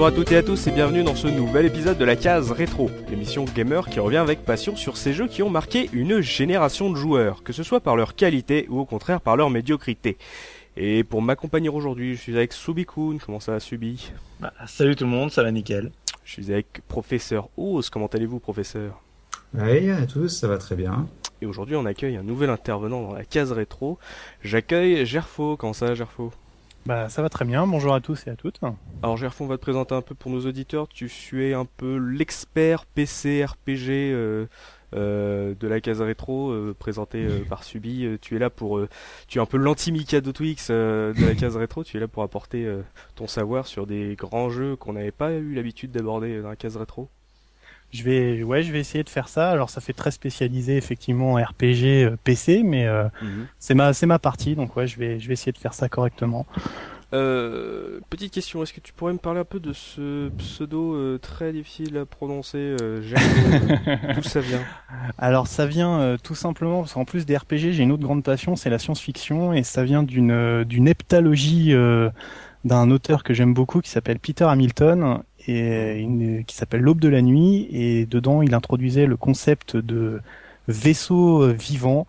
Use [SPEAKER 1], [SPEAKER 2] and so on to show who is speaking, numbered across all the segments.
[SPEAKER 1] Bonjour à toutes et à tous et bienvenue dans ce nouvel épisode de la case rétro, l'émission gamer qui revient avec passion sur ces jeux qui ont marqué une génération de joueurs, que ce soit par leur qualité ou au contraire par leur médiocrité. Et pour m'accompagner aujourd'hui, je suis avec Subikun, comment ça va Subi?
[SPEAKER 2] Bah, Salut tout le monde, ça va nickel.
[SPEAKER 1] Je suis avec Professeur Oz, comment allez-vous Professeur?
[SPEAKER 3] Oui, à tous, ça va très bien.
[SPEAKER 1] Et aujourd'hui on accueille un nouvel intervenant dans la case rétro, j'accueille Gerfo, comment ça va Gerfo?
[SPEAKER 4] Bah ça va très bien, bonjour à tous et à toutes.
[SPEAKER 1] Alors Gerfon, on va te présenter un peu pour nos auditeurs, tu es un peu l'expert PC RPG euh, euh, de la case rétro euh, présenté par Subi. tu es là pour, tu es un peu l'anti-Mikado Twix de la case rétro, tu es là pour apporter ton savoir sur des grands jeux qu'on n'avait pas eu l'habitude d'aborder dans la case rétro.
[SPEAKER 4] Je vais, ouais, je vais essayer de faire ça. Alors, ça fait très spécialisé effectivement en RPG euh, PC, mais euh, mhm. c'est ma, c'est ma partie, donc ouais, je vais, je vais essayer de faire ça correctement.
[SPEAKER 1] Euh, petite question, est-ce que tu pourrais me parler un peu de ce pseudo euh, très difficile à prononcer, D'où ça vient?
[SPEAKER 4] Alors ça vient tout simplement parce qu'en plus des RPG, j'ai une autre grande passion, c'est la science-fiction, et ça vient d'une d'une heptalogie d'un auteur que j'aime beaucoup qui s'appelle Peter Hamilton et une, qui s'appelle L'aube de la nuit et dedans il introduisait le concept de vaisseaux vivants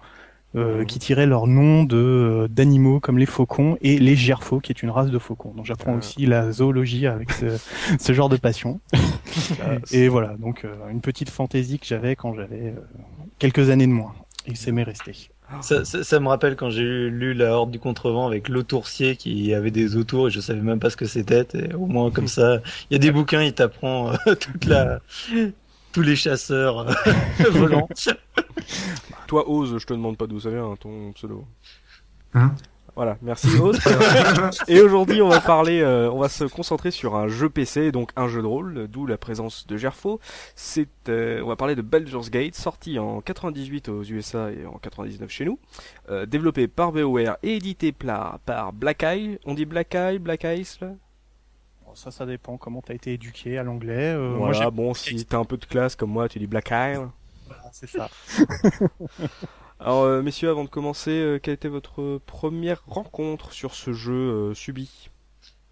[SPEAKER 4] euh, mhm. qui tiraient leur nom de d'animaux comme les faucons et les gerfaux qui est une race de faucons. Donc j'apprends aussi la zoologie avec ce, ce genre de passion. Ah, et voilà, donc euh, une petite fantaisie que j'avais quand j'avais euh, quelques années de moins et c'est m'est resté.
[SPEAKER 2] Ça, ça, me rappelle quand j'ai lu La Horde du Contrevent avec l'autoursier qui avait des autours et je savais même pas ce que c'était. Et au moins comme ça, il y a des bouquins, il t'apprend euh, toute la, tous les chasseurs euh, volants.
[SPEAKER 1] Toi, Ose, je te demande pas d'où ça vient ton pseudo.
[SPEAKER 3] Hein?
[SPEAKER 1] Voilà, merci Et aujourd'hui, on va parler, euh, on va se concentrer sur un jeu PC, donc un jeu de rôle, d'où la présence de Gerfo. C'est, euh, on va parler de Baldur's Gate, sorti en 98 aux USA et en 99 chez nous, euh, développé par BioWare et édité par, par Black Eye. On dit Black Eye, Black Ice là?
[SPEAKER 4] Ça, ça dépend comment t'as été éduqué à l'anglais.
[SPEAKER 1] voilà, bon, si t'as un peu de classe comme moi, tu dis Black Eye.
[SPEAKER 4] Voilà, c'est ça.
[SPEAKER 1] Alors, euh, messieurs, avant de commencer, euh, quelle était votre première rencontre sur ce jeu euh, subi?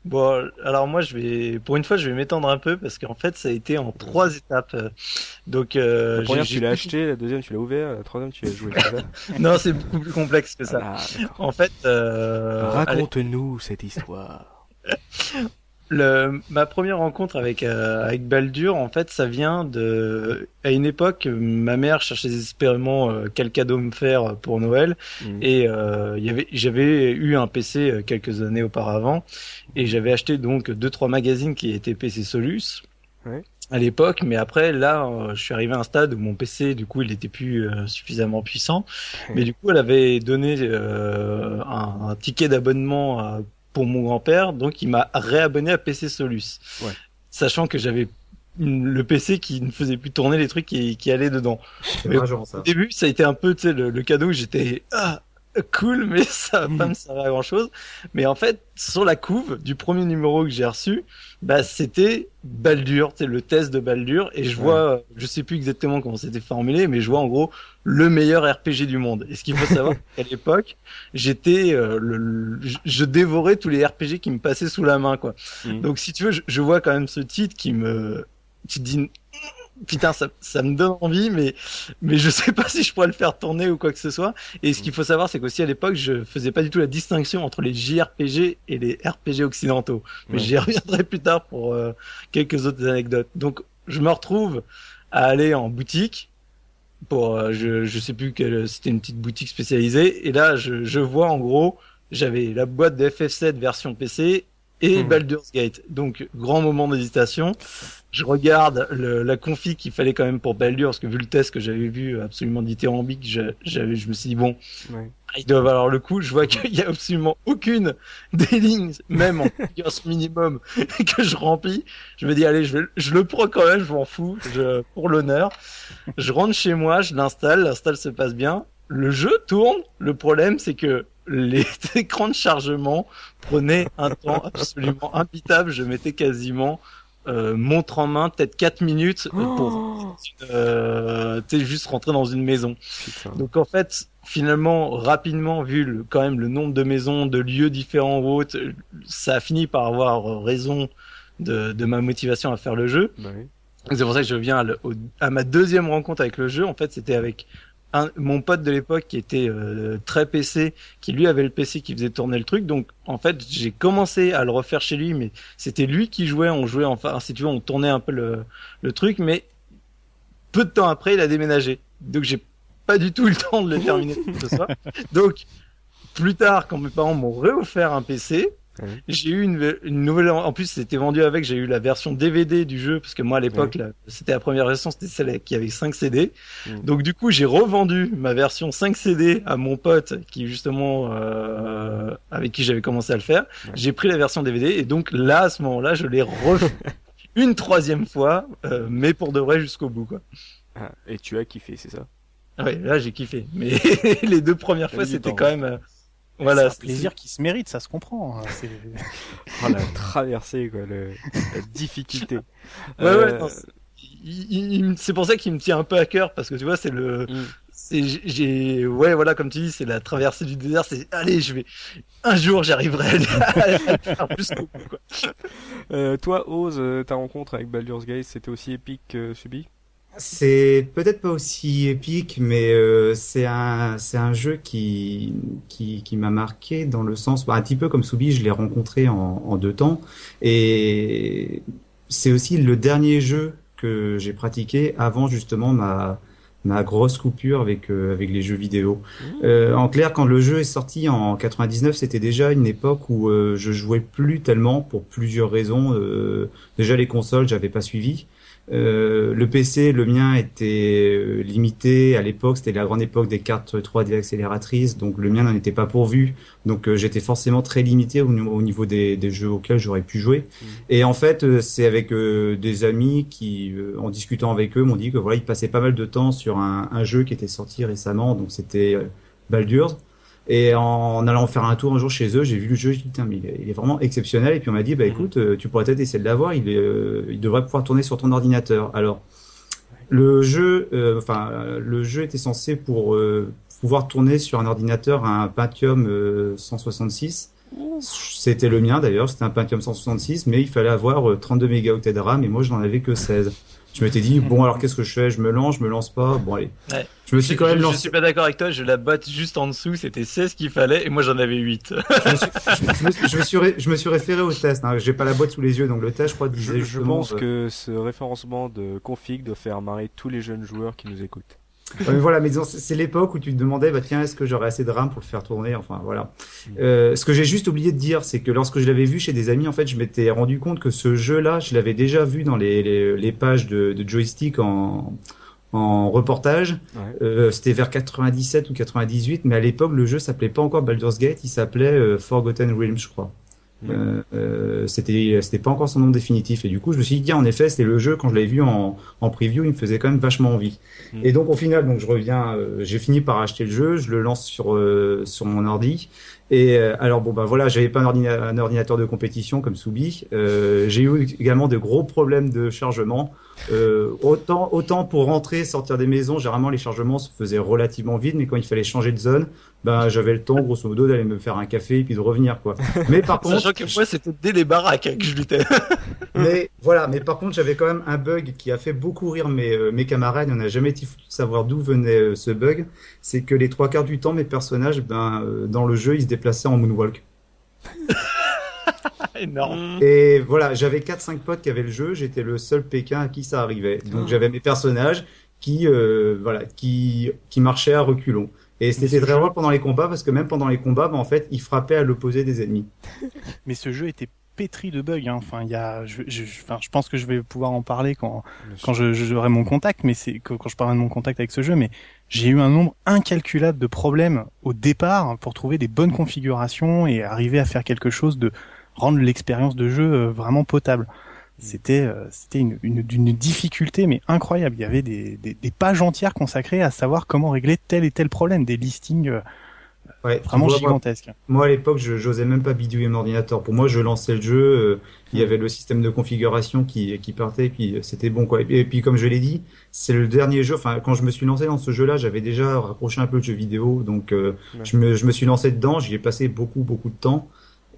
[SPEAKER 2] Bon, alors moi, je vais, pour une fois, je vais m'étendre un peu parce qu'en fait, ça a été en trois étapes. Donc,
[SPEAKER 1] la première, tu l'as acheté, la deuxième, tu l'as ouvert, la troisième, tu l'as joué.
[SPEAKER 2] non, c'est beaucoup plus complexe que ça. Ah, en fait,
[SPEAKER 1] raconte-nous cette histoire.
[SPEAKER 2] Le, ma première rencontre avec euh, avec Baldur, en fait, ça vient de à une époque, ma mère cherchait désespérément euh, quel cadeau me faire pour Noël, mmh. et euh, y avait j'avais eu un PC euh, quelques années auparavant, et j'avais acheté donc deux trois magazines qui étaient PC Solus. Ouais. À l'époque, mais après là, je suis arrivé à un stade où mon PC, du coup, il était plus suffisamment puissant. Mais du coup, elle avait donné un, un, ticket d'abonnement à pour mon grand-père, donc il m'a réabonné à PC Solus. Ouais. Sachant que j'avais le PC qui ne faisait plus tourner les trucs qui, qui allaient dedans. Au début, ça a été un peu, tu sais, le, le, cadeau, j'étais, ah, cool, mais ça va pas me servir à grand chose. Mais en fait, sur la couve du premier numéro que j'ai reçu, bah, c'était Baldur, c'est le test de Baldur, et je vois, je sais plus exactement comment c'était formulé, mais je vois en gros le meilleur RPG du monde. Et ce qu'il faut savoir, qu'à l'époque, j'étais, euh, le, je dévorais tous les RPG qui me passaient sous la main, quoi. Mmh. Donc, si tu veux, je, je, vois quand même ce titre qui me, dit putain, ça, ça me donne envie, mais, mais je sais pas si je pourrais le faire tourner ou quoi que ce soit. Et ce qu'il faut savoir, c'est qu'aussi à l'époque, je faisais pas du tout la distinction entre les JRPG et les RPG occidentaux. Mais j'y reviendrai plus tard pour euh, quelques autres anecdotes. Donc, je me retrouve à aller en boutique pour, euh, je, je sais plus quelle, c'était une petite boutique spécialisée. Et là, je, je vois en gros, j'avais la boîte de FF7 version PC et mmh. Baldur's Gate. Donc, grand moment d'hésitation je regarde le, la config qu'il fallait quand même pour Baldur, parce que vu le test que j'avais vu absolument dithyrambique, je, je me suis dit bon, ouais. il doit valoir le coup. Je vois qu'il y a absolument aucune des lignes, même en configuration minimum, que je remplis. Je me dis allez, je, vais, je le prends quand même, je m'en fous, je, pour l'honneur. Je rentre chez moi, je l'installe, l'install se passe bien. Le jeu tourne. Le problème, c'est que les écrans de chargement prenaient un temps absolument impitable. Je mettais quasiment euh, montre en main, peut-être 4 minutes euh, pour oh euh, juste rentrer dans une maison. Donc en fait, finalement, rapidement, vu le, quand même le nombre de maisons, de lieux différents ou autres, ça a fini par avoir raison de, de ma motivation à faire le jeu.
[SPEAKER 1] Bah oui.
[SPEAKER 2] C'est pour ça que je viens à, le- au- à ma deuxième rencontre avec le jeu. En fait, c'était avec un, mon pote de l'époque qui était euh, très PC, qui lui avait le PC qui faisait tourner le truc. Donc, en fait, j'ai commencé à le refaire chez lui, mais c'était lui qui jouait. On jouait, enfin, si tu veux, on tournait un peu le, le truc, mais peu de temps après, il a déménagé. Donc, j'ai pas du tout eu le temps de le terminer ce soir. Donc, plus tard, quand mes parents m'ont réoffert un PC, J'ai eu une, une nouvelle. En plus, c'était vendu avec. J'ai eu la version DVD du jeu parce que moi à l'époque, c'était la première version, c'était celle qui avait 5 CD.
[SPEAKER 1] Mm.
[SPEAKER 2] Donc du coup, j'ai revendu ma version 5 CD à mon pote qui justement euh, avec qui j'avais commencé à le faire. J'ai pris la version DVD et donc là, à ce moment-là, je l'ai refait une troisième fois, euh, mais pour de vrai jusqu'au bout quoi.
[SPEAKER 1] Ah, et tu as kiffé, c'est ça?
[SPEAKER 2] Ouais, là j'ai kiffé. Mais les deux premières fois, c'était quand même. euh,
[SPEAKER 4] C'est
[SPEAKER 2] voilà,
[SPEAKER 4] un plaisir qui se mérite, ça se comprend. hein. C'est-
[SPEAKER 1] Ah, la traversée, quoi, le... la difficulté.
[SPEAKER 2] Ouais,
[SPEAKER 1] Euh,
[SPEAKER 2] ouais, non, c'est- il- il- il- c'est pour ça qu'il me tient un peu à cœur parce que tu vois, c'est le,
[SPEAKER 1] Mm.
[SPEAKER 2] c'est, j'ai, ouais, voilà, comme tu dis, c'est la traversée du désert. C'est, allez, je vais, un jour, j'arriverai à, faire bout, quoi.
[SPEAKER 1] Euh, toi, Ose, euh, ta rencontre avec Baldur's Gate, c'était aussi épique que Subi?
[SPEAKER 3] C'est peut-être pas aussi épique, mais euh, c'est un c'est un jeu qui qui, qui m'a marqué dans le sens bah, un petit peu comme Soubi, je l'ai rencontré en, en deux temps et c'est aussi le dernier jeu que j'ai pratiqué avant justement ma ma grosse coupure avec euh, avec les jeux vidéo. Euh, en clair, quand le jeu est sorti en 99, c'était déjà une époque où euh, je jouais plus tellement pour plusieurs raisons. Euh, déjà les consoles, j'avais pas suivi. Euh, le PC, le mien était euh, limité à l'époque, c'était la grande époque des cartes 3D accélératrices, donc le mien n'en était pas pourvu, donc euh, j'étais forcément très limité au, niveau- au niveau des, des jeux auxquels j'aurais pu jouer.
[SPEAKER 1] Mhm.
[SPEAKER 3] Et en fait, c'est avec euh, des amis qui, en discutant avec eux, m'ont dit que voilà, ils passaient pas mal de temps sur un, un jeu qui était sorti récemment, donc c'était Baldur's. Et en allant faire un tour un jour chez eux, j'ai vu le jeu, j'ai dit, Putain, mais il est, vraiment exceptionnel. Et puis on m'a dit, bah
[SPEAKER 1] Mhm.
[SPEAKER 3] écoute, euh, tu pourrais peut-être essayer de l'avoir, il, euh, il devrait pouvoir tourner sur ton ordinateur. Alors, le jeu, euh, enfin, le jeu était censé pour euh, pouvoir tourner sur un ordinateur un Pentium euh, 166. C'était le mien d'ailleurs, c'était un Pentium 166, mais il fallait avoir euh, 32 mégaoctets de RAM et moi je n'en avais que 16. Je m'étais dit, bon alors qu'est-ce que je fais? Je me lance, je me lance pas Bon allez.
[SPEAKER 2] Ouais.
[SPEAKER 3] Je me suis quand
[SPEAKER 2] je,
[SPEAKER 3] même
[SPEAKER 2] je
[SPEAKER 3] lancé.
[SPEAKER 2] suis pas d'accord avec toi, je la botte juste en dessous, c'était 16 qu'il fallait et moi j'en avais 8.
[SPEAKER 3] je, me suis, je, me, je me suis ré- je me suis référé au test. Hein. J'ai pas la boîte sous les yeux, donc le test, je crois, disait
[SPEAKER 1] Je, je pense
[SPEAKER 3] euh,
[SPEAKER 1] que ce référencement de config doit faire marrer tous les jeunes joueurs qui nous écoutent.
[SPEAKER 3] Ouais, mais voilà, mais c'est c'est l'époque où tu te demandais, bah tiens, est-ce que j'aurais assez de RAM pour le faire tourner Enfin voilà. Euh, ce que j'ai juste oublié de dire, c'est que lorsque je l'avais vu chez des amis, en fait, je m'étais rendu compte que ce jeu-là, je l'avais déjà vu dans les, les, les pages de, de joystick en, en reportage.
[SPEAKER 1] Ouais.
[SPEAKER 3] Euh, C'était vers 97 ou 98, mais à l'époque, le jeu s'appelait pas encore Baldur's Gate, il s'appelait euh, Forgotten Realms, je crois.
[SPEAKER 1] Mhm.
[SPEAKER 3] Euh, euh, c'était c'était pas encore son nom définitif et du coup je me suis dit tiens en effet c'était le jeu quand je l'avais vu en, en preview il me faisait quand même vachement envie
[SPEAKER 1] Mhm.
[SPEAKER 3] et donc au final donc je reviens euh, j'ai fini par acheter le jeu je le lance sur euh, sur mon ordi et euh, alors bon bah voilà j'avais pas un, ordina- un ordinateur de compétition comme Soubi euh, j'ai eu également de gros problèmes de chargement euh, autant autant pour rentrer sortir des maisons généralement les chargements se faisaient relativement vite mais quand il fallait changer de zone bah j'avais le temps grosso modo d'aller me faire un café et puis de revenir quoi mais par contre
[SPEAKER 2] Sachant que moi c'était dès les baraques hein, que je luttais.
[SPEAKER 3] mais voilà, mais par contre, j'avais quand même un bug qui a fait beaucoup rire mes, euh, mes camarades. On n'a jamais été foutu de savoir d'où venait euh, ce bug. C'est que les trois quarts du temps, mes personnages, ben, euh, dans le jeu, ils se déplaçaient en moonwalk.
[SPEAKER 2] Énorme.
[SPEAKER 3] Et voilà, j'avais 4-5 potes qui avaient le jeu. J'étais le seul Pékin à qui ça arrivait. Donc j'avais mes personnages qui, euh, voilà, qui, qui marchaient à reculons. Et c'était très drôle pendant les combats parce que même pendant les combats, ben, en fait, ils frappaient à l'opposé des ennemis.
[SPEAKER 4] Mais ce jeu était pétri de bugs. Hein. Enfin, il y a, je, je, enfin, je pense que je vais pouvoir en parler quand quand je j'aurai mon contact, mais c'est quand quand je parlerai de mon contact avec ce jeu. Mais j'ai eu un nombre incalculable de problèmes au départ pour trouver des bonnes configurations et arriver à faire quelque chose de rendre l'expérience de jeu euh, vraiment potable. C'était euh, c'était une, difficulté mais incroyable. Il y avait des, des, des pages entières consacrées à savoir comment régler tel et tel problème, des listings euh,
[SPEAKER 3] Ouais,
[SPEAKER 4] vraiment
[SPEAKER 3] vois, moi- à l'époque, je j'osais même pas bidouiller mon ordinateur. Pour moi, je lançais le jeu, euh, il y avait le système de configuration qui, qui partait, et puis euh, c'était bon, quoi. Et puis, et puis, comme je l'ai dit, c'est le dernier jeu. Enfin, quand je me suis lancé dans ce jeu-là, j'avais déjà rapproché un peu le jeu vidéo, donc euh,
[SPEAKER 1] Ouais.
[SPEAKER 3] je, me, je me suis lancé dedans. J'y ai passé beaucoup, beaucoup de temps.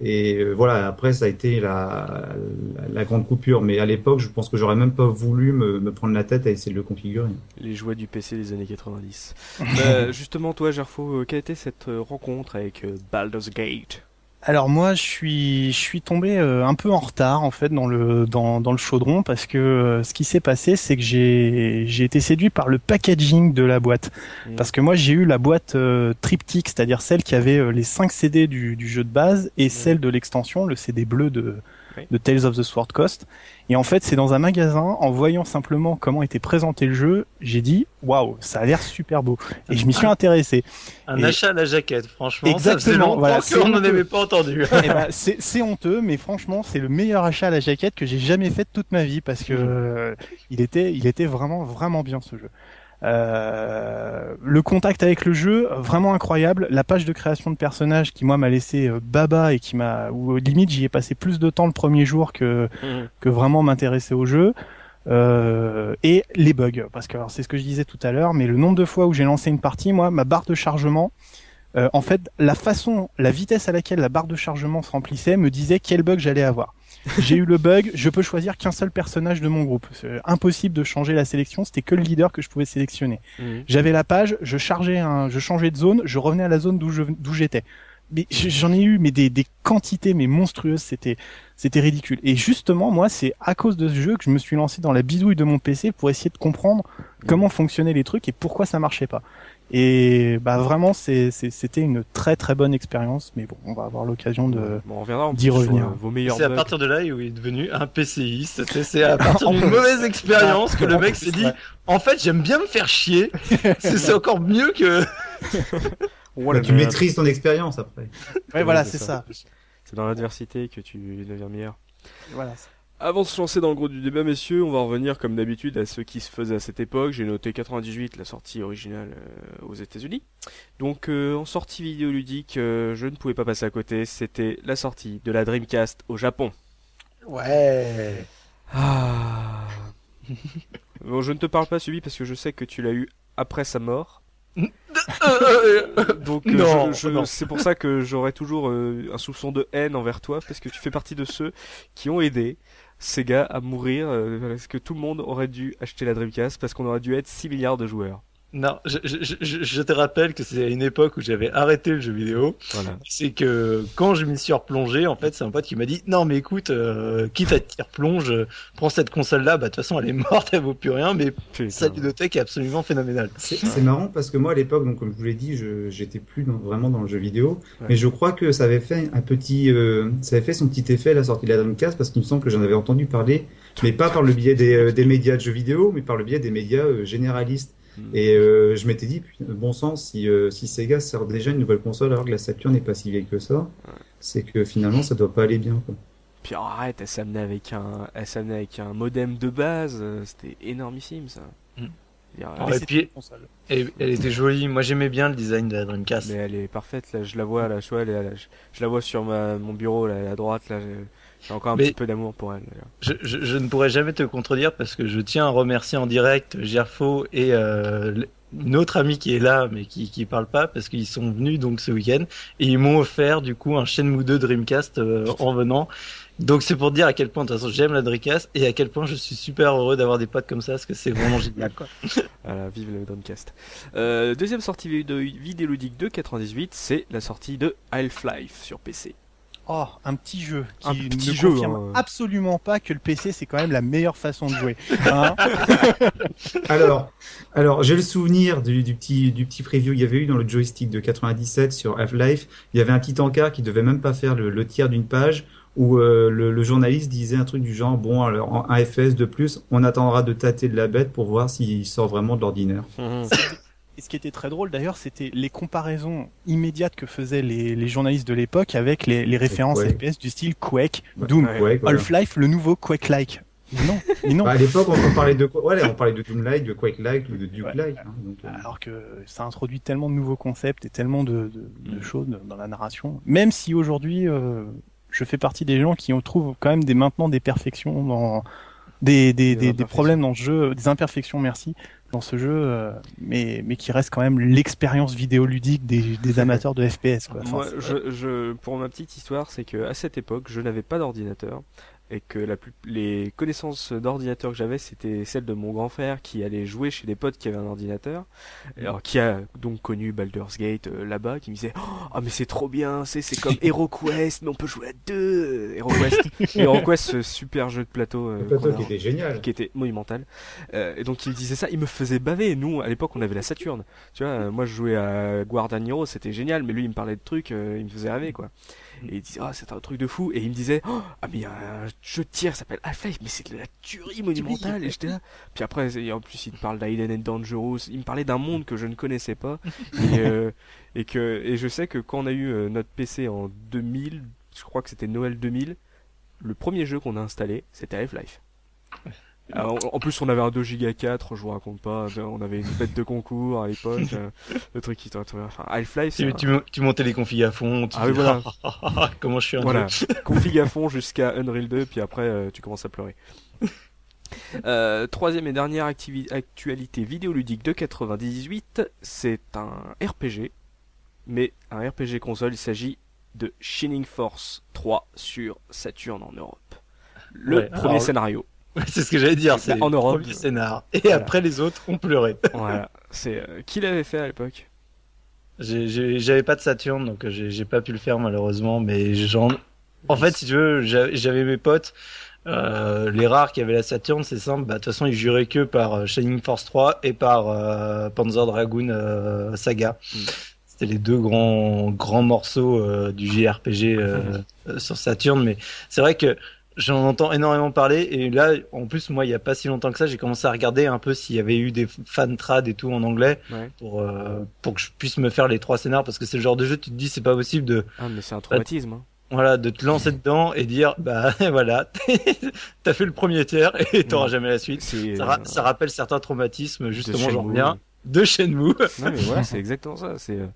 [SPEAKER 3] Et euh, voilà, après, ça a été la, la, grande coupure. Mais à l'époque, je pense que j'aurais même pas voulu me, me, prendre la tête à essayer de le configurer.
[SPEAKER 1] Les jouets du PC des années 90. bah, justement, toi, Gerfo, euh, quelle était cette euh, rencontre avec Baldur's Gate?
[SPEAKER 4] Alors moi, je suis, je suis tombé un peu en retard en fait dans le dans, dans le chaudron parce que ce qui s'est passé, c'est que j'ai j'ai été séduit par le packaging de la boîte. Mmh. Parce que moi, j'ai eu la boîte triptyque, c'est-à-dire celle qui avait les 5 CD du, du jeu de base et mmh. celle de l'extension, le CD bleu de de Tales of the Sword Coast. Et en fait, c'est dans un magasin, en voyant simplement comment était présenté le jeu, j'ai dit waouh, ça a l'air super beau. Et je m'y suis intéressé.
[SPEAKER 2] Un achat à la jaquette, franchement. Exactement. Voilà, on n'en avait pas entendu.
[SPEAKER 4] Eh ben, c'est honteux, mais franchement, c'est le meilleur achat à la jaquette que j'ai jamais fait de toute ma vie parce que euh, il était, il était vraiment, vraiment bien ce jeu. Euh, le contact avec le jeu, vraiment incroyable. La page de création de personnages qui moi m'a laissé euh, baba et qui m'a, ou limite j'y ai passé plus de temps le premier jour que mhm. que vraiment m'intéresser au jeu. Euh, et les bugs, parce que c'est ce que je disais tout à l'heure, mais le nombre de fois où j'ai lancé une partie, moi, ma barre de chargement, euh, en fait, la façon, la vitesse à laquelle la barre de chargement se remplissait me disait quel bug j'allais avoir j'ai eu le bug, je peux choisir qu'un seul personnage de mon groupe. Impossible de changer la sélection, c'était que le leader que je pouvais sélectionner. Mhm. J'avais la page, je chargeais un, je changeais de zone, je revenais à la zone d'où je, d'où j'étais. Mais j'en ai eu mais des, des quantités mais monstrueuses, c'était c'était ridicule. Et justement, moi, c'est à cause de ce jeu que je me suis lancé dans la bidouille de mon PC pour essayer de comprendre comment fonctionnaient les trucs et pourquoi ça marchait pas. Et bah vraiment, c'était une très très bonne expérience. Mais bon, on va avoir l'occasion de d'y revenir.
[SPEAKER 2] Vos meilleurs c'est à partir de là où il est devenu un PCiste. C'est à partir d'une mauvaise expérience que le mec s'est dit. En fait, j'aime bien me faire chier. c'est encore mieux que.
[SPEAKER 3] tu maîtrises ton expérience après.
[SPEAKER 4] Ouais, voilà, c'est ça.
[SPEAKER 1] C'est dans l'adversité que tu deviens meilleur.
[SPEAKER 4] Voilà.
[SPEAKER 1] Avant de se lancer dans le gros du débat, messieurs, on va revenir comme d'habitude à ce qui se faisait à cette époque. J'ai noté 98, la sortie originale euh, aux États-Unis. Donc, euh, en sortie vidéoludique, euh, je ne pouvais pas passer à côté. C'était la sortie de la Dreamcast au Japon.
[SPEAKER 2] Ouais.
[SPEAKER 1] Ah. bon, je ne te parle pas, Subi, parce que je sais que tu l'as eu après sa mort. Donc c'est pour ça que j'aurais toujours un soupçon de haine envers toi parce que tu fais partie de ceux qui ont aidé Sega à mourir euh, parce que tout le monde aurait dû acheter la Dreamcast parce qu'on aurait dû être 6 milliards de joueurs.
[SPEAKER 2] Non, je, je, je, je, te rappelle que c'est à une époque où j'avais arrêté le jeu vidéo. Voilà. C'est que quand je m'y suis replongé, en fait, c'est un pote qui m'a dit non mais écoute, euh, quitte à te replonge, euh, prends cette console-là. Bah de toute façon, elle est morte, elle vaut plus rien, mais sa ludothèque est absolument phénoménale.
[SPEAKER 3] C'est marrant parce que moi à l'époque, donc comme je vous l'ai dit, j'étais plus vraiment dans le jeu vidéo, mais je crois que ça avait fait un petit, euh, ça avait fait son petit effet à la sortie de la Dreamcast parce qu'il me semble que j'en avais entendu parler, mais pas par le biais des, euh, des médias de jeux vidéo, mais par le biais des médias généralistes. Mm. Et euh, je m'étais dit, bon sens, si, euh, si Sega sort déjà une nouvelle console alors que la Saturn n'est pas si vieille que ça, c'est que finalement ça doit pas aller bien. Quoi.
[SPEAKER 1] Puis arrête, elle s'amenait avec un, elle avec un modem de base, euh, c'était énormissime ça.
[SPEAKER 2] Mm. et puis, elle, était jolie. Moi, j'aimais bien le design de la Dreamcast.
[SPEAKER 1] Mais elle est parfaite. Là, je la vois, là, je, vois, elle je, je, la vois sur ma, mon bureau, là, à droite. Là, j'ai encore un petit peu d'amour pour elle.
[SPEAKER 2] Je, je, je, ne pourrais jamais te contredire parce que je tiens à remercier en direct Gerfo et euh, une autre amie qui est là mais qui qui parle pas parce qu'ils sont venus donc ce week-end et ils m'ont offert du coup un Shenmue 2 Dreamcast euh, en venant. Donc c'est pour dire à quel point de toute façon j'aime la Dreamcast et à quel point je suis super heureux d'avoir des potes comme ça parce que c'est vraiment génial quoi.
[SPEAKER 1] voilà, vive le Dreamcast. Euh, deuxième sortie de vidéoludique de 98, c'est la sortie de Half-Life sur PC.
[SPEAKER 4] Oh, un petit jeu qui un petit ne jeu, confirme hein. absolument pas que le PC c'est quand même la meilleure façon de jouer. Hein
[SPEAKER 3] alors, alors j'ai le souvenir du, du, petit du petit preview qu'il y avait eu dans le joystick de 97 sur Half-Life. Il y avait un petit encart qui devait même pas faire le, tiers d'une page où euh, le, journaliste disait un truc du genre bon alors un FPS de plus, on attendra de tâter de la bête pour voir s'il sort vraiment de l'ordinaire.
[SPEAKER 4] Et ce qui était très drôle d'ailleurs, c'était les comparaisons immédiates que faisaient les, les journalistes de l'époque avec les, les références FPS du style Quake, Doom, Half-Life, le nouveau Quake-like. Non, mais non.
[SPEAKER 3] Bah, à l'époque, on parlait de ouais, on parlait de Doom-like, de Quake-like ou de Duke-like. Hein,
[SPEAKER 4] euh. Alors que ça introduit tellement de nouveaux concepts et tellement de, de, de mm. choses dans la narration. Même si aujourd'hui, euh, je fais partie des gens qui trouvent quand même des maintenant des perfections dans des des, des, des problèmes dans le jeu, des imperfections, merci, dans ce jeu, euh, mais, mais qui reste quand même l'expérience vidéoludique des, des amateurs de FPS. Quoi.
[SPEAKER 1] Moi, je, je, pour ma petite histoire, c'est que à cette époque, je n'avais pas d'ordinateur et que la plus, les connaissances d'ordinateur que j'avais, c'était celles de mon grand frère qui allait jouer chez des potes qui avaient un ordinateur, alors qui a donc connu Baldur's Gate euh, là-bas, qui me disait "Ah oh, mais c'est trop bien, c'est c'est comme HeroQuest, mais on peut jouer à deux." HeroQuest, HeroQuest ce super jeu de plateau,
[SPEAKER 3] euh, plateau qui était génial,
[SPEAKER 1] qui était monumental. Euh, et donc il disait ça, il me faisait baver. Nous à l'époque, on avait la Saturne. Tu vois, moi je jouais à Guardian Hero, c'était génial, mais lui il me parlait de trucs, il me faisait rêver quoi. Et il disait, ah, c'est un truc de fou. Et il me disait, oh, ah, mais il y a un jeu de tir qui s'appelle Half-Life, mais c'est de la tuerie monumentale. Et j'étais là. Puis après, en plus, il me parle d'Aiden and Dangerous. Il me parlait d'un monde que je ne connaissais pas. et, euh, et, que, et je sais que quand on a eu euh, notre PC en 2000, je crois que c'était Noël 2000, le premier jeu qu'on a installé, c'était Half-Life en plus, on avait un 2 Go 4, je vous raconte pas. On avait une bête de concours à l'époque. Euh, le truc qui enfin, Half-Life.
[SPEAKER 2] Tu, tu, tu, montais les configs à fond. Tu
[SPEAKER 1] ah oui, voilà.
[SPEAKER 2] Comment je suis un
[SPEAKER 1] Voilà. config à fond jusqu'à Unreal 2, puis après, euh, tu commences à pleurer. Euh, troisième et dernière actualité vidéoludique de 98, c'est un RPG, mais un RPG console, il s'agit de Shining Force 3 sur Saturn en Europe. Le premier scénario
[SPEAKER 2] c'est ce que j'allais dire, c'est en Europe. Scénar. Et après, les autres ont pleuré.
[SPEAKER 1] voilà. C'est euh, qui l'avait fait à l'époque?
[SPEAKER 2] J'avais pas de Saturn, donc euh, j'ai pas pu le faire malheureusement. Mais j'en, en fait, si tu veux, j'avais mes potes. Euh, les rares qui avaient la Saturn, c'est simple. Bah, de toute façon, ils juraient que par euh, Shining Force 3 et par euh, Panzer Dragoon Saga. Hmm. C'était les deux grands grands morceaux du JRPG sur Saturn. Mais c'est vrai que J'en entends énormément parler et là, en plus, moi, il y a pas si longtemps que ça, j'ai commencé à regarder un peu s'il y avait eu des fan trad et tout en anglais pour euh, pour que je puisse me faire les trois scénars parce que c'est le genre de jeu, tu te dis, c'est pas possible de.
[SPEAKER 1] Ah, mais c'est un traumatisme. Hein.
[SPEAKER 2] Voilà, de te lancer dedans et dire, bah voilà, t'as fait le premier tiers et t'auras jamais la suite. Ça, euh, ça, rappelle certains traumatismes, justement, j'en reviens, de Shenmue.
[SPEAKER 1] non mais voilà, c'est exactement ça. C'est euh,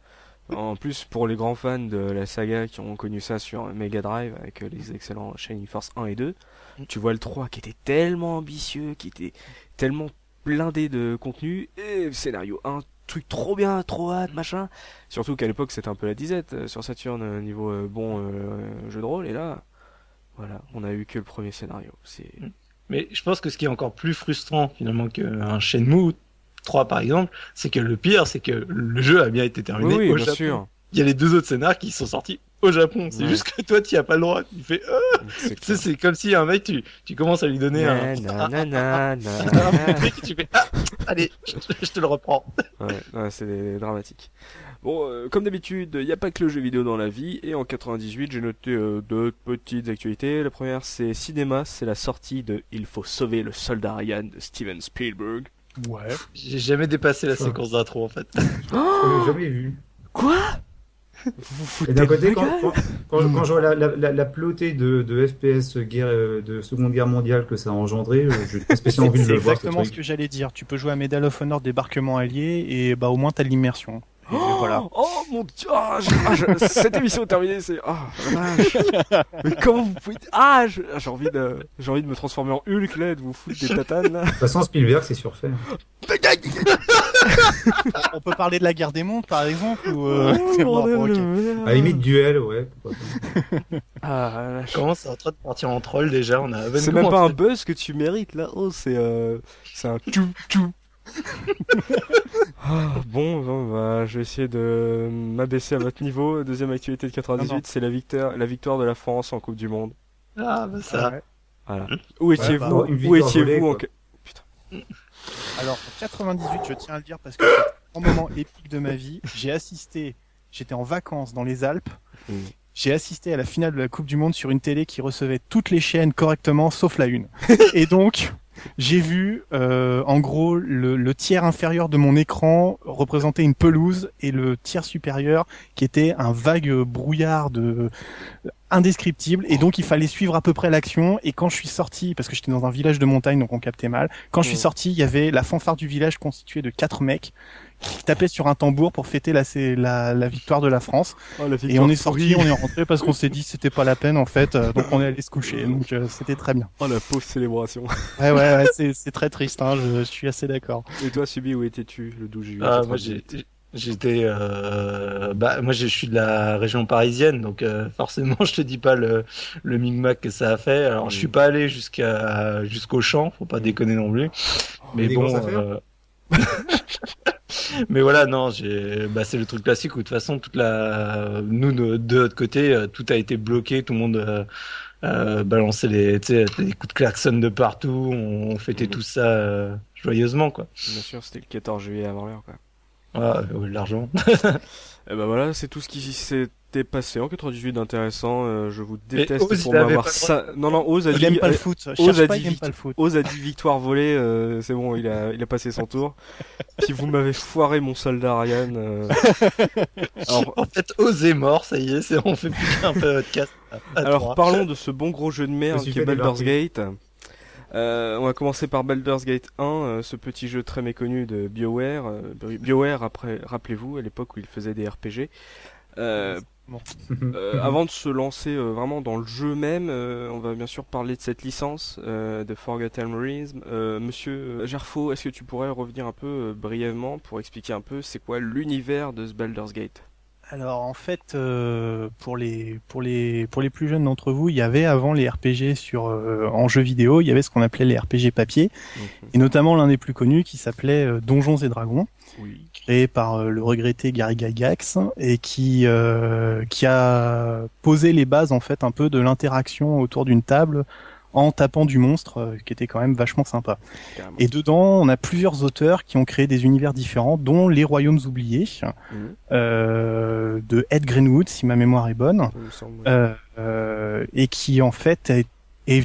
[SPEAKER 1] en plus, pour les grands fans de la saga qui ont connu ça sur Mega Drive avec les excellents Shining Force 1 et 2, mm. tu vois le 3 qui était tellement ambitieux, qui était tellement blindé de contenu, et scénario 1, truc trop bien, trop hâte, machin. Surtout qu'à l'époque c'était un peu la disette euh, sur Saturn euh, niveau euh, bon jeu de rôle, et là, voilà, on a eu que le premier scénario. C'est. Mm.
[SPEAKER 2] Mais je pense que ce qui est encore plus frustrant finalement qu'un Shenmue 3 par exemple, c'est que le pire, c'est que le jeu a bien été terminé
[SPEAKER 1] oui,
[SPEAKER 2] au
[SPEAKER 1] bien
[SPEAKER 2] Japon.
[SPEAKER 1] Sûr.
[SPEAKER 2] Il y a les deux autres scénars qui sont sortis au Japon. C'est juste que toi, tu as pas le droit. Tu fais, euh sais, c'est comme si un mec, tu, tu commences à lui donner un, truc, tu fais, ah, allez, je, te le reprends.
[SPEAKER 1] ouais, ouais c'est dramatique. Bon, euh, comme d'habitude, il n'y a pas que le jeu vidéo dans la vie, et en 98, j'ai noté euh, deux petites actualités. La première, c'est cinéma, c'est la sortie de Il faut sauver le soldat Ryan de Steven Spielberg.
[SPEAKER 2] Ouais. J'ai jamais dépassé la séquence d'intro en fait.
[SPEAKER 3] Oh l'ai jamais vu.
[SPEAKER 1] Quoi
[SPEAKER 3] et d'un côté, quand, quand, je vois la, la, la, plotée de, de, FPS guerre, euh, de Seconde Guerre mondiale que ça a engendré, euh, j'ai pas spécialement envie de le voir.
[SPEAKER 4] C'est exactement ce, que j'allais dire. Tu peux jouer à Medal of Honor débarquement allié et bah au moins t'as l'immersion.
[SPEAKER 1] Oh,
[SPEAKER 4] voilà.
[SPEAKER 1] oh, mon dieu, ah, ah, cette émission est terminée, c'est ah Mais comment vous pouvez ah j'ai envie de j'ai envie de me transformer en Hulk là, de vous foutre des tatanes là.
[SPEAKER 3] De toute façon Spielberg c'est surfait.
[SPEAKER 4] On peut parler de la guerre des mondes par exemple ou euh...
[SPEAKER 3] oh, À la limite duel ouais.
[SPEAKER 2] ah, je commence à train de partir en troll déjà, on a
[SPEAKER 1] C'est même pas un buzz que tu mérites là. Oh, c'est euh... c'est un tout tout ah, bon, bah, je vais essayer de m'abaisser à votre niveau. Deuxième actualité de 98, c'est la victoire, la victoire de la France en Coupe du Monde.
[SPEAKER 2] Ah, bah ça.
[SPEAKER 1] Voilà. Où étiez-vous bah, Où étiez-vous en... Putain.
[SPEAKER 4] Alors, en 98, je tiens à le dire parce que c'est un moment épique de ma vie. J'ai assisté, j'étais en vacances dans les Alpes. Mm. J'ai assisté à la finale de la Coupe du Monde sur une télé qui recevait toutes les chaînes correctement, sauf la une. Et donc, j'ai vu euh, en gros le, tiers inférieur de mon écran représenter une pelouse et le tiers supérieur qui était un vague brouillard de indescriptible. Et donc il fallait suivre à peu près l'action. Et quand je suis sorti parce que j'étais dans un village de montagne donc on captait mal quand je suis sorti il y avait la fanfare du village constituée de quatre mecs qui tapait sur un tambour pour fêter la, la, la victoire de la France. Oh, et on est sorti, on est rentré parce qu'on s'est dit c'était pas la peine en fait, euh, donc on est allé se coucher. Donc euh, c'était très bien.
[SPEAKER 1] Oh la pauvre célébration.
[SPEAKER 4] ouais ouais, ouais c'est très triste, hein, je, je, suis assez d'accord.
[SPEAKER 1] Et toi Subi, où étais-tu le 12 juillet?
[SPEAKER 2] Ah, moi J'étais, euh, bah moi je suis de la région parisienne, donc euh, forcément je te dis pas le le micmac que ça a fait. Alors je suis pas allé jusqu'à jusqu'au champ, faut pas déconner non plus. Mais bon, euh... mais voilà, non, bah c'est le truc classique où de toute façon toute la, nous de notre côté, euh, tout a été bloqué, tout le monde euh, euh balançait les, coups de klaxon de partout, on fêtait tout ça joyeusement quoi.
[SPEAKER 1] Bien sûr, c'était le 14 juillet avant l'heure quoi.
[SPEAKER 2] Ah, l'argent.
[SPEAKER 1] Et ben voilà, c'est tout ce qui s'était passé en 98 d'intéressant. Euh, je vous déteste pour m'avoir ça. Non non, Oz a
[SPEAKER 4] dit. Il pas le euh, foot. Oz a, dit pas le foot.
[SPEAKER 1] Oz a dit victoire volée. Euh, c'est bon, il a il a passé son tour. Puis vous m'avez foiré mon soldat Ryan.
[SPEAKER 2] Alors... En fait, Oz est mort. Ça y est, c'est on fait plus qu'un podcast.
[SPEAKER 1] Alors parlons de ce bon gros jeu de merde qui est Baldur's Gate. Euh, on va commencer par Baldur's Gate 1, euh, ce petit jeu très méconnu de BioWare. Euh, BioWare, après, rappelez-vous, à l'époque où il faisait des RPG. avant de se lancer vraiment dans le jeu même, on va bien sûr parler de cette licence de Forgotten Realms. Monsieur Gerfo, est-ce que tu pourrais revenir un peu brièvement pour expliquer un peu c'est quoi l'univers de ce Baldur's Gate?
[SPEAKER 4] Alors en fait, euh, pour les pour les pour les plus jeunes d'entre vous, il y avait avant les RPG sur euh, en jeu vidéo, il y avait ce qu'on appelait les RPG papier, mhm. et notamment l'un des plus connus qui s'appelait euh, Donjons et Dragons, créé par le regretté Gary Gygax et qui qui a posé les bases en fait un peu de l'interaction autour d'une table en tapant du monstre, euh, qui était quand même vachement sympa. Et dedans, on a plusieurs auteurs qui ont créé des univers différents, dont Les Royaumes oubliés, mhm. euh, de Ed Greenwood, si ma mémoire est bonne, euh, et qui en fait est,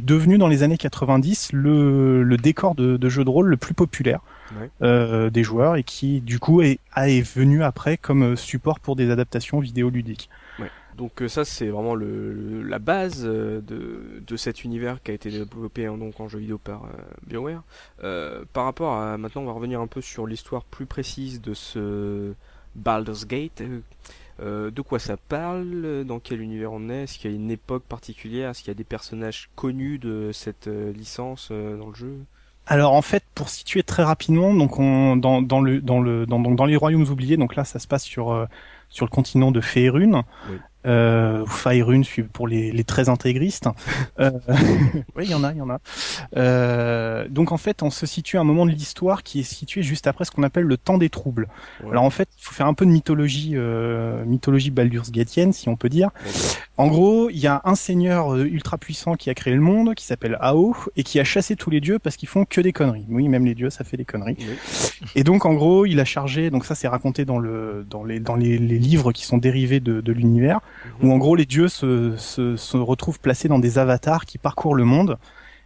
[SPEAKER 4] devenu dans les années 90 le, le décor de, de jeu de rôle le plus populaire. Des joueurs et qui du coup est, est venu après comme support pour des adaptations vidéoludiques.
[SPEAKER 1] Donc euh, ça c'est vraiment le, la base euh, de, de, cet univers qui a été développé hein, donc en jeu vidéo par euh, BioWare. par rapport à maintenant on va revenir un peu sur l'histoire plus précise de ce Baldur's Gate. de quoi ça parle? Dans quel univers on est? Est-ce qu'il y a une époque particulière? Est-ce qu'il y a des personnages connus de cette licence dans le jeu?
[SPEAKER 4] Alors en fait, pour situer très rapidement, donc on, dans, dans le dans le dans, dans les royaumes oubliés, donc là ça se passe sur sur le continent de Féerune. Euh, Faerun pour les, les très intégristes. Euh, oui, il y en a, il y en a. Euh, donc en fait, on se situe à un moment de l'histoire qui est situé juste après ce qu'on appelle le temps des troubles. Alors en fait, il faut faire un peu de mythologie, euh, mythologie Baldur's Gatienne, si on peut dire. En gros, il y a un seigneur euh, ultra puissant qui a créé le monde, qui s'appelle Ao, et qui a chassé tous les dieux parce qu'ils font que des conneries. Oui, même les dieux, ça fait des conneries. Et donc en gros, il a chargé, donc ça c'est raconté dans le dans les dans les, les livres qui sont dérivés de, de l'univers où en gros les dieux se, se, se, retrouvent placés dans des avatars qui parcourent le monde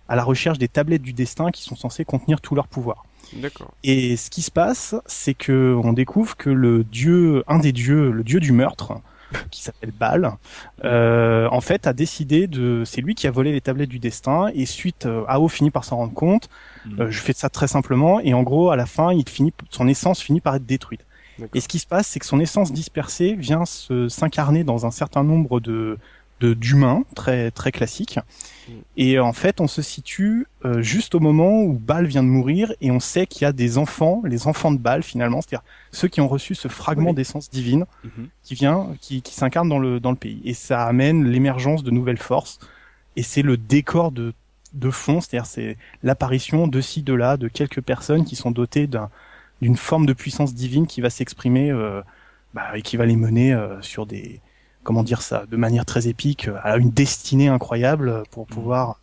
[SPEAKER 4] à la recherche des tablettes du destin qui sont censées contenir tout leur pouvoir.
[SPEAKER 1] D'accord.
[SPEAKER 4] Et ce qui se passe, c'est que on découvre que le dieu, un des dieux, le dieu du meurtre, qui s'appelle Baal, euh, en fait a décidé de, c'est lui qui a volé les tablettes du destin et suite, euh, Ao finit par s'en rendre compte. Hmm. Euh, je fais ça très simplement et en gros à la fin, il finit, son essence finit par être détruite. Et ce qui se passe, c'est que son essence dispersée vient s'incarner dans un certain nombre de d'humains très très classiques. Mm. Et en fait, on se situe euh, juste au moment où Baal vient de mourir et on sait qu'il y a des enfants, les enfants de Baal finalement, c'est-à-dire ceux qui ont reçu ce fragment d'essence divine mm-hmm. qui vient, qui, qui s'incarne dans le dans le pays. Et ça amène l'émergence de nouvelles forces. Et c'est le décor de de fond, c'est-à-dire c'est l'apparition de ci de là de quelques personnes qui sont dotées d'un d'une forme de puissance divine qui va s'exprimer euh, bah, et qui va les mener euh, sur des comment dire ça de manière très épique à une destinée incroyable pour mmh. pouvoir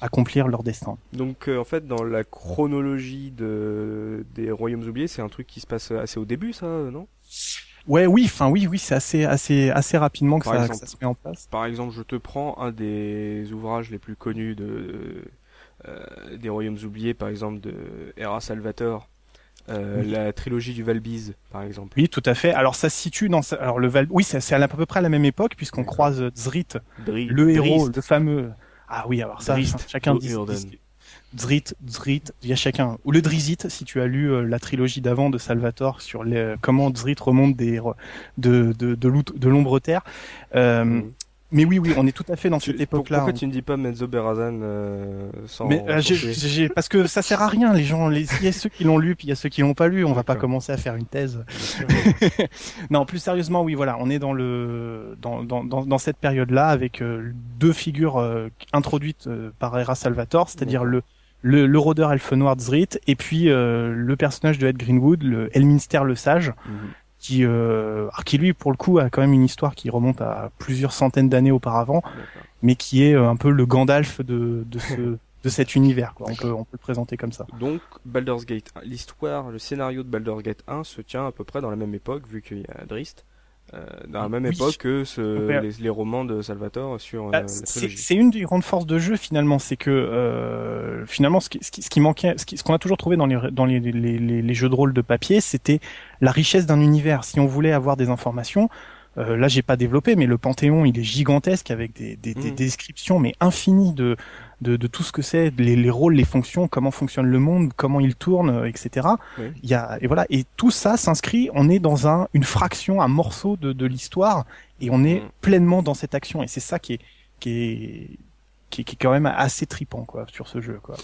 [SPEAKER 4] accomplir leur destin.
[SPEAKER 1] Donc euh, en fait dans la chronologie de des royaumes oubliés, c'est un truc qui se passe assez au début ça, non?
[SPEAKER 4] Ouais, oui, enfin oui, oui, c'est assez, assez, assez rapidement que ça, se met en place.
[SPEAKER 1] Par exemple, je te prends un des ouvrages les plus connus de des royaumes oubliés, par exemple de Era Salvator, euh, la trilogie du Valbise, par exemple.
[SPEAKER 4] Oui, tout à fait. Alors ça se situe dans alors le Val oui, c'est à peu près à la même époque puisqu'on croise Zrit, le héros, le fameux. Ah oui, alors ça, chacun dit, Drit, Drit, il y a chacun. Ou le Drizit, si tu as lu la trilogie d'avant de Salvatore sur les, comment Drit remonte des, de, de, de, l'ombre terre. Mm. Mais oui, oui, on est tout à fait dans cette époque-là.
[SPEAKER 1] Pourquoi tu ne dis pas Menzo Berazan euh, sans
[SPEAKER 4] Mais euh, parce que ça sert à rien. Les gens, les... il y a ceux qui l'ont lu, puis il y a ceux qui l'ont pas lu. On va pas commencer à faire une thèse. non, plus sérieusement, oui, voilà, on est dans le dans dans dans, cette période-là avec euh, deux figures euh, introduites euh, par Era Salvatore, c'est-à-dire le le, le rôdeur elfe noir Zrit et puis le personnage de Ed Greenwood, le Elminster le Sage. Mhm qui, euh, qui lui pour le coup a quand même une histoire qui remonte à plusieurs centaines d'années auparavant, mais qui est euh, un peu le Gandalf de, de ce de cet univers. Quoi. On peut on peut le présenter comme ça.
[SPEAKER 1] Donc Baldur's Gate, l'histoire, le scénario de Baldur's Gate 1 se tient à peu près dans la même époque vu qu'il y a Drist. Euh, dans la même époque que ce, les, romans de Salvatore sur
[SPEAKER 4] bah, C'est une des grandes forces de jeu finalement, c'est que euh, finalement ce qui, ce qui, manquait, ce qu'on a toujours trouvé dans les dans les, les, les jeux de rôle de papier, c'était la richesse d'un univers. Si on voulait avoir des informations, euh, là j'ai pas développé, mais le Panthéon il est gigantesque avec des, des, des mmh. descriptions mais infinies de de, de tout ce que c'est, les, les, rôles, les fonctions, comment fonctionne le monde, comment il tourne, euh, etc. Il y a et voilà et tout ça s'inscrit. On est dans un une fraction, un morceau de, de l'histoire et on est mm. pleinement dans cette action et c'est ça qui est qui est qui, est quand même assez tripant quoi sur ce jeu quoi.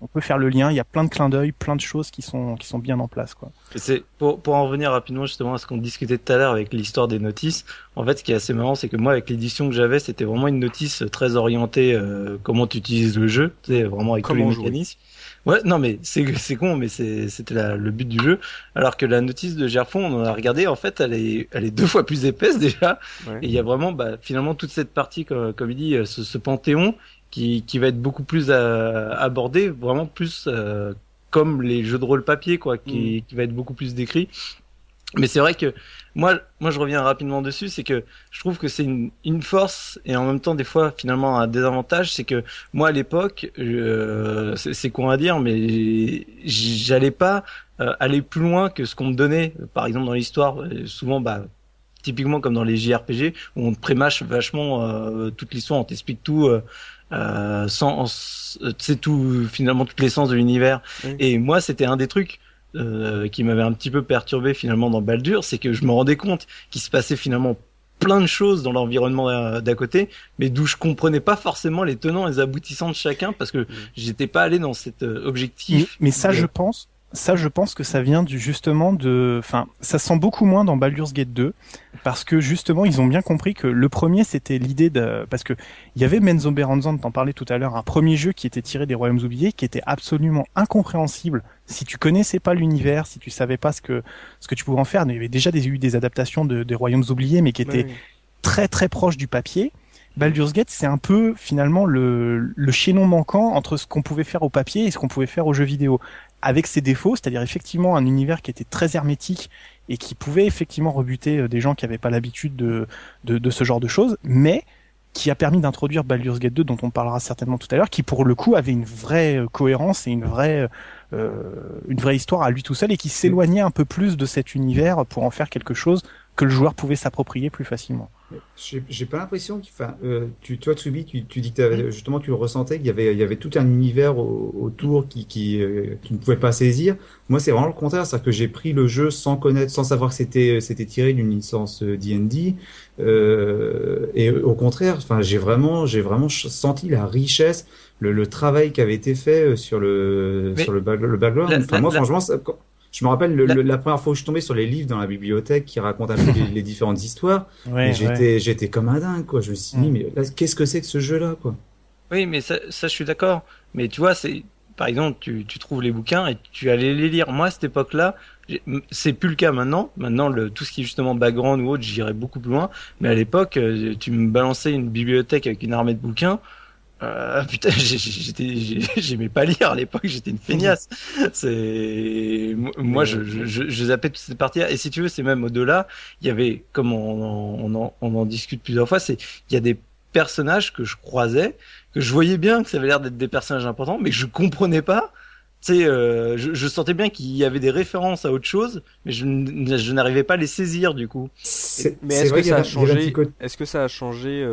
[SPEAKER 4] on peut faire le lien, il y a plein de clins d'œil, plein de choses qui sont qui sont bien en place quoi.
[SPEAKER 2] C'est pour pour en revenir rapidement justement à ce qu'on discutait tout à l'heure avec l'histoire des notices. En fait, ce qui est assez marrant, c'est que moi avec l'édition que j'avais, c'était vraiment une notice très orientée euh, comment tu utilises le jeu, tu sais vraiment avec tous les mécanismes. Ouais, non mais c'est c'est con, mais c'est c'était le but du jeu. Alors que la notice de Gerfond, on en a regardé, en fait, elle est elle est deux fois plus épaisse déjà. Et il y a vraiment bah, finalement toute cette partie comme, comme il dit, euh, ce, ce panthéon qui qui va être beaucoup plus euh, abordé, vraiment plus euh, comme les jeux de rôle papier quoi, qui mm. qui va être beaucoup plus décrit. Mais c'est vrai que moi, moi, je reviens rapidement dessus, c'est que je trouve que c'est une, une, force et en même temps des fois finalement un désavantage, c'est que moi à l'époque, euh, c'est con à dire, mais j'allais pas euh, aller plus loin que ce qu'on me donnait. Par exemple dans l'histoire, euh, souvent, bah, typiquement comme dans les JRPG, où on te prémâche vachement euh, toute l'histoire, on t'explique tout. Euh, sans, c'est tout finalement toute l'essence de l'univers. Et moi, c'était un des trucs euh, qui m'avait un petit peu perturbé finalement dans Baldur, c'est que je me rendais compte qu'il se passait finalement plein de choses dans l'environnement d'à côté, mais d'où je comprenais pas forcément les tenants et les aboutissants de chacun parce que mm. j'étais pas allé dans cet euh, objectif.
[SPEAKER 4] Mais, ça, je pense, ça, je pense que ça vient du justement de, enfin, ça sent beaucoup moins dans Baldur's Gate 2 parce que justement ils ont bien compris que le premier c'était l'idée de, parce que il y avait Menzo Beranzan, t'en parlais tout à l'heure, un premier jeu qui était tiré des Royaumes oubliés, qui était absolument incompréhensible si tu connaissais pas l'univers, si tu savais pas ce que ce que tu pouvais en faire. Il y avait déjà des, eu des adaptations de, des Royaumes oubliés, mais qui étaient très très proches du papier. Baldur's Gate, c'est un peu finalement le, le chaînon manquant entre ce qu'on pouvait faire au papier et ce qu'on pouvait faire au jeu vidéo avec ses défauts, c'est-à-dire effectivement un univers qui était très hermétique et qui pouvait effectivement rebuter euh, des gens qui n'avaient pas l'habitude de, ce genre de choses, mais qui a permis d'introduire Baldur's Gate 2 dont on parlera certainement tout à l'heure, qui pour le coup avait une vraie euh, cohérence et une vraie euh, une vraie histoire à lui tout seul et qui s'éloignait un peu plus de cet univers pour en faire quelque chose que le joueur pouvait s'approprier plus facilement.
[SPEAKER 3] J'ai pas l'impression qu'il. Enfin, euh, tu, toi, Tsubi, tu, tu dis que justement tu le ressentais qu'il y avait, il y avait tout un univers autour qui, qui, euh, qui ne pouvait pas saisir. Moi, c'est vraiment le contraire, c'est-à-dire que j'ai pris le jeu sans connaître, sans savoir que c'était, c'était tiré d'une licence D&D. Euh, et au contraire, enfin, j'ai vraiment, j'ai vraiment senti la richesse, le, le travail qui avait été fait euh, sur le, sur le, le background. enfin, moi, franchement, ça, je me rappelle la... première fois où je suis tombé sur les livres dans la bibliothèque qui racontent un peu les, différentes histoires. et j'étais, j'étais comme un dingue, quoi. Je me suis dit, mm. mais qu'est-ce que c'est que ce jeu-là, quoi?
[SPEAKER 2] Oui, mais ça, ça, je suis d'accord. Mais tu vois, c'est, par exemple, tu, tu trouves les bouquins et tu allais les lire. Moi, à cette époque-là, c'est plus le cas maintenant. Maintenant, le, tout ce qui est justement background ou autre, j'irais beaucoup plus loin. Mais à l'époque, euh, tu me balançais une bibliothèque avec une armée de bouquins. Euh, putain, j'étais, j'aimais pas lire à l'époque, j'étais une feignasse. C'est, moi, je, je, je, zappais toute cette partie-là. Et si tu veux, c'est même au-delà. Il y avait, comme on, on, en, on en discute plusieurs fois, c'est, il y a des personnages que je croisais, que je voyais bien que ça avait l'air d'être des personnages importants, mais que je comprenais pas. Tu sais, euh, je, je, sentais bien qu'il y avait des références à autre chose, mais je, je n'arrivais pas à les saisir du coup.
[SPEAKER 1] Mais est-ce que, ça a changé Est-ce que ça a changé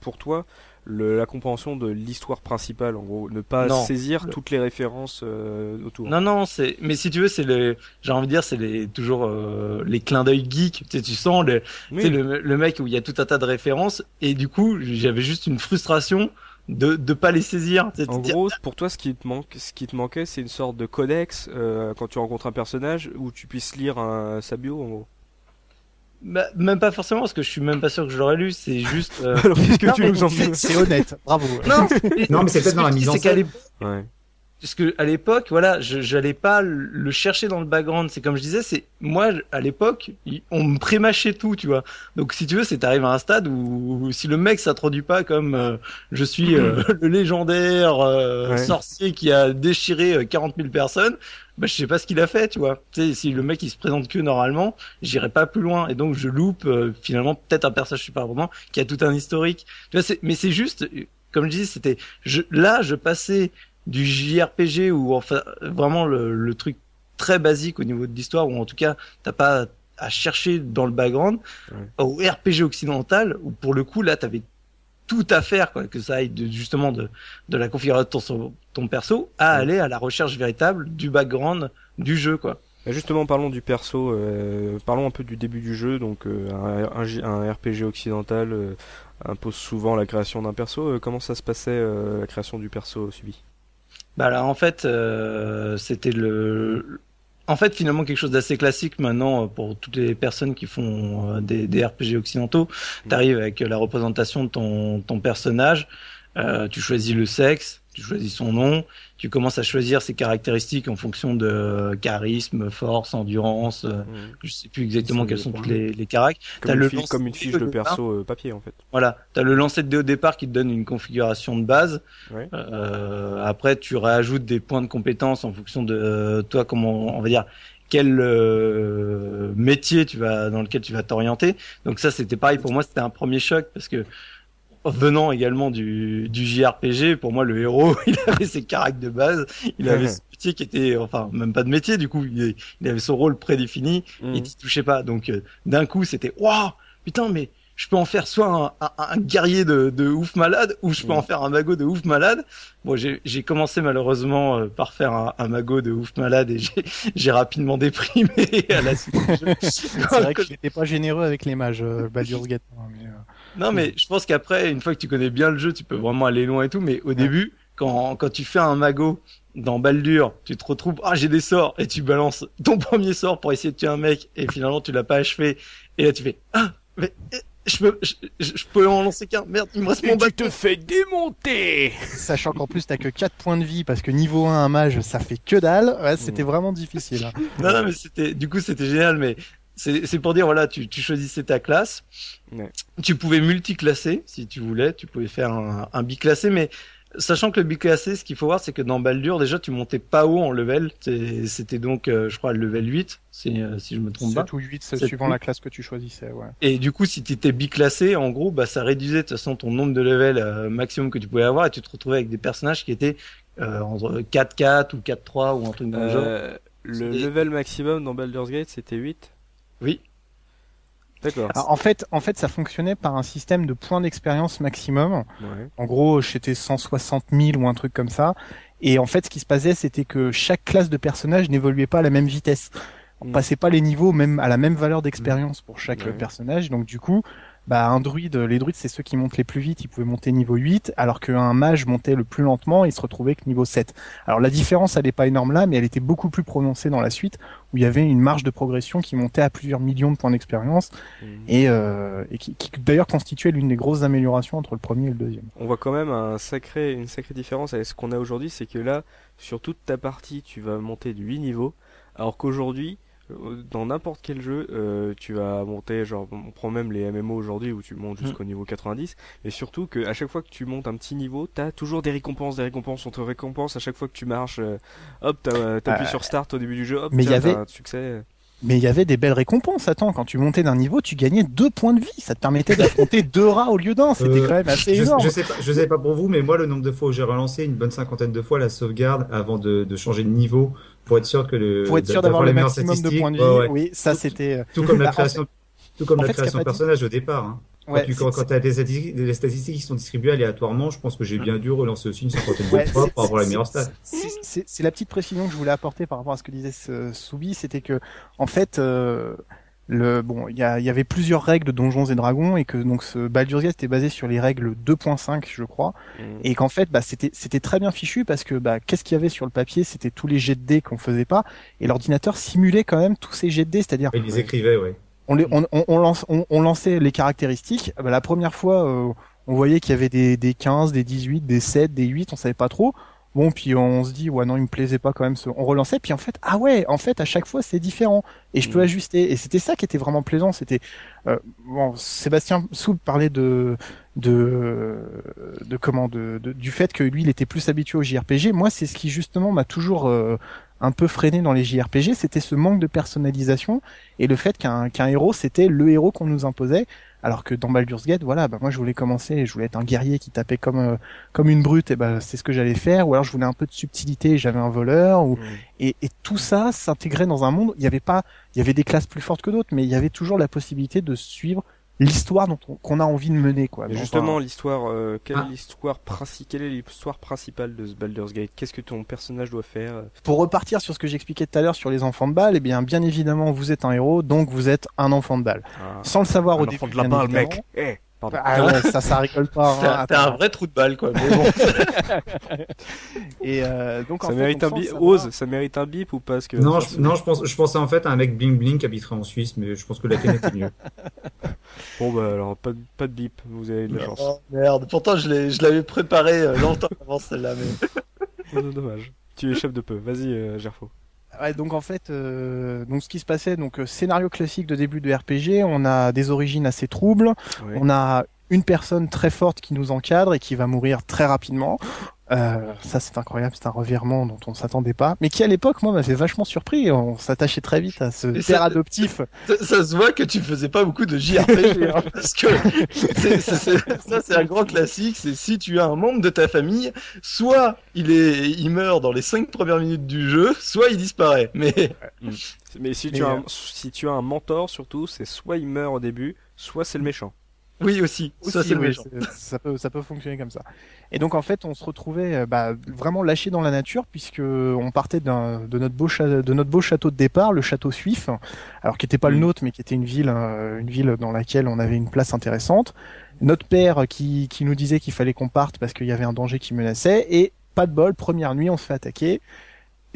[SPEAKER 1] pour toi la compréhension de l'histoire principale, en gros, ne pas saisir toutes les références euh, autour.
[SPEAKER 2] Non, non, c'est, mais si tu veux, c'est les, j'ai envie de dire, c'est les toujours euh, les clins d'œil geek. Tu, sais, tu sens le, le, le mec où il y a tout un tas de références, et du coup, j'avais juste une frustration de de pas les saisir.
[SPEAKER 1] En gros, pour toi, ce qui te manque, ce qui te manquait, c'est une sorte de codex euh, quand tu rencontres un personnage où tu puisses lire un, sa bio, en gros.
[SPEAKER 2] Bah, même pas forcément, parce que je suis même pas sûr que je l'aurais lu. C'est juste.
[SPEAKER 1] Euh... Alors qu'est-ce que tu nous en
[SPEAKER 4] C'est honnête, bravo.
[SPEAKER 2] Non,
[SPEAKER 3] non mais c'est peut-être dans la mise en scène.
[SPEAKER 1] Ouais
[SPEAKER 2] parce que à l'époque, voilà, je j'allais pas le chercher dans le background. C'est comme je disais, c'est moi à l'époque, on me prémâchait tout, tu vois. Donc si tu veux, c'est arrivé à un stade où, si le mec s'introduit pas comme euh, je suis euh, le légendaire euh, sorcier qui a déchiré 40 000 personnes, bah je sais pas ce qu'il a fait, tu vois. Tu sais, si le mec il se présente que normalement, j'irai pas plus loin et donc je loupe finalement peut-être un personnage super vraiment qui a tout un historique. Tu vois, mais c'est juste comme je dis, c'était là je passais du JRPG ou enfin vraiment le, truc très basique au niveau de l'histoire ou en tout cas t'as pas à chercher dans le background au RPG occidental où pour le coup là t'avais tout à faire quoi que ça aille de, justement de, de la configuration de ton, ton perso à aller à la recherche véritable du background du jeu quoi.
[SPEAKER 1] Justement, parlons du perso, euh, parlons un peu du début du jeu. Donc, euh, un, un, RPG occidental euh, impose souvent la création d'un perso. comment ça se passait la création du perso subi?
[SPEAKER 2] Bah là, en fait, euh, c'était le. En fait, finalement, quelque chose d'assez classique maintenant euh, pour toutes les personnes qui font euh, des, des RPG occidentaux. Mmh. T'arrives avec la représentation de ton, ton personnage, euh, tu choisis le sexe, tu choisis son nom, tu commences à choisir ses caractéristiques en fonction de charisme, force, endurance, euh, mmh. je sais plus exactement quels sont tous les, les caractères.
[SPEAKER 1] Comme, une fiche, comme une fiche de perso euh, papier en fait.
[SPEAKER 2] Voilà, tu as le lancer de dé au départ qui te donne une configuration de base. Euh, après, tu rajoutes des points de compétence en fonction de euh, toi, comment on va dire quel euh, métier tu vas dans lequel tu vas t'orienter. Donc ça, c'était pareil pour moi, c'était un premier choc parce que venant également du, du JRPG, pour moi, le héros, il avait ses caractères de base, il avait ce métier qui était, enfin, même pas de métier, du coup, il, avait son rôle prédéfini, et mhm. il touchait pas. Donc, euh, d'un coup, c'était, waouh, putain, mais je peux en faire soit un, un, guerrier de, de, ouf malade, ou je peux en faire un mago de ouf malade. Bon, j'ai commencé malheureusement euh, par faire un, un, mago de ouf malade et j'ai rapidement déprimé à la suite.
[SPEAKER 4] C'est vrai que j'étais pas généreux avec les mages, euh, Baldur's Gate. Hein, mais,
[SPEAKER 2] non, mais je pense qu'après, une fois que tu connais bien le jeu, tu peux vraiment aller loin et tout. Mais au début, quand, quand tu fais un mago dans Baldur, tu te retrouves, ah, j'ai des sorts, et tu balances ton premier sort pour essayer de tuer un mec, et finalement, tu l'as pas achevé. Et là, tu fais, ah, mais, eh, je peux, je, peux en lancer qu'un. Merde, il me reste mon
[SPEAKER 1] bac. Tu te fais démonter
[SPEAKER 4] Sachant qu'en plus, t'as que 4 points de vie, parce que niveau 1, un mage, ça fait que dalle. Ouais, c'était mmh. vraiment difficile.
[SPEAKER 2] Non, non, mais c'était, du coup, c'était génial, mais c'est pour dire, voilà, tu, tu choisissais ta classe. Tu pouvais multiclasser si tu voulais. Tu pouvais faire un, un biclassé, mais sachant que le biclassé, ce qu'il faut voir, c'est que dans Baldur, déjà, tu montais pas haut en level. C'était donc, euh, je crois, le level 8, si, euh, si je me trompe 7 pas.
[SPEAKER 4] ou 8, c'est suivant la classe que tu choisissais, ouais.
[SPEAKER 2] Et du coup, si tu étais biclassé, en gros, bah, ça réduisait de toute façon ton nombre de levels euh, maximum que tu pouvais avoir et tu te retrouvais avec des personnages qui étaient entre 4-4 ou 4-3 ou un truc dans le genre.
[SPEAKER 1] Le level maximum dans Baldur's Gate, c'était 8
[SPEAKER 2] oui.
[SPEAKER 1] D'accord.
[SPEAKER 4] En fait, en fait, ça fonctionnait par un système de points d'expérience maximum. En gros, j'étais 160 000 ou un truc comme ça. Et en fait, ce qui se passait, c'était que chaque classe de personnage n'évoluait pas à la même vitesse. On mm. passait pas les niveaux même à la même valeur d'expérience pour chaque personnage. Donc du coup, bah un druide, les druides c'est ceux qui montent les plus vite, ils pouvaient monter niveau 8, alors qu'un mage montait le plus lentement, il se retrouvait que niveau 7. Alors la différence elle n'est pas énorme là, mais elle était beaucoup plus prononcée dans la suite, où il y avait une marge de progression qui montait à plusieurs millions de points d'expérience, mmh. et, euh, et qui, qui d'ailleurs constituait l'une des grosses améliorations entre le premier et le deuxième.
[SPEAKER 1] On voit quand même un sacré, une sacrée différence avec ce qu'on a aujourd'hui, c'est que là, sur toute ta partie, tu vas monter de 8 niveaux, alors qu'aujourd'hui, dans n'importe quel jeu, euh, tu vas monter, genre, on prend même les MMO aujourd'hui où tu montes jusqu'au mm. niveau 90, et surtout que à chaque fois que tu montes un petit niveau, t'as toujours des récompenses, des récompenses, on te récompense à chaque fois que tu marches, euh, hop, t'appuies euh, sur Start au début du jeu, hop,
[SPEAKER 4] mais il y avait
[SPEAKER 1] un succès.
[SPEAKER 4] Mais il y avait des belles récompenses. Attends, quand tu montais d'un niveau, tu gagnais deux points de vie. Ça te permettait d'affronter deux rats au lieu d'un. C'était quand même assez
[SPEAKER 3] je,
[SPEAKER 4] énorme.
[SPEAKER 3] Je sais, pas, je sais pas pour vous, mais moi, le nombre de fois où j'ai relancé une bonne cinquantaine de fois la sauvegarde avant de, de changer de niveau pour être sûr que le
[SPEAKER 4] pour être sûr d'avoir le maximum de points de vie. Oui, ça c'était
[SPEAKER 3] tout, comme la création Tout comme la création de personnage au départ. Hein. Ouais, quand tu as des statistiques, qui sont distribuées aléatoirement, je pense que j'ai bien dû relancer aussi une cinquantaine de fois pour avoir les meilleures stats.
[SPEAKER 4] C'est la petite précision que je voulais apporter par rapport à ce que disait Soubi, c'était que en fait, euh, le bon, il y, y, avait plusieurs règles de Donjons et Dragons et que donc ce Baldur's Gate était basé sur les règles 2.5, je crois, mmh. et qu'en fait, bah, c'était c'était très bien fichu parce que bah, qu'est-ce qu'il y avait sur le papier, c'était tous les jets de dés qu'on faisait pas, et l'ordinateur simulait quand même tous ces jets de dés, c'est-à-dire.
[SPEAKER 3] Il les écrivait, ouais
[SPEAKER 4] on, on, on, lance, on, lançait les caractéristiques. Bah, la première fois, euh, on voyait qu'il y avait des, des 15, des 18, des 7, des 8, on savait pas trop. Bon, puis on se dit, ouais, non, il me plaisait pas quand même. Ce... On relançait, puis en fait, ah ouais, en fait, à chaque fois, c'est différent. Et je peux mmh. ajuster. Et c'était ça qui était vraiment plaisant. C'était, euh, bon, Sébastien Soub parlait de, de, de comment, de, du fait que lui, il était plus habitué au JRPG. Moi, c'est ce qui, justement, m'a toujours euh, un peu freiné dans les JRPG, c'était ce manque de personnalisation et le fait qu'un qu'un héros c'était le héros qu'on nous imposait, alors que dans Baldur's Gate, voilà, bah moi je voulais commencer, je voulais être un guerrier qui tapait comme euh, comme une brute, et ben c'est ce que j'allais faire, ou alors je voulais un peu de subtilité, j'avais un voleur, ou et, et tout ça s'intégrait dans un monde. Il y avait pas, il y avait des classes plus fortes que d'autres, mais il y avait toujours la possibilité de suivre l'histoire dont qu'on a envie de mener quoi.
[SPEAKER 1] justement l'histoire euh, quelle ah. l'histoire quelle est l'histoire principale de Baldur's Gate? Qu'est-ce que ton personnage doit faire?
[SPEAKER 4] Pour repartir sur ce que j'expliquais tout à l'heure sur les enfants de balle, eh bien bien évidemment vous êtes un héros donc vous êtes un enfant de balle. Ah. Sans le savoir au
[SPEAKER 1] enfant de la balle mec. Eh,
[SPEAKER 4] ah ouais, ça, ça rigole pas.
[SPEAKER 2] Hein, T'as un vrai trou de balle, quoi. Mais bon.
[SPEAKER 4] et euh, donc,
[SPEAKER 1] ça mérite un bip. Ose, ça mérite un bip ou pas que
[SPEAKER 3] Non, je, non, je pense, je pensais en fait à un mec bling bling qui habiterait en Suisse, mais je pense que la tienne était mieux.
[SPEAKER 1] bon bah alors pas de, pas de bip, vous avez de la chance. Oh,
[SPEAKER 2] merde, pourtant je l'avais préparé euh, longtemps avant celle-là, mais.
[SPEAKER 1] Oh, dommage. Tu échappes de peu. Vas-y, euh, Gerfo.
[SPEAKER 4] Ouais, donc en fait, euh, donc ce qui se passait, donc euh, scénario classique de début de RPG, on a des origines assez troubles, on a une personne très forte qui nous encadre et qui va mourir très rapidement. Euh, ça c'est incroyable, c'est un revirement dont on s'attendait pas, mais qui à l'époque moi m'avait vachement surpris. On s'attachait très vite à ce père adoptif.
[SPEAKER 2] Ça, se voit que tu faisais pas beaucoup de JRPG, hein, parce que ça c'est un grand classique. C'est si tu as un membre de ta famille, soit il est, il meurt dans les cinq premières minutes du jeu, soit il disparaît. Mais
[SPEAKER 1] mais si tu as un, si tu as un mentor surtout, c'est soit il meurt au début, soit c'est le méchant.
[SPEAKER 2] Oui aussi, ça c'est
[SPEAKER 4] ça peut ça peut fonctionner comme ça. Et donc en fait on se retrouvait euh, bah, vraiment lâché dans la nature puisque on partait de notre beau de notre beau château de départ, le château Suif, alors qui n'était pas le nôtre mais qui était une ville euh, une ville dans laquelle on avait une place intéressante. Notre père qui qui nous disait qu'il fallait qu'on parte parce qu'il y avait un danger qui menaçait et pas de bol, première nuit on se fait attaquer.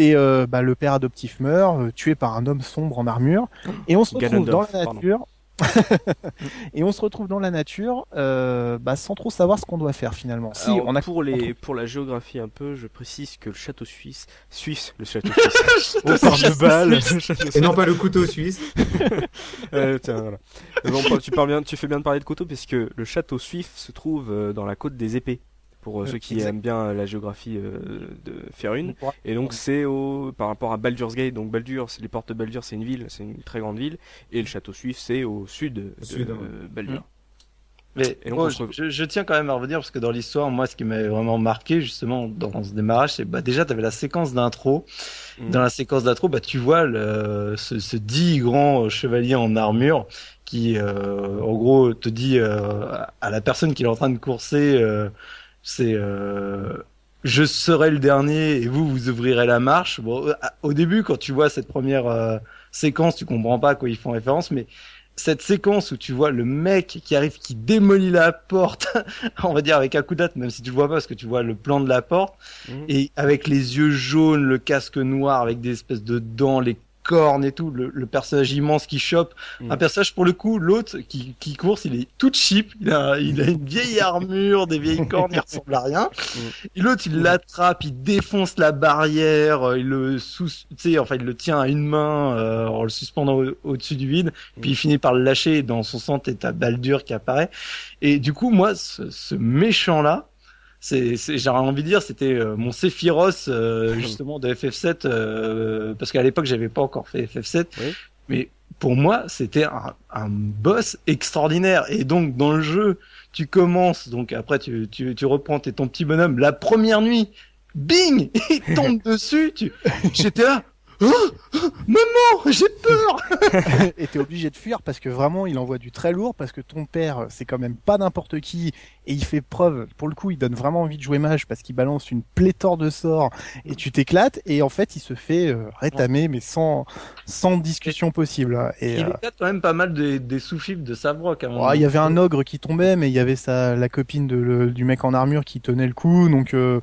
[SPEAKER 4] Et euh, bah, le père adoptif meurt, tué par un homme sombre en armure. Et on se retrouve dans la nature. et on se retrouve dans la nature euh, bah, sans trop savoir ce qu'on doit faire finalement.
[SPEAKER 1] Si, on a pour les pour la géographie un peu, je précise que le château suisse, suisse, le château suisse, on parle de balle,
[SPEAKER 3] et non pas le couteau suisse.
[SPEAKER 1] euh, tiens, voilà. Bon, tu parles bien, tu fais bien de parler de couteau puisque le château suisse se trouve euh, dans la côte des épées pour euh, ceux qui aiment bien la géographie euh, de faire une. Et donc c'est au par rapport à Baldur's Gate. Donc Baldur, c'est les portes de Baldur, c'est une ville, c'est une très grande ville, et le château suisse c'est au sud de Baldur.
[SPEAKER 2] Mais je, tiens quand même à revenir parce que dans l'histoire, moi, ce qui m'a vraiment marqué justement dans ce démarrage, c'est bah déjà, tu avais la séquence d'intro. Mm. Dans la séquence d'intro, bah tu vois le, ce, ce dit grand chevalier en armure qui, euh, en gros, te dit à la personne qui est en train de courser c'est euh, je serai le dernier et vous vous ouvrirez la marche. Bon, au début, quand tu vois cette première euh, séquence, tu comprends pas à quoi ils font référence, mais cette séquence où tu vois le mec qui arrive, qui démolit la porte, on va dire avec un coup date, même si tu le vois pas parce que tu vois le plan de la porte, mhm. et avec les yeux jaunes, le casque noir, avec des espèces de dents, les cornes et tout, le, personnage immense qui chope. Mm. Un personnage pour le coup, l'autre qui, qui course, il est tout cheap, il a, il a une vieille armure, des vieilles cornes, il ressemble à rien. Mm. Et l'autre, il l'attrape, il défonce la barrière, euh, il le sous, tu sais, enfin, il le tient à une main euh, en le suspendant au-dessus du vide, mm. puis il finit par le lâcher et dans son sang, t'as Baldur qui apparaît. Et du coup, moi, ce, ce méchant là, c'est, j'aurais envie de dire, c'était euh, mon Sephiroth euh, justement de FF7 euh, parce qu'à l'époque j'avais pas encore fait FF7, mais pour moi c'était un, un, boss extraordinaire. Et donc dans le jeu tu commences donc après tu tu, tu reprends t'es ton petit bonhomme. La première nuit, bing, il tombe dessus, tu, j'étais là, maman, j'ai peur.
[SPEAKER 4] et t'es obligé de fuir parce que vraiment il envoie du très lourd parce que ton père c'est quand même pas n'importe qui et il fait preuve. Pour le coup, il donne vraiment envie de jouer mage parce qu'il balance une pléthore de sorts et tu t'éclates et en fait il se fait euh, rétamer mais sans sans discussion possible. Hein. Et,
[SPEAKER 2] il euh... éclate quand même pas mal des, des sous-fifs de Savrock.
[SPEAKER 4] Oh, il y avait un ogre qui tombait mais il y avait sa la copine de, le, du mec en armure qui tenait le coup donc euh,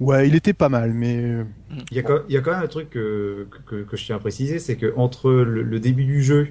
[SPEAKER 4] ouais il était pas mal mais euh,
[SPEAKER 3] il y a quand, il y a quand même un truc que, que, que je tiens à préciser c'est que entre le, le, début du jeu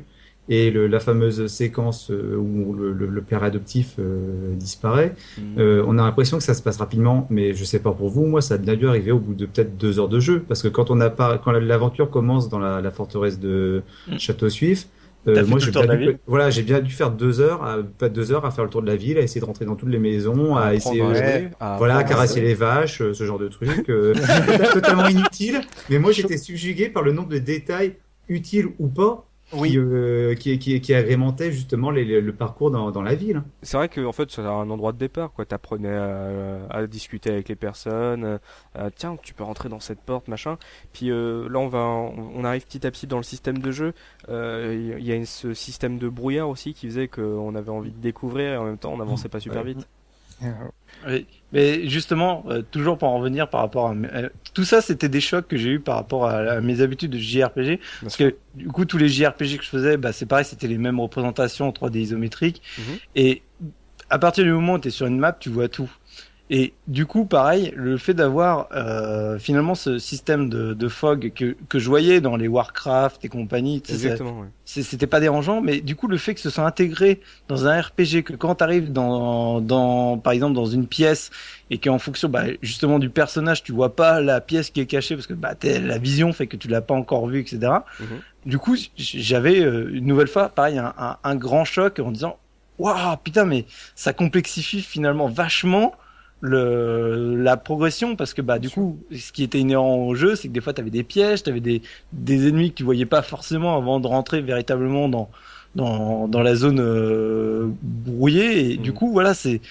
[SPEAKER 3] et le, la fameuse séquence euh, où le, le, père adoptif euh, disparaît, mmh. euh, on a l'impression que ça se passe rapidement, mais je sais pas pour vous, moi ça a bien dû arriver au bout de peut-être deux heures de jeu, parce que quand on a pas, quand l'aventure commence dans la, la forteresse de mmh. Château Suif, euh, moi j'ai bien, dû, voilà, j'ai bien dû faire deux heures, à, pas deux heures à faire le tour de la ville, à essayer de rentrer dans toutes les maisons, à, à essayer, ouais, à voilà, à caresser les vaches, euh, ce genre de trucs, euh, totalement inutile. Mais moi j'étais subjugué par le nombre de détails utiles ou pas oui. qui, euh, qui, qui, qui, agrémentait justement les, les, le parcours dans, dans la ville.
[SPEAKER 1] C'est vrai que en fait c'est un endroit de départ quoi. T'apprenais à, à discuter avec les personnes. À, tiens tu peux rentrer dans cette porte machin. Puis euh, là on va on arrive petit à petit dans le système de jeu. Il euh, y a une, ce système de brouillard aussi qui faisait qu'on avait envie de découvrir et en même temps on n'avançait pas super vite.
[SPEAKER 2] Oui. Mais justement, euh, toujours pour en revenir par rapport à euh, tout ça, c'était des chocs que j'ai eu par rapport à, à, mes habitudes de JRPG, parce que du coup tous les JRPG que je faisais, bah c'est pareil, c'était les mêmes représentations en 3D isométrique, mm -hmm. et à partir du moment où tu es sur une map, tu vois tout. Et du coup, pareil, le fait d'avoir euh, finalement ce système de, de fog que, que je voyais dans les Warcraft et compagnie,
[SPEAKER 1] Exactement, ouais.
[SPEAKER 2] c'était pas dérangeant, mais du coup, le fait que ce soit intégré dans un RPG, que quand tu arrives dans, dans, par exemple, dans une pièce et qu'en fonction bah, justement du personnage, tu vois pas la pièce qui est cachée parce que bah, la vision fait que tu l'as pas encore vue, etc. -hmm. Du coup, j'avais euh, une nouvelle fois, pareil, un, un, un grand choc en disant, waouh, putain, mais ça complexifie finalement vachement le, la progression parce que bah du coup ce qui était inhérent au jeu c'est que des fois tu avais des pièges tu avais des, des ennemis que tu voyais pas forcément avant de rentrer véritablement dans dans, dans la zone euh, brouillée et mmh. du coup voilà c'est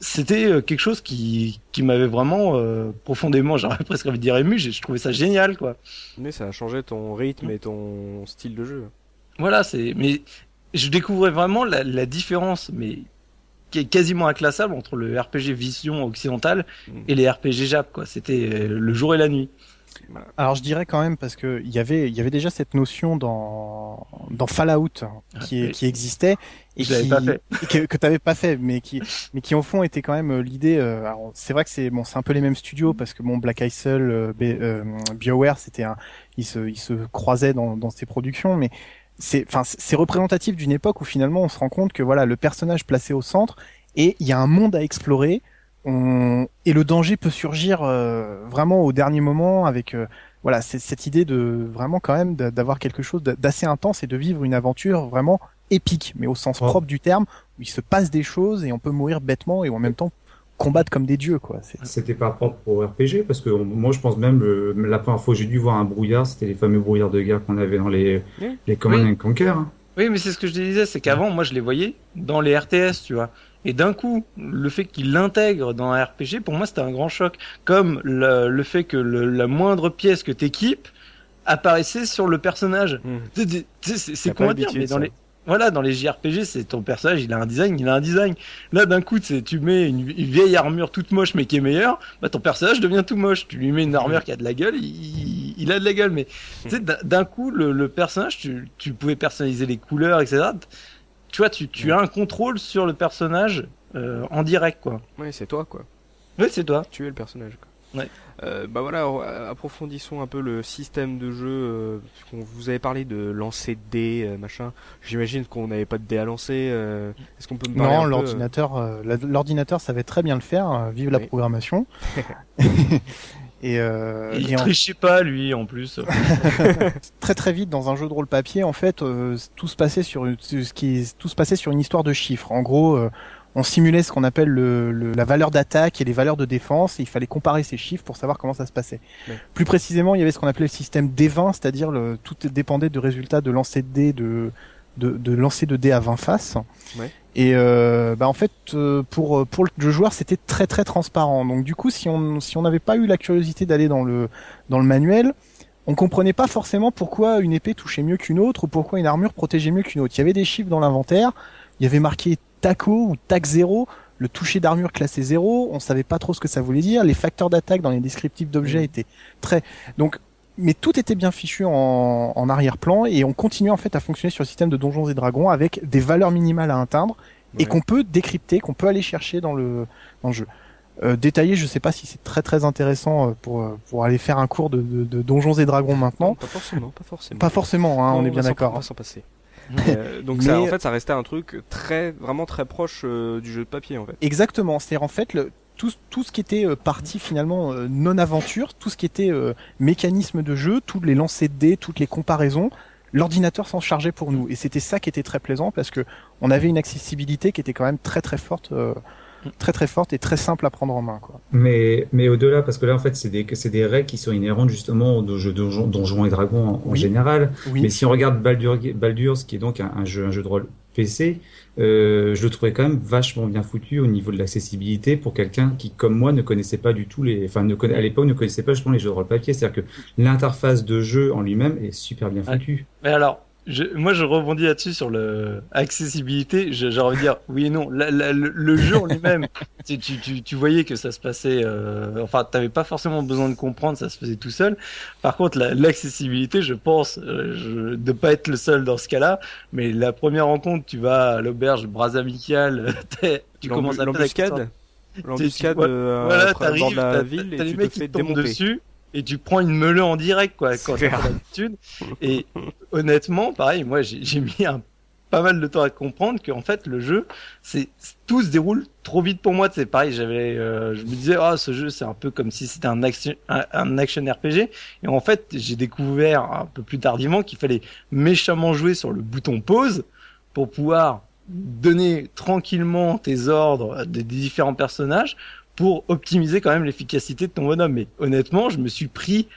[SPEAKER 2] c'était quelque chose qui, qui m'avait vraiment euh, profondément, j'aurais presque envie de dire ému, je trouvais ça génial quoi.
[SPEAKER 1] Mais ça a changé ton rythme mmh. et ton style de jeu.
[SPEAKER 2] Voilà, c'est mais je découvrais vraiment la, la différence mais qui est quasiment inclassable entre le RPG vision occidentale mmh. et les RPG Jap quoi. C'était le jour et la nuit.
[SPEAKER 4] Alors je dirais quand même parce que il y avait il y avait déjà cette notion dans dans Fallout qui est, qui existait et
[SPEAKER 2] qui, pas fait.
[SPEAKER 4] que, que t'avais pas fait mais qui mais qui au fond était quand même l'idée euh, c'est vrai que c'est bon c'est un peu les mêmes studios parce que bon Black Isle euh, euh, BioWare c'était un ils se ils se croisaient dans dans ces productions mais c'est enfin c'est représentatif d'une époque où finalement on se rend compte que voilà le personnage placé au centre et il y a un monde à explorer. On... et le danger peut surgir euh, vraiment au dernier moment avec euh, voilà cette idée de vraiment quand même d'avoir quelque chose d'assez intense et de vivre une aventure vraiment épique mais au sens propre du terme où il se passe des choses et on peut mourir bêtement et en même temps combattre comme des dieux quoi.
[SPEAKER 3] C'était pas propre au RPG parce que moi je pense même le, la première fois que j'ai dû voir un brouillard c'était les fameux brouillards de guerre qu'on avait dans les oui. les Command oui. Conquer. Hein.
[SPEAKER 2] Oui mais c'est ce que je te disais c'est qu'avant moi je les voyais dans les RTS tu vois et d'un coup le fait qu'il l'intègre dans un RPG pour moi c'était un grand choc comme le, le fait que le, la moindre pièce que t'équipes apparaissait sur le personnage. Mmh. C'est comment dire mais dans les voilà, dans les JRPG, c'est ton personnage, il a un design, il a un design. Là, d'un coup, tu mets une, vieille armure toute moche mais qui est meilleure, bah ton personnage devient tout moche. Tu lui mets une armure qui a de la gueule, il, il a de la gueule, mais d'un coup, le, le personnage, tu, tu, pouvais personnaliser les couleurs, etc. Tu vois, tu, tu as un contrôle sur le personnage euh, en direct, quoi.
[SPEAKER 1] Oui, c'est toi, quoi.
[SPEAKER 2] Oui, c'est toi.
[SPEAKER 1] Tu es le personnage, quoi.
[SPEAKER 2] Ouais.
[SPEAKER 1] Euh, bah voilà, approfondissons un peu le système de jeu. Euh, vous avez parlé de lancer de dés, euh, machin. J'imagine qu'on n'avait pas de dés à lancer. Euh, Est-ce qu'on peut me parler
[SPEAKER 4] Non, l'ordinateur, euh, l'ordinateur savait très bien le faire. vive oui. la programmation.
[SPEAKER 2] Et, euh, il et trichait en... pas lui en plus.
[SPEAKER 4] très très vite dans un jeu de rôle papier, en fait, euh, tout se passait sur une, ce qui, tout se passait sur une histoire de chiffres. En gros, euh, on simulait ce qu'on appelle le, le, la valeur d'attaque et les valeurs de défense, et il fallait comparer ces chiffres pour savoir comment ça se passait. Ouais. Plus précisément, il y avait ce qu'on appelait le système D20, c'est-à-dire le, tout dépendait de résultats de lancer de dés, de, de, de lancer de dés à 20 faces.
[SPEAKER 1] Ouais.
[SPEAKER 4] Et euh, bah en fait, euh, pour pour le joueur, c'était très très transparent. Donc du coup, si on si on n'avait pas eu la curiosité d'aller dans le dans le manuel, on comprenait pas forcément pourquoi une épée touchait mieux qu'une autre ou pourquoi une armure protégeait mieux qu'une autre. Il y avait des chiffres dans l'inventaire, il y avait marqué TACO ou TAC 0, le toucher d'armure classé 0, on savait pas trop ce que ça voulait dire, les facteurs d'attaque dans les descriptifs d'objets étaient très donc mais tout était bien fichu en, en arrière-plan et on continuait en fait à fonctionner sur le système de donjons et dragons avec des valeurs minimales à atteindre et qu'on peut décrypter, qu'on peut aller chercher dans le dans le jeu. Euh, détaillé, je sais pas si c'est très très intéressant euh, pour euh, pour aller faire un cours de, de, de donjons et dragons maintenant.
[SPEAKER 1] Pas forcément, pas forcément.
[SPEAKER 4] Pas forcément, hein, on, est bien d'accord.
[SPEAKER 1] On va s'en passer. Euh, donc ça, en fait, ça restait un truc très, vraiment très proche euh, du jeu de papier en fait.
[SPEAKER 4] Exactement. C'est-à-dire en fait le tout, tout ce qui était euh, partie finalement euh, non aventure, tout ce qui était mécanisme de jeu, tous les lancers de dés, toutes les comparaisons, l'ordinateur s'en chargeait pour nous. Et c'était ça qui était très plaisant parce que on avait une accessibilité qui était quand même très très forte très très forte et très simple à prendre en main. Quoi.
[SPEAKER 3] Mais, mais au-delà, parce que là en fait c'est des, c'est des règles qui sont inhérentes justement aux jeux donjons, donjons et dragons en,
[SPEAKER 4] Oui.
[SPEAKER 3] général.
[SPEAKER 4] Oui.
[SPEAKER 3] Mais si on regarde Baldur, Baldur's, qui est donc un, un jeu, un jeu de rôle PC, euh, je le trouvais quand même vachement bien foutu au niveau de l'accessibilité pour quelqu'un qui, comme moi, ne connaissait pas du tout les, enfin, ne conna- à l'époque ne connaissait pas justement les jeux de rôle papier. C'est-à-dire que l'interface de jeu en lui-même est super bien foutue.
[SPEAKER 2] Mais alors, je, moi je rebondis là-dessus sur le accessibilité. Je- J'ai envie de dire oui et non. La- la- le, le jeu en lui-même, tu, tu, tu, tu voyais que ça se passait. Euh, enfin, t'avais pas forcément besoin de comprendre, ça se faisait tout seul. Par contre, la- l'accessibilité, je pense, euh, je, de pas être le seul dans ce cas-là. Mais la première rencontre, tu vas à l'auberge Bras Amical, t'es- tu commences à
[SPEAKER 1] l'embuscade. L'embuscade
[SPEAKER 2] Tu- tu-
[SPEAKER 1] euh,
[SPEAKER 2] voilà,
[SPEAKER 1] de la ville et
[SPEAKER 2] les
[SPEAKER 1] tu te fais
[SPEAKER 2] qui tombent dessus et tu prends une meule en direct quoi quand pas l'habitude. Et honnêtement, pareil, moi j'ai, mis un pas mal de temps à comprendre qu'en fait le jeu, c'est tout se déroule trop vite pour moi. C'est pareil, j'avais, euh, je me disais ah ce jeu c'est un peu comme si c'était un action, un, un action RPG. Et en fait j'ai découvert un peu plus tardivement qu'il fallait méchamment jouer sur le bouton pause pour pouvoir donner tranquillement tes ordres des, des différents personnages pour optimiser quand même l'efficacité de ton bonhomme. Mais honnêtement, je me suis pris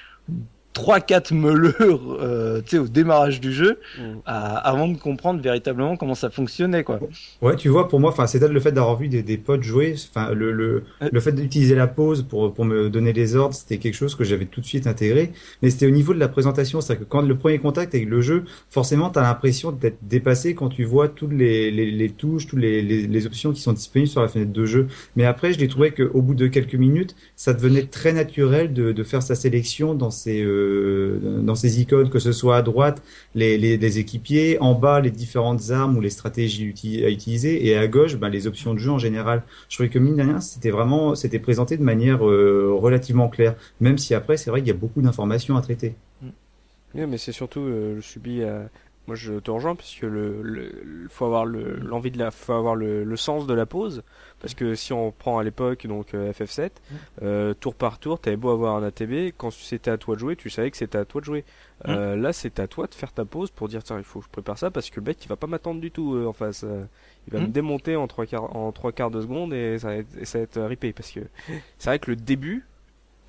[SPEAKER 2] trois quatre meuleurs euh, tu sais au démarrage du jeu
[SPEAKER 1] Mm.
[SPEAKER 2] à- avant de comprendre véritablement comment ça fonctionnait quoi.
[SPEAKER 3] Ouais, tu vois, pour moi, enfin, c'est le fait d'avoir vu des, des potes jouer, enfin, le, le, le fait d'utiliser la pause pour, pour me donner les ordres, c'était quelque chose que j'avais tout de suite intégré. Mais c'était au niveau de la présentation, c'est-à-dire que quand le premier contact avec le jeu, forcément, t'as l'impression d'être dépassé quand tu vois toutes les, les, les touches, toutes les, les, les options qui sont disponibles sur la fenêtre de jeu. Mais après, je l'ai trouvé qu'au bout de quelques minutes, ça devenait très naturel de, de faire sa sélection dans ces, euh, dans ces icônes, que ce soit à droite, les, les, équipiers, en bas les différentes armes ou les stratégies à utiliser, et à gauche ben, les options de jeu en général. Je trouvais que mine de rien, c'était vraiment, c'était présenté de manière euh, relativement claire, même si après c'est vrai qu'il y a beaucoup d'informations à traiter.
[SPEAKER 1] Oui, mais c'est surtout euh, le subi. euh, Moi, je te rejoins parce que le, le, faut avoir le, l'envie de la, faut avoir le, le sens de la pause. Parce que si on prend à l'époque donc euh, FF7, euh, tour par tour, t'avais beau avoir un ATB, quand c'était à toi de jouer, tu savais que c'était à toi de jouer. Euh, Là, c'est à toi de faire ta pause pour dire tiens, il faut que je prépare ça parce que le mec, il va pas m'attendre du tout euh, en face. Euh, il va
[SPEAKER 2] Mm.
[SPEAKER 1] me démonter en trois quarts, en trois quarts de seconde et ça va être, et ça va être euh, ripé parce que c'est vrai que le début,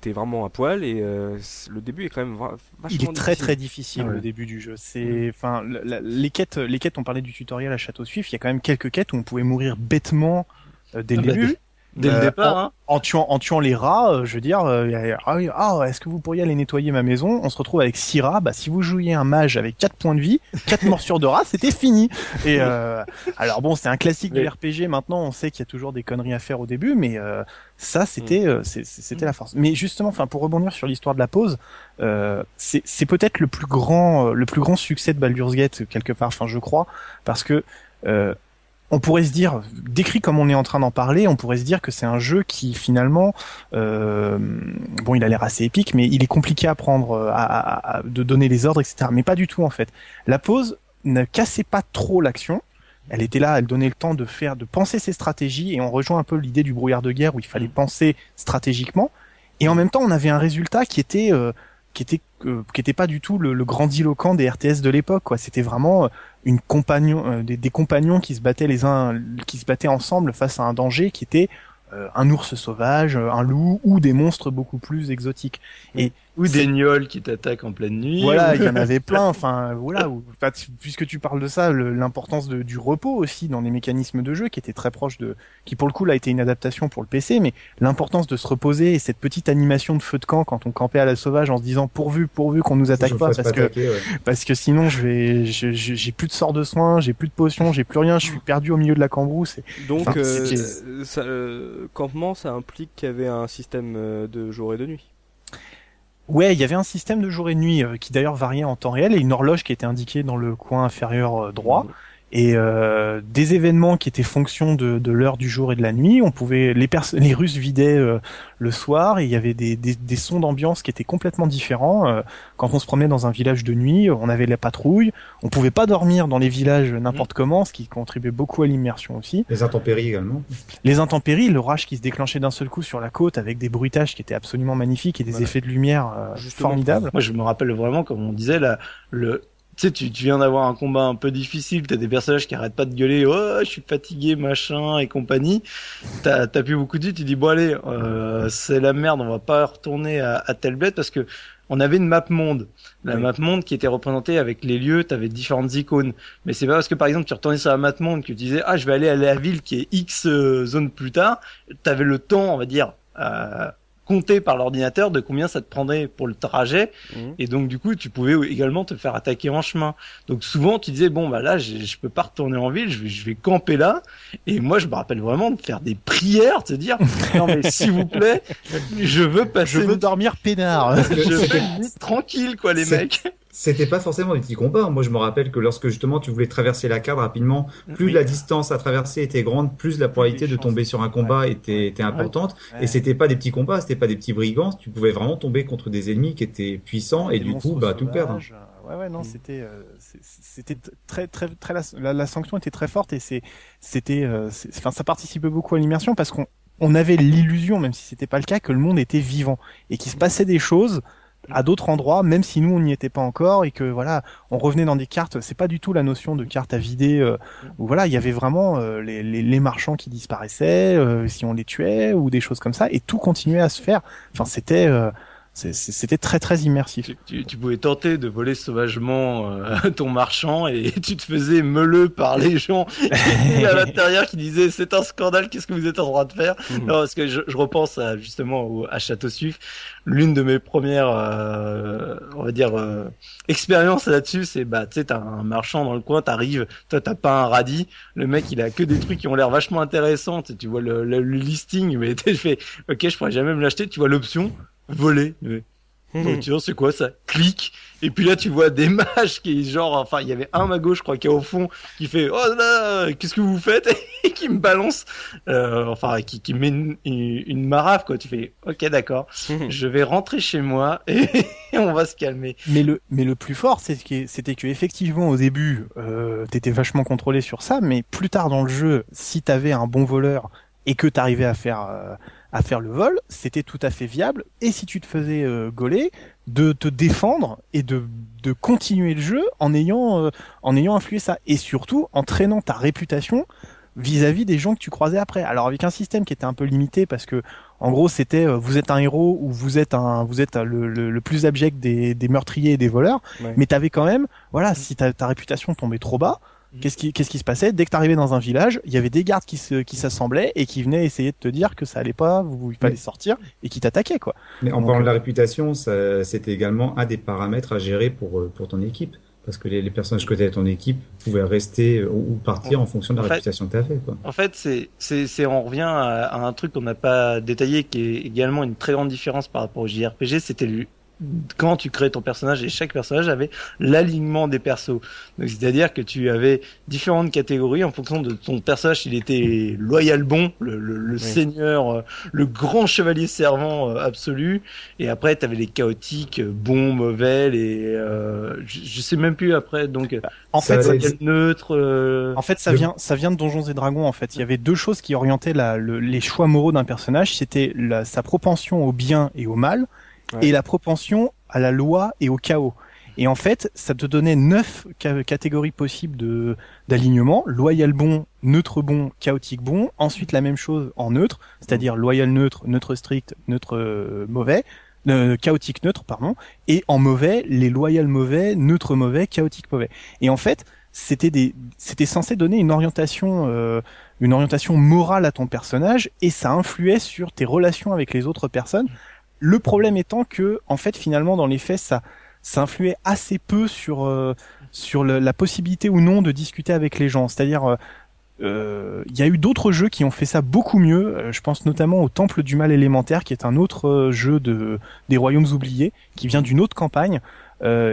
[SPEAKER 1] t'es vraiment à poil et euh, le début est quand même vachement
[SPEAKER 4] Il est très
[SPEAKER 1] difficile.
[SPEAKER 4] très difficile
[SPEAKER 2] Ouais.
[SPEAKER 4] le début du jeu. C'est, enfin, la- la- les quêtes, les quêtes, on parlait du tutoriel à Château Suif. Il y a quand même quelques quêtes où on pouvait mourir bêtement euh, dès le
[SPEAKER 2] Ah bah,
[SPEAKER 4] début.
[SPEAKER 2] Dès
[SPEAKER 4] Euh,
[SPEAKER 2] le départ, hein.
[SPEAKER 4] en tuant en tuant les rats, euh, je veux dire, euh, ah oui, ah, est-ce que vous pourriez aller nettoyer ma maison? On se retrouve avec six rats. Bah, si vous jouiez un mage avec quatre points de vie, quatre morsures de rats, c'était fini. Et euh, alors bon, c'est un classique
[SPEAKER 2] Mais-
[SPEAKER 4] du RPG. Maintenant, on sait qu'il y a toujours des conneries à faire au début, mais euh, ça, c'était euh, c'est- c'est- c'était la force. Mais justement, enfin, pour rebondir sur l'histoire de la pause, euh, c'est peut-être le plus grand euh, le plus grand succès de Baldur's Gate quelque part. Enfin, je crois, parce que euh, on pourrait se dire, décrit comme on est en train d'en parler, on pourrait se dire que c'est un jeu qui finalement, euh, bon, il a l'air assez épique, mais il est compliqué à prendre, euh, à, à- à- de donner les ordres, etc. Mais pas du tout en fait. La pause ne cassait pas trop l'action. Elle était là, elle donnait le temps de faire, de penser ses stratégies, et on rejoint un peu l'idée du brouillard de guerre où il fallait penser stratégiquement. Et en même temps, on avait un résultat qui était euh, qui était euh, qui était pas du tout le, le grandiloquent des RTS de l'époque. C'était vraiment euh, une compagnon, euh, des, des compagnons qui se battaient les uns, qui se battaient ensemble face à un danger qui était euh, un ours sauvage, un loup ou des monstres beaucoup plus exotiques. Et
[SPEAKER 2] Ou des gnolls qui t'attaquent en pleine nuit.
[SPEAKER 4] Voilà, il y en avait plein. Enfin, voilà. puisque tu parles de ça, l'importance du repos aussi dans les mécanismes de jeu qui était très proche de, qui pour le coup là a été une adaptation pour le PC, mais l'importance de se reposer et cette petite animation de feu de camp quand on campait à la sauvage en se disant pourvu, pourvu qu'on nous attaque pas, parce que parce que sinon je vais, j'ai plus de sort de soins, j'ai plus de potions, j'ai plus rien, je suis perdu au milieu de la cambrousse.
[SPEAKER 1] Donc, euh, ça, euh, campement, ça implique qu'il y avait un système euh, de jour et de nuit.
[SPEAKER 4] Ouais, il y avait un système de jour et nuit euh, qui d'ailleurs variait en temps réel et une horloge qui était indiquée dans le coin inférieur euh, droit. Et euh, des événements qui étaient fonction de, de l'heure du jour et de la nuit. On pouvait les les Russes vidaient euh, le soir et il y avait des, des, des sons d'ambiance qui étaient complètement différents. Euh, quand on se promenait dans un village de nuit, on avait la patrouille. On pouvait pas dormir dans les villages n'importe mmh. comment, ce qui contribuait beaucoup à l'immersion aussi.
[SPEAKER 3] Les intempéries également.
[SPEAKER 4] Les intempéries, l'orage qui se déclenchait d'un seul coup sur la côte avec des bruitages qui étaient absolument magnifiques et des effets de lumière formidables.
[SPEAKER 2] Moi, je me rappelle vraiment, comme on disait, là, le tu sais, tu, viens d'avoir un combat un peu difficile, t'as des personnages qui arrêtent pas de gueuler, oh, je suis fatigué, machin et compagnie. T'as as plus beaucoup de vie, tu dis bon allez, euh, c'est la merde, on va pas retourner à, à telle bête parce que on avait une map monde, la map monde qui était représentée avec les lieux, t'avais différentes icônes. Mais c'est pas parce que par exemple tu retournais sur la map monde que tu disais ah je vais aller à la ville qui est X euh, zone plus tard, t'avais le temps, on va dire. Euh, compté par l'ordinateur de combien ça te prendrait pour le trajet. Mhm. Et donc, du coup, tu pouvais également te faire attaquer en chemin. Donc, souvent, tu disais, bon, bah là, je, peux pas retourner en ville, je vais, je vais camper là. Et moi, je me rappelle vraiment de faire des prières, de dire, non, mais s'il vous plaît, je veux passer.
[SPEAKER 4] Je veux dormir peinard.
[SPEAKER 2] je veux tranquille, quoi, les mecs
[SPEAKER 3] c'était pas forcément des petits combats. Moi, je me rappelle que lorsque justement tu voulais traverser la carte rapidement, plus la distance à traverser était grande, plus la probabilité de tomber sur un combat était, était importante. Et c'était pas des petits combats, c'était pas des petits brigands. Tu pouvais vraiment tomber contre des ennemis qui étaient puissants et du coup, bah, tout perdre.
[SPEAKER 4] Ouais, ouais, non, mm. c'était, euh, c'était très, très, très, la, la, sanction était très forte et c'est, c'était, euh, enfin, ça participait beaucoup à l'immersion parce qu'on, on avait l'illusion, même si c'était pas le cas, que le monde était vivant et qu'il se passait des choses à d'autres endroits, même si nous on n'y était pas encore et que voilà, on revenait dans des cartes. C'est pas du tout la notion de carte à vider. Euh, où voilà, il y avait vraiment euh, les, les, marchands qui disparaissaient euh, si on les tuait ou des choses comme ça, et tout continuait à se faire. Enfin, c'était euh, c'était très très immersif.
[SPEAKER 2] Tu, tu, pouvais tenter de voler sauvagement euh, ton marchand et tu te faisais meuleux par les gens à l'intérieur qui disaient c'est un scandale, qu'est-ce que vous êtes en droit de faire mmh. Non, parce que je, je repense à, justement au, à Château Suif. L'une de mes premières, euh, on va dire, euh, expériences là-dessus, c'est bah tu sais t'as un marchand dans le coin, t'arrives, toi t'as pas un radis, le mec il a que des trucs qui ont l'air vachement intéressants, tu vois le, le, le listing, mais je fais ok je pourrais jamais me l'acheter, tu vois l'option voler. Donc tu vois c'est quoi ça Clique. Et puis là tu vois des mages qui genre enfin il y avait un mago je crois qui est au fond qui fait oh là qu'est-ce que vous faites? Et qui me balance euh, enfin qui, qui met une, une, marave quoi. Tu fais ok d'accord. Je vais rentrer chez moi et on va se calmer.
[SPEAKER 4] Mais le mais le plus fort c'était que effectivement au début euh, t'étais vachement contrôlé sur ça mais plus tard dans le jeu si t'avais un bon voleur et que t'arrivais à faire euh, à faire le vol, c'était tout à fait viable. Et si tu te faisais euh, gauler, de te défendre et de, de continuer le jeu en ayant euh, en ayant influé ça et surtout en traînant ta réputation vis-à-vis des gens que tu croisais après. Alors avec un système qui était un peu limité parce que en gros c'était euh, vous êtes un héros ou vous êtes un vous êtes le, le, plus abject des, des meurtriers et des voleurs, mais t'avais quand même voilà si ta, ta réputation tombait trop bas. Qu'est-ce qui, qu'est-ce qui se passait? Dès que tu arrivais dans un village, il y avait des gardes qui se, qui s'assemblaient et qui venaient essayer de te dire que ça allait pas, vous, il fallait sortir et qui t'attaquaient quoi.
[SPEAKER 3] Mais en parlant de la euh, réputation, ça, c'était également un des paramètres à gérer pour euh, pour ton équipe. Parce que les, les personnages que tu ton équipe pouvaient rester euh, ou partir en fonction de la réputation que tu avais. Quoi.
[SPEAKER 2] En fait, c'est, c'est, c'est, on revient à, à un truc qu'on n'a pas détaillé, qui est également une très grande différence par rapport au JRPG, c'était quand tu crées ton personnage et chaque personnage avait l'alignement des persos. Donc c'est-à-dire que tu avais différentes catégories en fonction de ton personnage. Il était loyal bon, le, le, le seigneur, euh, le grand chevalier servant euh, absolu. Et après tu avais les chaotiques, euh, bons, mauvais. Les, euh, je, je, sais même plus après. Donc
[SPEAKER 4] en fait, ça neutre. En fait, ça vient, ça vient de Donjons et Dragons. En fait, il y avait deux choses qui orientaient la, les choix moraux d'un personnage. C'était sa propension au bien et au mal et la propension à la loi et au chaos. Et en fait, ça te donnait neuf catégories possibles de d'alignement loyal bon, neutre bon, chaotique bon. Ensuite, la même chose en neutre, c'est-à-dire loyal neutre, neutre strict, neutre euh, mauvais. euh, chaotique neutre, pardon, et en mauvais, les loyal mauvais, neutre mauvais, chaotique mauvais. Et en fait, c'était des, c'était censé donner une orientation, euh, une orientation morale à ton personnage, et ça influait sur tes relations avec les autres personnes. Le problème étant que, en fait, finalement, dans les faits, ça, ça influait assez peu sur euh, sur la possibilité ou non de discuter avec les gens. C'est-à-dire, euh, il y a eu d'autres jeux qui ont fait ça beaucoup mieux. Euh, je pense notamment au Temple du Mal élémentaire, qui est un autre euh, jeu de des Royaumes oubliés, qui vient d'une autre campagne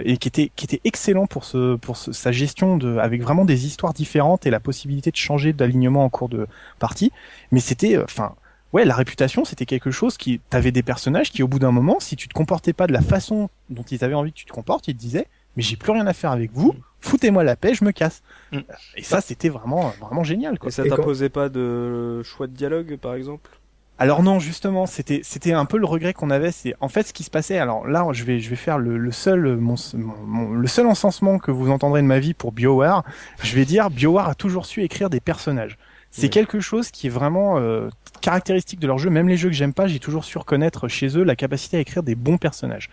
[SPEAKER 4] et qui était qui était excellent pour ce pour sa gestion de avec vraiment des histoires différentes et la possibilité de changer d'alignement en cours de partie. Mais c'était enfin ouais, la réputation, c'était quelque chose qui, t'avais des personnages qui, au bout d'un moment, si tu te comportais pas de la façon dont ils avaient envie que tu te comportes, ils te disaient, mais j'ai plus rien à faire avec vous, foutez-moi la paix, je me casse. Mm. Et ça, c'était vraiment, vraiment génial. Quoi.
[SPEAKER 1] Et ça t'imposait pas de choix de dialogue, par exemple?
[SPEAKER 4] Alors non, justement, c'était c'était un peu le regret qu'on avait. C'est en fait ce qui se passait. Alors là, je vais je vais faire le, le seul mon, le seul encensement que vous entendrez de ma vie pour Bioware. Je vais dire Bioware a toujours su écrire des personnages. C'est quelque chose qui est vraiment euh, caractéristique de leur jeu. Même les jeux que j'aime pas, j'ai toujours su reconnaître chez eux la capacité à écrire des bons personnages.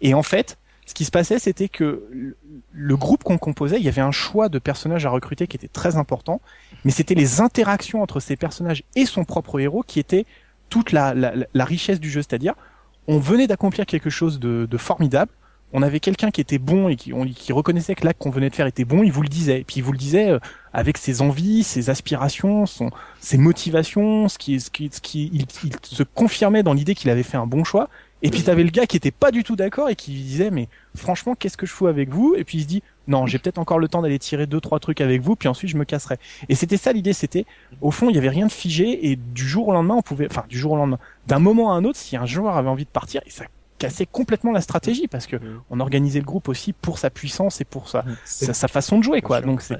[SPEAKER 4] Et en fait, ce qui se passait, c'était que le groupe qu'on composait, il y avait un choix de personnages à recruter qui était très important, mais c'était les interactions entre ces personnages et son propre héros qui était toute la, richesse du jeu. C'est-à-dire, on venait d'accomplir quelque chose de, formidable, on avait quelqu'un qui était bon et qui, qui reconnaissait que l'acte qu'on venait de faire était bon, il vous le disait. Et puis il vous le disait euh, avec ses envies, ses aspirations, son, ses motivations, ce qui, ce qui, ce qui il, il se confirmait dans l'idée qu'il avait fait un bon choix. Et puis t'avais le gars qui était pas du tout d'accord et qui disait mais franchement qu'est-ce que je fous avec vous? Et puis il se dit non j'ai peut-être encore le temps d'aller tirer deux trois trucs avec vous puis ensuite je me casserai. Et c'était ça l'idée, c'était au fond il y avait rien de figé et du jour au lendemain on pouvait, enfin du jour au lendemain, d'un moment à un autre si un joueur avait envie de partir et ça cassait complètement la stratégie parce que mmh. on organisait le groupe aussi pour sa puissance et pour sa, mmh. sa, façon de jouer quoi. Donc c'est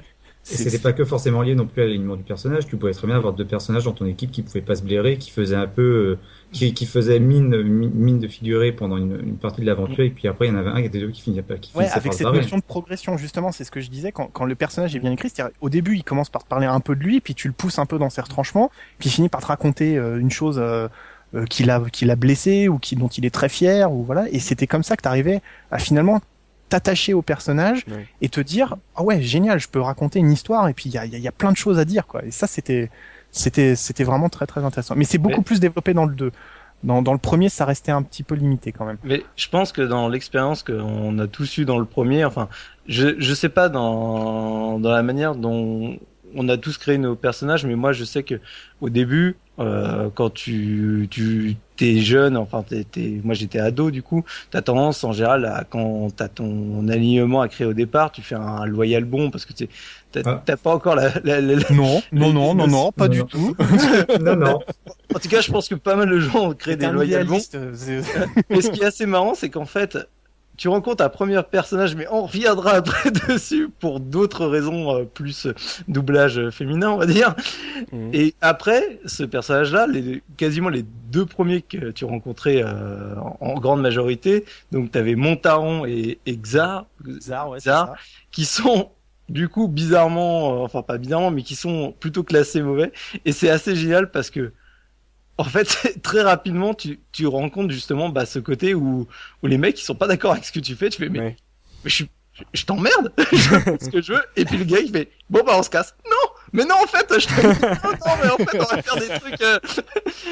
[SPEAKER 3] et c'était pas que forcément lié non plus à l'alignement du personnage. Tu pouvais très bien avoir deux personnages dans ton équipe qui pouvaient pas se blairer, qui faisaient un peu, euh, qui, qui faisaient mine, mine de figurer pendant une, une partie de l'aventure, et puis après il y en avait un qui était deux qui finissait pas, qui
[SPEAKER 4] ouais, avec cette notion de progression justement, c'est ce que je disais quand, quand le personnage est bien écrit. C'est-à-dire au début il commence par te parler un peu de lui, puis tu le pousses un peu dans ses retranchements, puis il finit par te raconter euh, une chose. Euh, qu'il a qu'il a blessé ou qui dont il est très fier ou voilà. Et c'était comme ça que tu arrivais à finalement t'attacher au personnage et te dire ah ouais génial je peux raconter une histoire. Et puis il y a, y a, plein de choses à dire quoi. Et ça c'était c'était c'était vraiment très très intéressant. Mais c'est beaucoup plus développé dans le 2 dans, dans le premier ça restait un petit peu limité quand même.
[SPEAKER 2] Mais je pense que dans l'expérience qu'on a tous eu dans le premier enfin je je sais pas dans dans la manière dont on a tous créé nos personnages, mais moi je sais que au début, euh, quand tu tu t'es jeune, enfin t'es, moi j'étais ado du coup, t'as tendance en général à quand t'as ton alignement à créer au départ, tu fais un loyal bon parce que t'as, ah. t'as pas encore la, la,
[SPEAKER 4] non non non non non pas du tout.
[SPEAKER 2] Non non. En tout cas je pense que pas mal de gens ont créé des loyal bons. mais ce qui est assez marrant c'est qu'en fait tu rencontres un premier personnage, mais on reviendra après dessus pour d'autres raisons euh, plus doublage féminin, on va dire. Mhm. Et après, ce personnage-là, les, quasiment les deux premiers que tu rencontrais euh, en, grande majorité, donc tu avais Montaron et, et Xar,
[SPEAKER 4] Xar, ouais,
[SPEAKER 2] qui sont du coup bizarrement, euh, enfin pas bizarrement, mais qui sont plutôt classés mauvais. Et c'est assez génial parce que en fait, très rapidement, tu, tu compte justement bah, ce côté où, où les mecs ils sont pas d'accord avec ce que tu fais. Tu fais mais, mais je, je t'emmerde, ce que je veux. Et puis le gars il fait bon bah on se casse. Non, mais non en fait je t'emmerde. non mais en fait on va faire des trucs. Euh...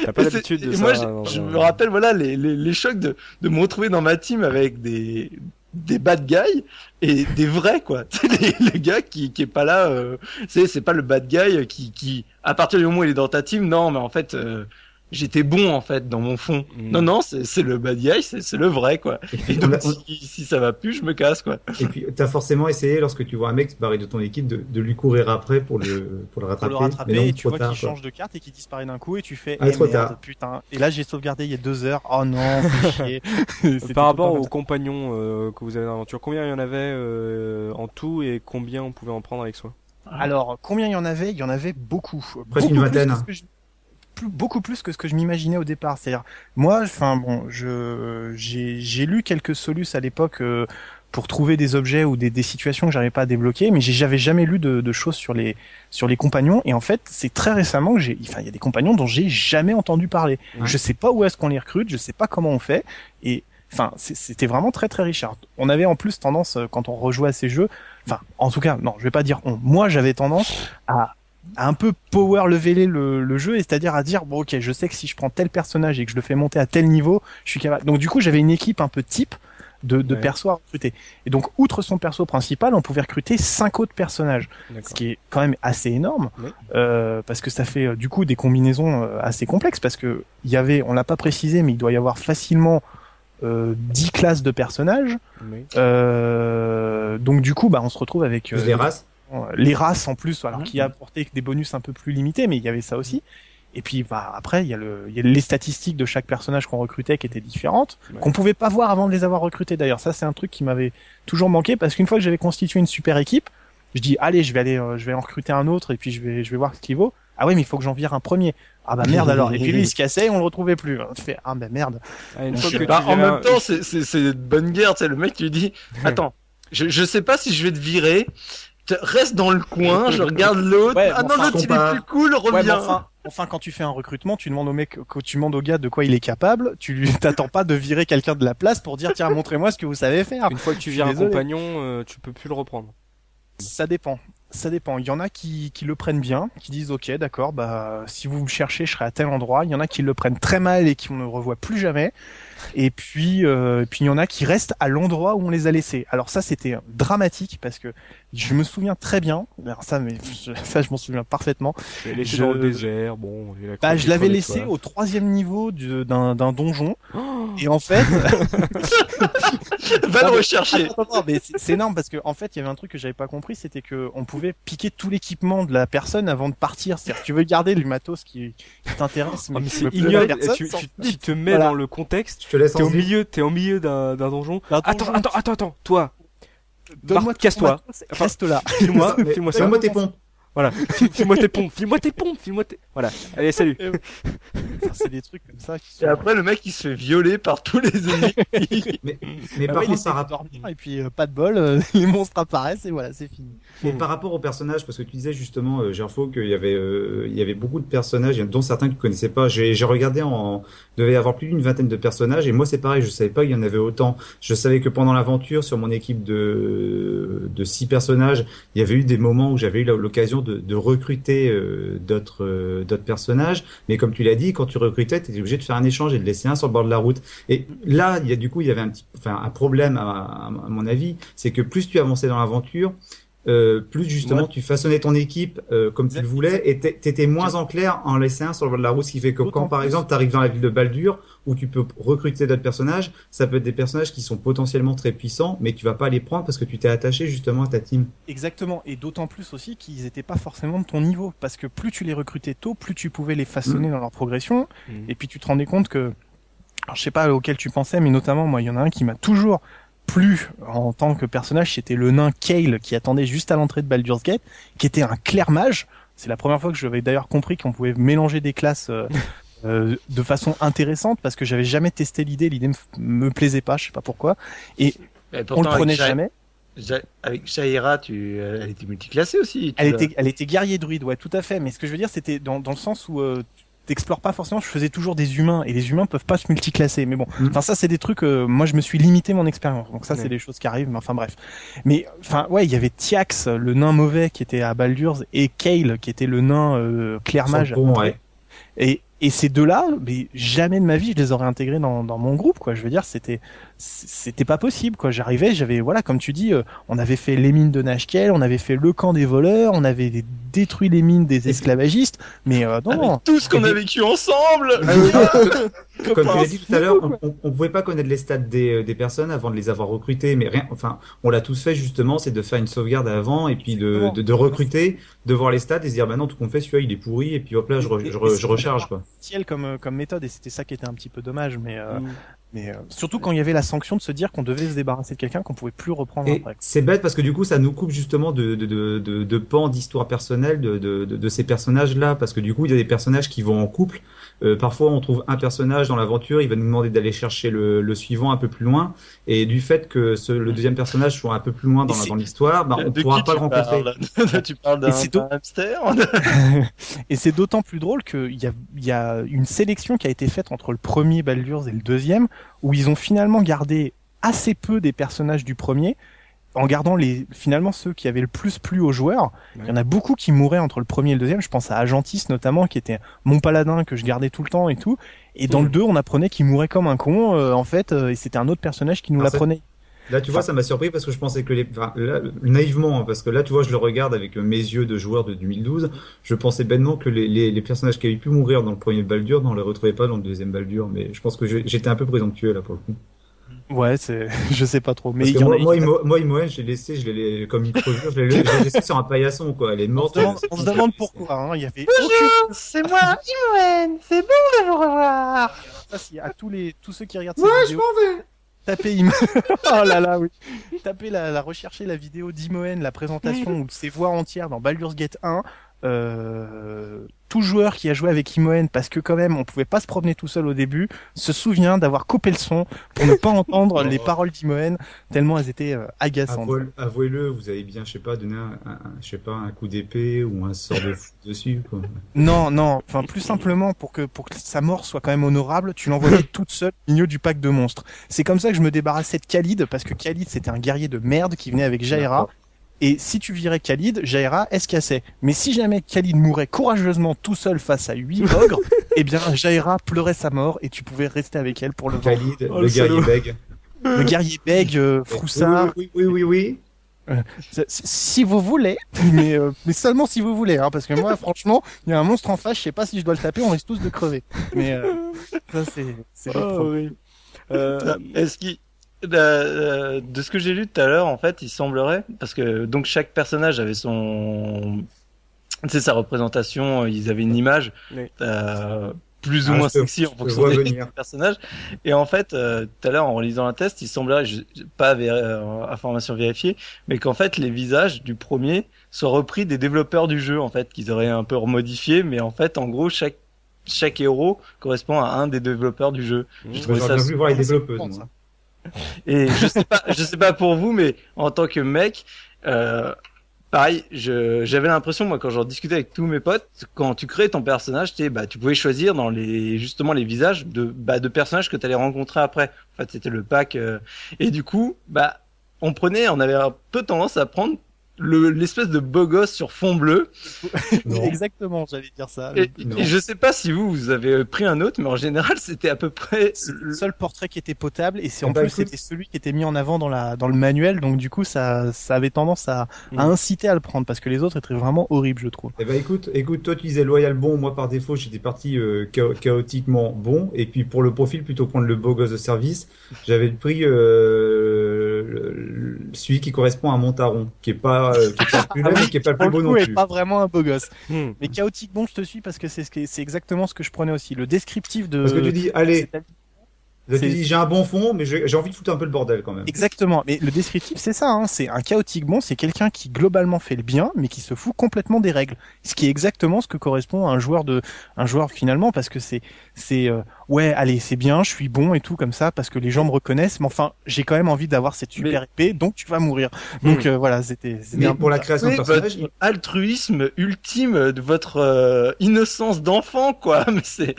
[SPEAKER 1] T'as pas l'habitude de
[SPEAKER 2] et
[SPEAKER 1] ça.
[SPEAKER 2] Moi je, me rappelle voilà les, les, les chocs de, de me retrouver dans ma team avec des des bad guys et des vrais quoi les, les gars qui qui est pas là euh, c'est c'est pas le bad guy qui qui à partir du moment où il est dans ta team non mais en fait euh, j'étais bon en fait dans mon fond. Mm. Non non, c'est le bad guy, c'est le vrai quoi. Et donc si, si, ça va plus, je me casse quoi.
[SPEAKER 3] Et puis t'as forcément essayé lorsque tu vois un mec se barrer de ton équipe de, de lui courir après pour le pour le rattraper.
[SPEAKER 4] Pour le rattraper et tu vois qu'il change de carte et qu'il disparaît d'un coup et tu fais ah, eh, merde, putain. Et là j'ai sauvegardé il y a deux heures. Oh non, chier.
[SPEAKER 1] Par rapport aux compagnons euh, que vous avez dans l'aventure, combien il y en avait euh, en tout et combien on pouvait en prendre avec soi?
[SPEAKER 4] Alors, combien il y en avait? Il y en avait beaucoup.
[SPEAKER 3] Presque une vingtaine
[SPEAKER 4] beaucoup plus que ce que je m'imaginais au départ. C'est-à-dire, moi, enfin bon, je j'ai lu quelques solus à l'époque euh, pour trouver des objets ou des, des situations que j'arrivais pas à débloquer, mais j'avais jamais lu de, de, choses sur les sur les compagnons. Et en fait, c'est très récemment que j'ai, enfin, il y a des compagnons dont j'ai jamais entendu parler. Je sais pas où est-ce qu'on les recrute, je sais pas comment on fait, et enfin, c'était vraiment très très riche. on avait en plus tendance quand on rejouait à ces jeux, enfin, en tout cas, non, je vais pas dire on. Moi, j'avais tendance à un peu power leveler le, le jeu, c'est-à-dire à dire bon ok, je sais que si je prends tel personnage et que je le fais monter à tel niveau, je suis capable. Donc du coup, j'avais une équipe un peu type de, de perso à recruter. Et donc, outre son perso principal, on pouvait recruter cinq autres personnages, ce qui est quand même assez énorme, euh, parce que ça fait euh, du coup des combinaisons euh, assez complexes, parce que il y avait, on l'a pas précisé, mais il doit y avoir facilement euh, 10 classes de personnages. Euh, donc du coup, bah, on se retrouve avec
[SPEAKER 3] euh, les races
[SPEAKER 4] les races en plus, alors qui apportaient des bonus un peu plus limités, mais il y avait ça aussi. Et puis bah, après, il y, a le, il y a les statistiques de chaque personnage qu'on recrutait qui étaient différentes, qu'on pouvait pas voir avant de les avoir recrutés. D'ailleurs, ça c'est un truc qui m'avait toujours manqué parce qu'une fois que j'avais constitué une super équipe, je dis allez, je vais aller, euh, je vais en recruter un autre et puis je vais, je vais voir ce qu'il vaut. Ah oui, mais il faut que j'en vire un premier. Ah bah merde alors. Et puis lui il se cassait, et on le retrouvait plus. Tu fais ah bah merde.
[SPEAKER 2] Ah, bah, en même temps, c'est c'est une bonne guerre. Tu sais, le mec tu dis attends, je je sais pas si je vais te virer reste dans le coin, je regarde l'autre. ah non, l'autre il est plus cool, reviens.
[SPEAKER 4] enfin, quand tu fais un recrutement, tu demandes au mec, quand tu demandes au gars de quoi il est capable, tu lui t'attends pas de virer quelqu'un de la place pour dire tiens montrez-moi ce que vous savez faire.
[SPEAKER 1] Une fois que tu vires un compagnon, euh, tu peux plus le reprendre.
[SPEAKER 4] Ça dépend. Ça dépend. Il y en a qui, qui le prennent bien, qui disent ok d'accord, bah si vous me cherchez, je serai à tel endroit. Il y en a qui le prennent très mal et qui on ne revoit plus jamais. Et puis, euh, puis il y en a qui restent à l'endroit où on les a laissés. Alors ça, c'était dramatique parce que je me souviens très bien. Alors ça, mais ça, je m'en souviens parfaitement.
[SPEAKER 1] Je dans le désert. Bon,
[SPEAKER 4] bah, je l'avais laissé au troisième niveau d'un donjon. Oh et en fait,
[SPEAKER 2] va le rechercher.
[SPEAKER 4] c'est énorme parce que en fait, il y avait un truc que j'avais pas compris, c'était que on pouvait piquer tout l'équipement de la personne avant de partir. C'est-à-dire, tu veux garder le matos qui, t'intéresse, mais,
[SPEAKER 1] oh, mais tu, tu, te mets dans le contexte T'es au milieu, t'es au milieu d'un donjon. Attends, attends, attends, attends, toi. Donne-moi, casse-toi.
[SPEAKER 4] Reste là.
[SPEAKER 1] File-moi, file-moi ça.
[SPEAKER 3] Tes ponts.
[SPEAKER 1] Voilà, file-moi tes ponts, file-moi tes ponts, file-moi tes... Voilà, allez, salut.
[SPEAKER 4] c'est des trucs comme ça
[SPEAKER 2] Et après, le mec, il se fait violer par tous les ennemis.
[SPEAKER 3] mais, mais bah par contre, par rapport...
[SPEAKER 4] Et puis, euh, pas de bol, euh, les monstres apparaissent et voilà, c'est fini.
[SPEAKER 3] Et par rapport aux personnages, parce que tu disais justement, euh, Gerfo, qu'il y avait, euh, il y avait beaucoup de personnages, dont certains que tu connaissais pas. J'ai regardé en, devait y avoir plus d'une vingtaine de personnages, et moi c'est pareil, je savais pas qu'il y en avait autant. Je savais que pendant l'aventure, sur mon équipe de, de six personnages, il y avait eu des moments où j'avais eu l'occasion de, de recruter euh, d'autres euh, d'autres personnages. Mais comme tu l'as dit, quand tu recrutais, tu étais obligé de faire un échange et de laisser un sur le bord de la route. Et là, il y a du coup, il y avait un petit, enfin, un problème à, à mon avis, c'est que plus tu avançais dans l'aventure, euh, plus justement tu façonnais ton équipe euh, comme tu le voulais et t'étais moins en clair en laissant un sur le bord de la route, ce qui fait que quand par exemple tu arrives dans la ville de Baldur où tu peux recruter d'autres personnages, ça peut être des personnages qui sont potentiellement très puissants, mais tu vas pas les prendre parce que tu t'es attaché justement à ta team.
[SPEAKER 4] Exactement, et d'autant plus aussi qu'ils étaient pas forcément de ton niveau, parce que plus tu les recrutais tôt, plus tu pouvais les façonner mm. dans leur progression, mm. et puis tu te rendais compte que alors je sais pas auquel tu pensais, mais notamment moi il y en a un qui m'a toujours plus en tant que personnage, c'était le nain Kale qui attendait juste à l'entrée de Baldur's Gate, qui était un clair mage. C'est la première fois que j'avais d'ailleurs compris qu'on pouvait mélanger des classes euh, euh, de façon intéressante parce que j'avais jamais testé l'idée, l'idée me, me plaisait pas, je sais pas pourquoi. Et, on le prenait jamais.
[SPEAKER 2] Avec Shaira, tu, elle était multiclassée aussi.
[SPEAKER 4] Elle était, elle était guerrier druide, ouais, tout à fait. Mais ce que je veux dire, c'était dans, dans le sens où euh, t'explores pas forcément. Je faisais toujours des humains et les humains peuvent pas se multiclasser. Mais bon, mm. enfin ça c'est des trucs. Euh, moi je me suis limité mon expérience. Donc ça c'est des choses qui arrivent. Mais enfin bref. Mais enfin ouais, il y avait Tiax, le nain mauvais qui était à Baldur's et Kale qui était le nain euh, clair mage. Et et ces deux-là, mais jamais de ma vie je les aurais intégrés dans, dans mon groupe, quoi. Je veux dire, c'était c'était pas possible, quoi. J'arrivais, j'avais voilà, comme tu dis, euh, on avait fait les mines de Nashkel, on avait fait le camp des voleurs, on avait détruit les mines des esclavagistes, mais euh, non.
[SPEAKER 2] tout ce qu'on a vécu ensemble.
[SPEAKER 3] Ah comme tu l'as dit tout à l'heure, on, on, pouvait pas connaître les stats des, euh, des personnes avant de les avoir recrutées, mais rien. Enfin, on l'a tous fait justement, c'est de faire une sauvegarde avant et puis de, de, de, recruter, de voir les stats et se dire, bah non, tout qu'on fait, celui-là il est pourri et puis hop là, je, je, je recharge quoi
[SPEAKER 4] comme, euh, comme méthode et c'était ça qui était un petit peu dommage, mais euh, mm. Mais euh, surtout quand il y avait la sanction de se dire qu'on devait se débarrasser de quelqu'un qu'on pouvait plus reprendre après.
[SPEAKER 3] C'est bête parce que du coup ça nous coupe justement de de de de, de pans d'histoire personnelle de, de de ces personnages là parce que du coup il y a des personnages qui vont en couple. Euh, parfois on trouve un personnage dans l'aventure, il va nous demander d'aller chercher le, le suivant un peu plus loin et du fait que ce, le deuxième personnage soit un peu plus loin dans, dans l'histoire, bah, on pourra pas le rencontrer.
[SPEAKER 2] tu parles d'un hamster.
[SPEAKER 4] et c'est d'autant plus drôle qu'il y a il y a une sélection qui a été faite entre le premier Baldur's et le deuxième où ils ont finalement gardé assez peu des personnages du premier, en gardant les finalement ceux qui avaient le plus plu aux joueurs. Il y en a beaucoup qui mouraient entre le premier et le deuxième. Je pense à Agentis notamment, qui était mon paladin que je gardais tout le temps et tout. Et dans le 2, on apprenait qu'il mourait comme un con, euh, en fait, euh, et c'était un autre personnage qui nous l'apprenait.
[SPEAKER 3] Là, tu vois, ça m'a surpris parce que je pensais que les, enfin, naïvement, hein, parce que là, tu vois, je le regarde avec mes yeux de joueur de 2012. Je pensais bêtement que les, les, les personnages qui avaient pu mourir dans le premier Baldur, on les retrouvait pas dans le deuxième Baldur. Mais je pense que j'étais un peu présomptueux là pour le coup.
[SPEAKER 4] Ouais, c'est, je sais pas trop. Mais
[SPEAKER 3] moi, moi, moi, Imoen, je l'ai laissé, je l'ai, comme il je l'ai laissé sur un paillasson, quoi. Elle est morte.
[SPEAKER 4] On se demande, pourquoi, hein. Il y avait
[SPEAKER 5] Bonjour, c'est moi, Imoen. C'est bon de vous revoir.
[SPEAKER 4] Ça, si, à tous les, tous ceux qui regardent
[SPEAKER 5] cette ouais, vidéo. je m'en vais.
[SPEAKER 4] Tapez Im... oh là là, oui. Tapez la, la rechercher la vidéo d'Imoen, la présentation ou ses voix entières dans Baldur's Gate 1. Euh, tout joueur qui a joué avec Imoen, parce que quand même on pouvait pas se promener tout seul au début, se souvient d'avoir coupé le son pour ne pas entendre les paroles d'Imoen tellement elles étaient euh, agaçantes.
[SPEAKER 3] Avouez-le, vous avez bien, je sais pas, donné un, je sais pas, un coup d'épée ou un sort de dessus. Quoi.
[SPEAKER 4] Non, non, enfin plus simplement pour que pour que sa mort soit quand même honorable, tu l'envoyais toute seule au milieu du pack de monstres. C'est comme ça que je me débarrassais de Khalid parce que Khalid c'était un guerrier de merde qui venait avec Jaira et si tu virais Khalid, Jaira escassait. Mais si jamais Khalid mourait courageusement tout seul face à huit ogres, eh bien Jaira pleurait sa mort et tu pouvais rester avec elle pour le
[SPEAKER 3] voir. Khalid, oh, le, guerrier bègue.
[SPEAKER 4] Le guerrier bègue, euh, Froussard.
[SPEAKER 3] Oui, oui, oui, oui.
[SPEAKER 4] Euh, si vous voulez, mais, euh, mais seulement si vous voulez, hein, parce que moi, franchement, il y a un monstre en face, je sais pas si je dois le taper, on risque tous de crever. Mais ça, c'est.
[SPEAKER 2] Oh, oui. Est-ce qu'il euh, de ce que j'ai lu tout à l'heure, en fait, il semblerait parce que donc chaque personnage avait son, c'est sa représentation. Ils avaient une image euh, plus ou ah, moins sexy en fonction des personnages. Et en fait, euh, tout à l'heure en relisant un test, il semblerait, je, pas euh, information vérifiée, mais qu'en fait les visages du premier soient repris des développeurs du jeu, en fait, qu'ils auraient un peu remodifié, mais en fait, en gros, chaque chaque héros correspond à un des développeurs du jeu.
[SPEAKER 3] Mmh. J'ai ça bien voir les développeuses.
[SPEAKER 2] Et je sais pas, je sais pas pour vous, mais en tant que mec, euh, pareil, j'avais l'impression moi quand j'en discutais avec tous mes potes, quand tu crées ton personnage, bah tu pouvais choisir dans les justement les visages de bah, de personnages que tu allais rencontrer après. En fait, c'était le pack euh, et du coup, bah on prenait, on avait un peu tendance à prendre l'espèce de beau gosse sur fond bleu.
[SPEAKER 4] Exactement, j'allais dire ça.
[SPEAKER 2] Et, je sais pas si vous, vous avez pris un autre, mais en général, c'était à peu près
[SPEAKER 4] le seul portrait qui était potable, et c'est en bah, plus c'était celui qui était mis en avant dans la dans le manuel, donc du coup ça ça avait tendance à, à mm. inciter à le prendre parce que les autres étaient vraiment horribles, je trouve.
[SPEAKER 3] Eh ben écoute, écoute, toi tu disais loyal bon, moi par défaut j'étais parti euh, chaotiquement bon, et puis pour le profil plutôt prendre le beau gosse de service, j'avais pris euh, celui qui correspond à Montaron, qui est pas euh, qui est pas plus ah qui est pas le plus beau non plus.
[SPEAKER 4] pas vraiment un beau gosse. Hmm. Mais chaotique bon, je te suis parce que c'est c'est exactement ce que je prenais aussi. Le descriptif de.
[SPEAKER 3] Parce que tu dis, allez, j'ai un bon fond, mais j'ai envie de foutre un peu le bordel quand même.
[SPEAKER 4] Exactement. Mais le descriptif, c'est ça. Hein. C'est un chaotique bon, c'est quelqu'un qui globalement fait le bien, mais qui se fout complètement des règles. Ce qui est exactement ce que correspond à un joueur de, un joueur finalement, parce que c'est, c'est, euh, ouais, allez, c'est bien, je suis bon et tout comme ça, parce que les gens me reconnaissent. Mais enfin, j'ai quand même envie d'avoir cette super épée, donc tu vas mourir. Donc hmm. euh, voilà, c'était.
[SPEAKER 3] Mais pour la création de personnage,
[SPEAKER 2] altruisme ultime de votre euh, innocence d'enfant, quoi. Mais c'est,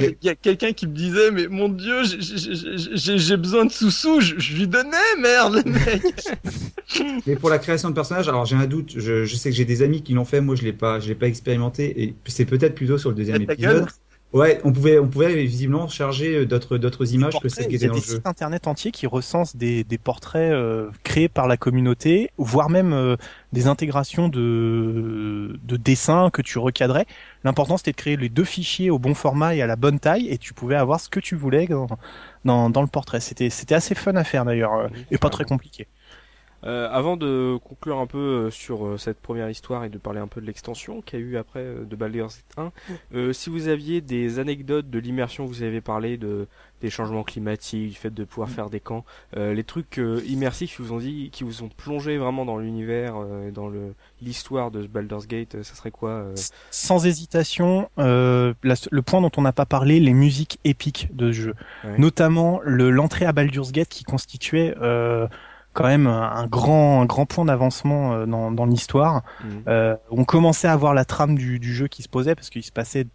[SPEAKER 2] il y a quelqu'un qui me disait, mais mon Dieu, j'ai besoin de sous-sous, je, lui donnais, merde, mec.
[SPEAKER 3] Mais pour la création de personnages, alors j'ai un doute, je, sais que j'ai des amis qui l'ont fait, moi je l'ai pas, je l'ai pas expérimenté, et c'est peut-être plutôt sur le deuxième épisode. Ouais, on pouvait, on pouvait visiblement charger euh, d'autres, d'autres images que celles qui étaient dans le jeu. Il y a des sites
[SPEAKER 4] internet entiers qui recensent des, des portraits euh, créés par la communauté, voire même euh, des intégrations de, de dessins que tu recadrais. L'important c'était de créer les deux fichiers au bon format et à la bonne taille, et tu pouvais avoir ce que tu voulais dans, dans, dans le portrait. C'était, c'était assez fun à faire d'ailleurs, et pas très compliqué.
[SPEAKER 1] Euh, avant de conclure un peu euh, sur euh, cette première histoire et de parler un peu de l'extension qu'il y a eu après de Baldur's 1, si vous aviez des anecdotes de l'immersion, vous avez parlé de des changements climatiques, du fait de pouvoir faire des camps, les trucs immersifs qui vous ont dit, qui vous ont plongé vraiment dans l'univers, dans le l'histoire de Baldur's Gate, ça serait quoi
[SPEAKER 4] Sans hésitation, le point dont on n'a pas parlé, les musiques épiques de jeu, notamment le l'entrée à Baldur's Gate qui constituait quand même un grand un grand point d'avancement euh, dans, dans l'histoire. Mhm. Euh, on commençait à voir la trame du, du, jeu qui se posait parce qu'il se passait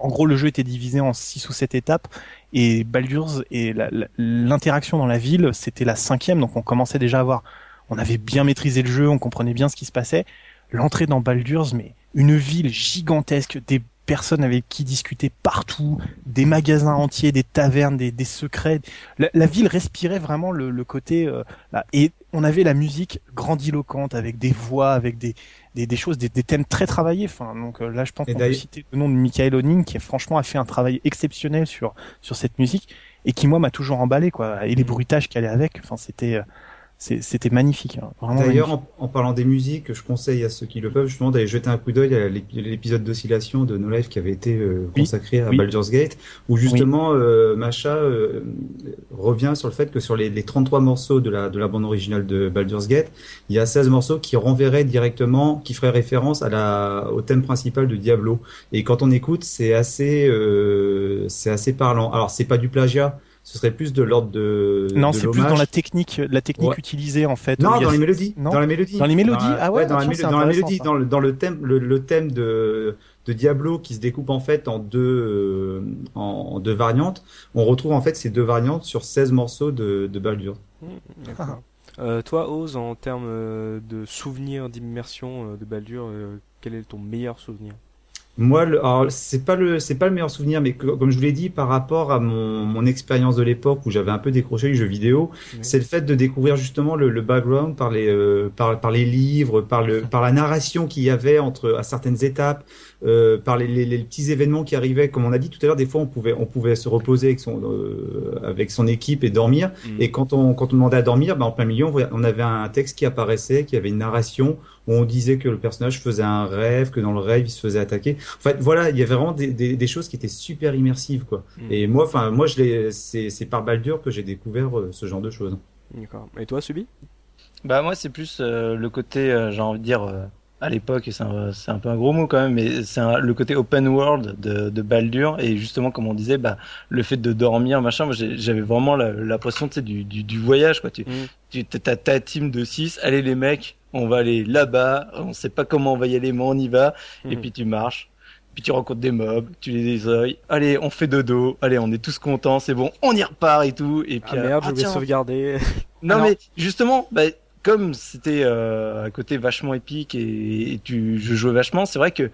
[SPEAKER 4] en gros, le jeu était divisé en six ou sept étapes et Baldur's et l'interaction dans la ville, c'était la cinquième, donc on commençait déjà à voir, on avait bien maîtrisé le jeu, on comprenait bien ce qui se passait. L'entrée dans Baldur's, mais une ville gigantesque, des personnes avec qui discuter partout, des magasins entiers, des tavernes, des, des secrets. La, ville respirait vraiment le, le côté euh, là. et on avait la musique grandiloquente avec des voix, avec des des, des choses, des, des, thèmes très travaillés. Enfin, donc euh, là, je pense qu'on peut citer le nom de Michael O'Ning qui, franchement, a fait un travail exceptionnel sur sur cette musique et qui moi m'a toujours emballé quoi. Et les mm. bruitages qui allaient avec. Enfin, c'était euh, c'était magnifique. Hein,
[SPEAKER 3] D'ailleurs, en, parlant des musiques, je conseille à ceux qui le peuvent justement d'aller jeter un coup d'œil à l'épisode d'oscillation de No Life qui avait été euh, consacré à Baldur's Gate, où justement euh, Macha euh, revient sur le fait que sur les, les, 33 morceaux de la, de la bande originale de Baldur's Gate, il y a 16 morceaux qui renverraient directement, qui feraient référence à la, au thème principal de Diablo. Et quand on écoute, c'est assez, c'est assez parlant. Alors, c'est pas du plagiat ce serait plus de l'ordre de
[SPEAKER 4] non c'est plus dans la technique la technique utilisée en fait
[SPEAKER 3] non dans les mélodies non. dans les mélodies.
[SPEAKER 4] Dans les mélodies. Ah ouais,
[SPEAKER 3] dans, la, dans la mélodie dans le, dans le thème le, thème de de Diablo qui se découpe en fait en deux euh, en, deux variantes. On retrouve en fait ces deux variantes sur 16 morceaux de, de Baldur.
[SPEAKER 1] Mmh, ah. euh, toi Oz en termes euh, de souvenirs d'immersion de Baldur quel est ton meilleur souvenir?
[SPEAKER 3] Moi, c'est pas le c'est pas le meilleur souvenir, mais comme je vous l'ai dit, par rapport à mon, mon expérience de l'époque où j'avais un peu décroché les jeux vidéo, c'est le fait de découvrir justement le, le background par les euh, par, par les livres, par le par la narration qu'il y avait entre à certaines étapes, euh, par les, les, les, petits événements qui arrivaient. Comme on a dit tout à l'heure, des fois on pouvait on pouvait se reposer avec son euh, avec son équipe et dormir. Mm. Et quand on quand on demandait à dormir, ben, en plein milieu, on, avait un texte qui apparaissait, qui avait une narration où on disait que le personnage faisait un rêve, que dans le rêve il se faisait attaquer. En fait, voilà, il y avait vraiment des, des, des choses qui étaient super immersives, quoi. Mm. Et moi, enfin, moi, je c'est c'est par Baldur que j'ai découvert euh, ce genre de choses.
[SPEAKER 1] D'accord. Et toi, Subi?
[SPEAKER 2] Bah moi, c'est plus le côté, j'ai envie de dire à l'époque, c'est un, un, peu un gros mot quand même, mais c'est le côté open world de, de Baldur et justement comme on disait, bah le fait de dormir, machin, moi j'avais vraiment l'impression tu sais, du, du, du, voyage quoi. Tu, mm. tu as ta team de 6, allez les mecs, on va aller là-bas, on sait pas comment on va y aller, mais on y va, et mm. puis tu marches. Puis tu rencontres des mobs, tu les désoeilles, allez, on fait dodo, allez, on est tous contents, c'est bon, on y repart et tout. Et puis,
[SPEAKER 1] ah merde, ah, je vais sauvegarder.
[SPEAKER 2] Non mais justement, bah, comme c'était euh, un côté vachement épique et, tu, je jouais vachement, c'est vrai que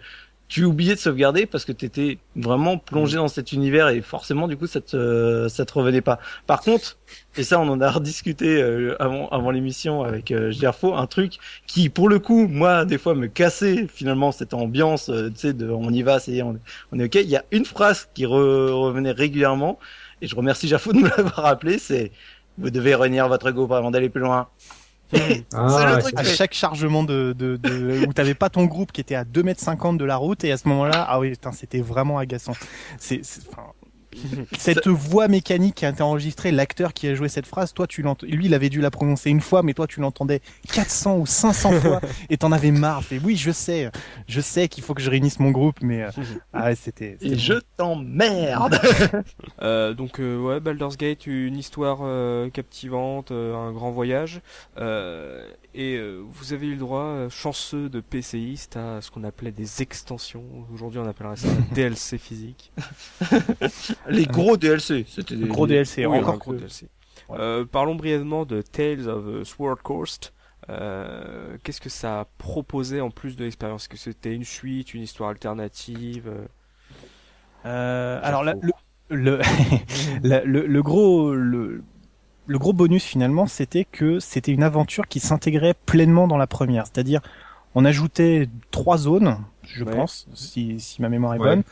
[SPEAKER 2] tu oubliais de sauvegarder parce que tu étais vraiment plongé mm. dans cet univers et forcément du coup ça te ça te revenait pas. Par contre, et ça on en a rediscuté euh, avant avant l'émission avec euh, Gerfo, un truc qui pour le coup moi des fois me cassait finalement cette ambiance, euh, tu sais de on y va, c'est on, on, est OK, il y a une phrase qui revenait régulièrement et je remercie Gerfo de me l'avoir rappelé, c'est vous devez réunir votre groupe avant d'aller plus loin.
[SPEAKER 4] Ah, à chaque chargement de, de, de où t'avais pas ton groupe qui était à 2 mètres 50 de la route et à ce moment-là, ah oui, c'était vraiment agaçant. C'est, cette voix mécanique qui a été enregistrée, l'acteur qui a joué cette phrase, toi tu l'entends, lui il avait dû la prononcer une fois, mais toi tu l'entendais 400 ou 500 fois et t'en avais marre. Et oui, je sais, je sais qu'il faut que je réunisse mon groupe, mais euh, ah c'était.
[SPEAKER 2] Et je t'emmerde.
[SPEAKER 1] euh, donc euh, ouais, Baldur's Gate, une histoire euh, captivante, un grand voyage. Et vous avez eu le droit, chanceux de PCiste, à ce qu'on appelait des extensions. Aujourd'hui, on appellerait ça DLC physique.
[SPEAKER 2] les gros DLC.
[SPEAKER 4] C'était des gros DLC, encore
[SPEAKER 1] gros DLC. Euh, parlons brièvement de Tales of Sword Coast. Euh, Qu'est-ce que ça proposait en plus de l'expérience? Est-ce que c'était une suite, une histoire alternative
[SPEAKER 4] euh, Alors le, le, le, le, gros le, le gros bonus finalement, c'était que c'était une aventure qui s'intégrait pleinement dans la première. C'est-à-dire, on ajoutait trois zones, je pense, si, si ma mémoire est bonne.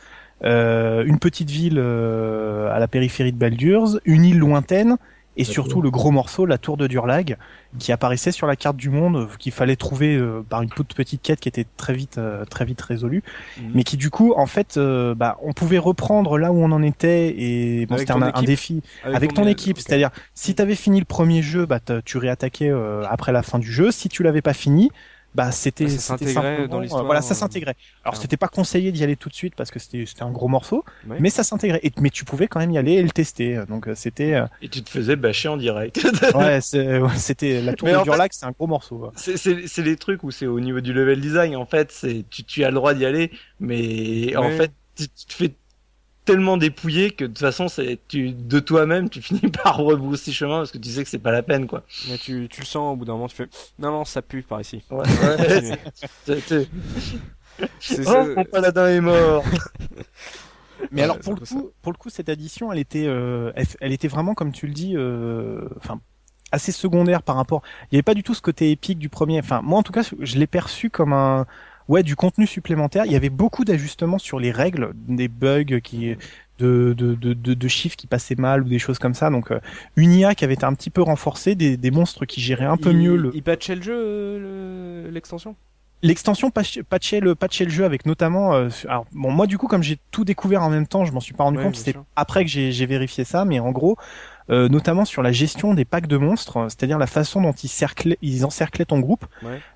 [SPEAKER 4] Euh, une petite ville euh, à la périphérie de Baldur's, une île lointaine et surtout le gros morceau, la tour de Durlag, qui apparaissait sur la carte du monde, qu'il fallait trouver euh, par une toute petite quête qui était très vite, très vite résolue, mhm. mais qui du coup, en fait, bah, on pouvait reprendre là où on en était et bon, c'était un, défi avec, ton, équipe. C'est-à-dire, si tu avais fini le premier jeu, bah, tu réattaquais après la fin du jeu. Si tu l'avais pas fini, bah c'était
[SPEAKER 1] ça s'intégrait dans l'histoire.
[SPEAKER 4] Voilà, ça s'intégrait. Alors ah. c'était pas conseillé d'y aller tout de suite parce que c'était c'était un gros morceau, mais ça s'intégrait. Et mais tu pouvais quand même y aller et le tester. Donc euh, c'était. Euh,
[SPEAKER 2] et tu te faisais bâcher en direct.
[SPEAKER 4] ouais, c'était la tour de Durlac, c'est un gros morceau.
[SPEAKER 2] C'est c'est les trucs où c'est au niveau du level design en fait, c'est tu tu as le droit d'y aller, mais en fait tu te fais tellement dépouillé que de toute façon, c'est tu de toi-même, tu finis par rebrousser chemin parce que tu sais que c'est pas la peine, quoi.
[SPEAKER 1] Mais tu, tu le sens au bout d'un moment, tu fais non non, ça pue par ici.
[SPEAKER 2] Ouais, ouais, c'est, c'est, oh, mon paladin est mort.
[SPEAKER 4] Mais alors pour le coup, pour le coup, cette addition, elle était, euh, elle, elle, était vraiment comme tu le dis, euh, enfin assez secondaire par rapport. Il n'y avait pas du tout ce côté épique du premier. Enfin, moi en tout cas, je l'ai perçu comme un ouais du contenu supplémentaire. Il y avait beaucoup d'ajustements sur les règles, des bugs qui de, de, de, de, chiffres qui passaient mal ou des choses comme ça. Donc euh, une IA qui avait été un petit peu renforcée, des, des monstres qui géraient un peu mieux le.
[SPEAKER 1] Il patchait le jeu, l'extension?
[SPEAKER 4] L'extension patchait le, patchait le jeu avec notamment. Euh, alors bon, moi du coup comme j'ai tout découvert en même temps, je m'en suis pas rendu compte. C'était après que j'ai vérifié ça, mais en gros, euh, notamment sur la gestion des packs de monstres, c'est-à-dire la façon dont ils, cerclaient, ils encerclaient ton groupe.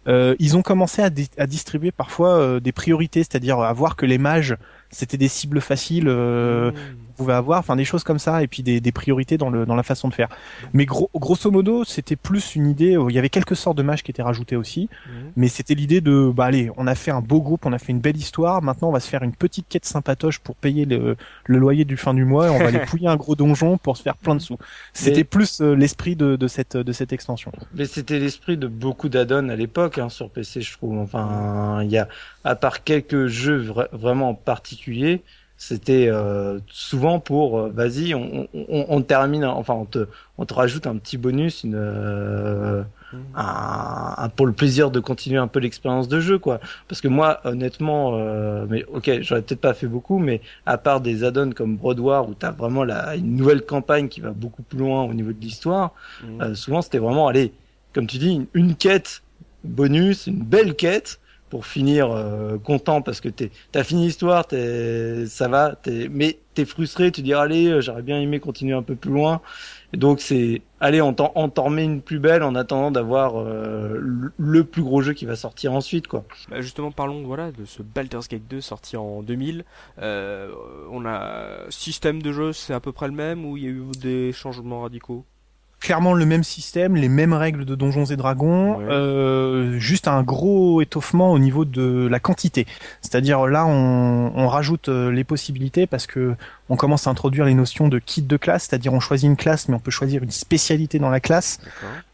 [SPEAKER 4] Euh, ils ont commencé à, à distribuer parfois euh, des priorités, c'est-à-dire à voir que les mages c'était des cibles faciles euh, mmh. pouvait avoir, enfin des choses comme ça, et puis des, des, priorités dans, le, dans la façon de faire. Mais gros, grosso modo, c'était plus une idée. Il y avait quelques sortes de mages qui étaient rajoutés aussi, mmh. mais c'était l'idée de, bah allez, on a fait un beau groupe, on a fait une belle histoire. Maintenant, on va se faire une petite quête sympatoche pour payer le, le loyer du fin du mois, et on va aller pouiller un gros donjon pour se faire plein de sous. C'était plus euh, l'esprit de, de, cette de cette extension.
[SPEAKER 2] Mais c'était l'esprit de beaucoup d'add-ons à l'époque hein, sur PC, je trouve. Enfin, il y a à part quelques jeux vraiment particuliers, c'était euh, souvent pour euh, vas-y on, on, on, termine enfin on te on te rajoute un petit bonus une euh, mmh. un, pour le plaisir de continuer un peu l'expérience de jeu quoi parce que moi honnêtement euh, mais ok j'aurais peut-être pas fait beaucoup mais à part des add-ons comme Broad War où t'as vraiment la une nouvelle campagne qui va beaucoup plus loin au niveau de l'histoire mmh. euh, souvent c'était vraiment allez comme tu dis une, une quête bonus une belle quête pour finir euh, content parce que t'es t'as fini l'histoire, t'es ça va, t'es mais t'es frustré, tu dis allez euh, j'aurais bien aimé continuer un peu plus loin. Donc c'est allez on t'en remet une plus belle en attendant d'avoir euh, le plus gros jeu qui va sortir ensuite quoi.
[SPEAKER 1] Bah justement parlons voilà de ce Baldur's Gate 2 sorti en 2000. on a système de jeu c'est à peu près le même ou il y a eu des changements radicaux?
[SPEAKER 4] Clairement le même système, les mêmes règles de Donjons et Dragons, euh, juste un gros étoffement au niveau de la quantité. C'est-à-dire là, on, on rajoute euh, les possibilités parce que on commence à introduire les notions de kit de classe, c'est-à-dire on choisit une classe, mais on peut choisir une spécialité dans la classe.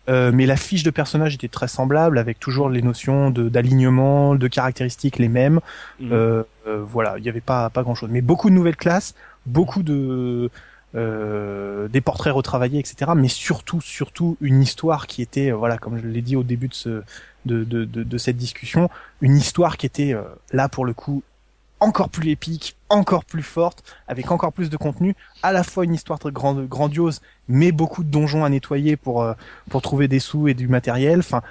[SPEAKER 4] Euh, mais la fiche de personnage était très semblable, avec toujours les notions d'alignement, de, caractéristiques les mêmes. Mmh. Euh, euh, voilà, il n'y avait pas pas grand-chose, mais beaucoup de nouvelles classes, beaucoup de euh, des portraits retravaillés, etc. Mais surtout, surtout une histoire qui était, euh, voilà, comme je l'ai dit au début de, ce, de, de, de, cette discussion, une histoire qui était euh, là pour le coup encore plus épique, encore plus forte, avec encore plus de contenu, à la fois une histoire très grandiose, mais beaucoup de donjons à nettoyer pour pour trouver des sous et du matériel. Enfin,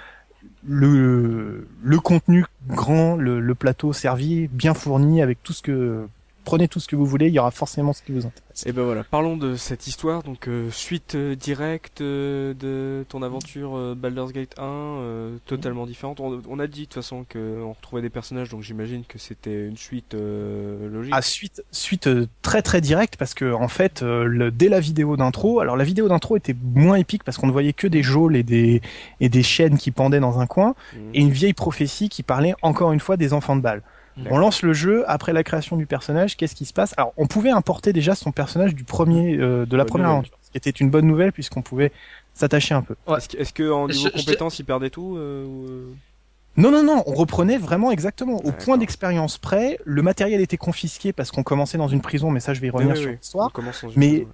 [SPEAKER 4] le le contenu grand, le, le plateau servi, bien fourni, avec tout ce que prenez tout ce que vous voulez, il y aura forcément ce qui vous intéresse.
[SPEAKER 1] Et ben voilà, parlons de cette histoire, donc euh, suite euh, directe euh, de ton aventure Baldur's Gate 1, totalement différente. On, a dit de toute façon qu'on retrouvait des personnages, donc j'imagine que c'était une suite logique.
[SPEAKER 4] Ah suite, suite très très directe parce que en fait, le, dès la vidéo d'intro, alors la vidéo d'intro était moins épique parce qu'on ne voyait que des geôles et des et des chaînes qui pendaient dans un coin mmh. et une vieille prophétie qui parlait encore une fois des enfants de balle. On lance le jeu après la création du personnage. Qu'est-ce qui se passe? Alors, on pouvait importer déjà son personnage du premier, euh, de la première aventure, ce qui était une bonne nouvelle puisqu'on pouvait s'attacher un peu.
[SPEAKER 1] Est-ce que, en niveau compétence, il perdait tout euh, euh?
[SPEAKER 4] Non, non, non. On reprenait vraiment exactement au point d'expérience près. Le matériel était confisqué parce qu'on commençait dans une prison, mais ça, je vais y revenir sur l'histoire. Mais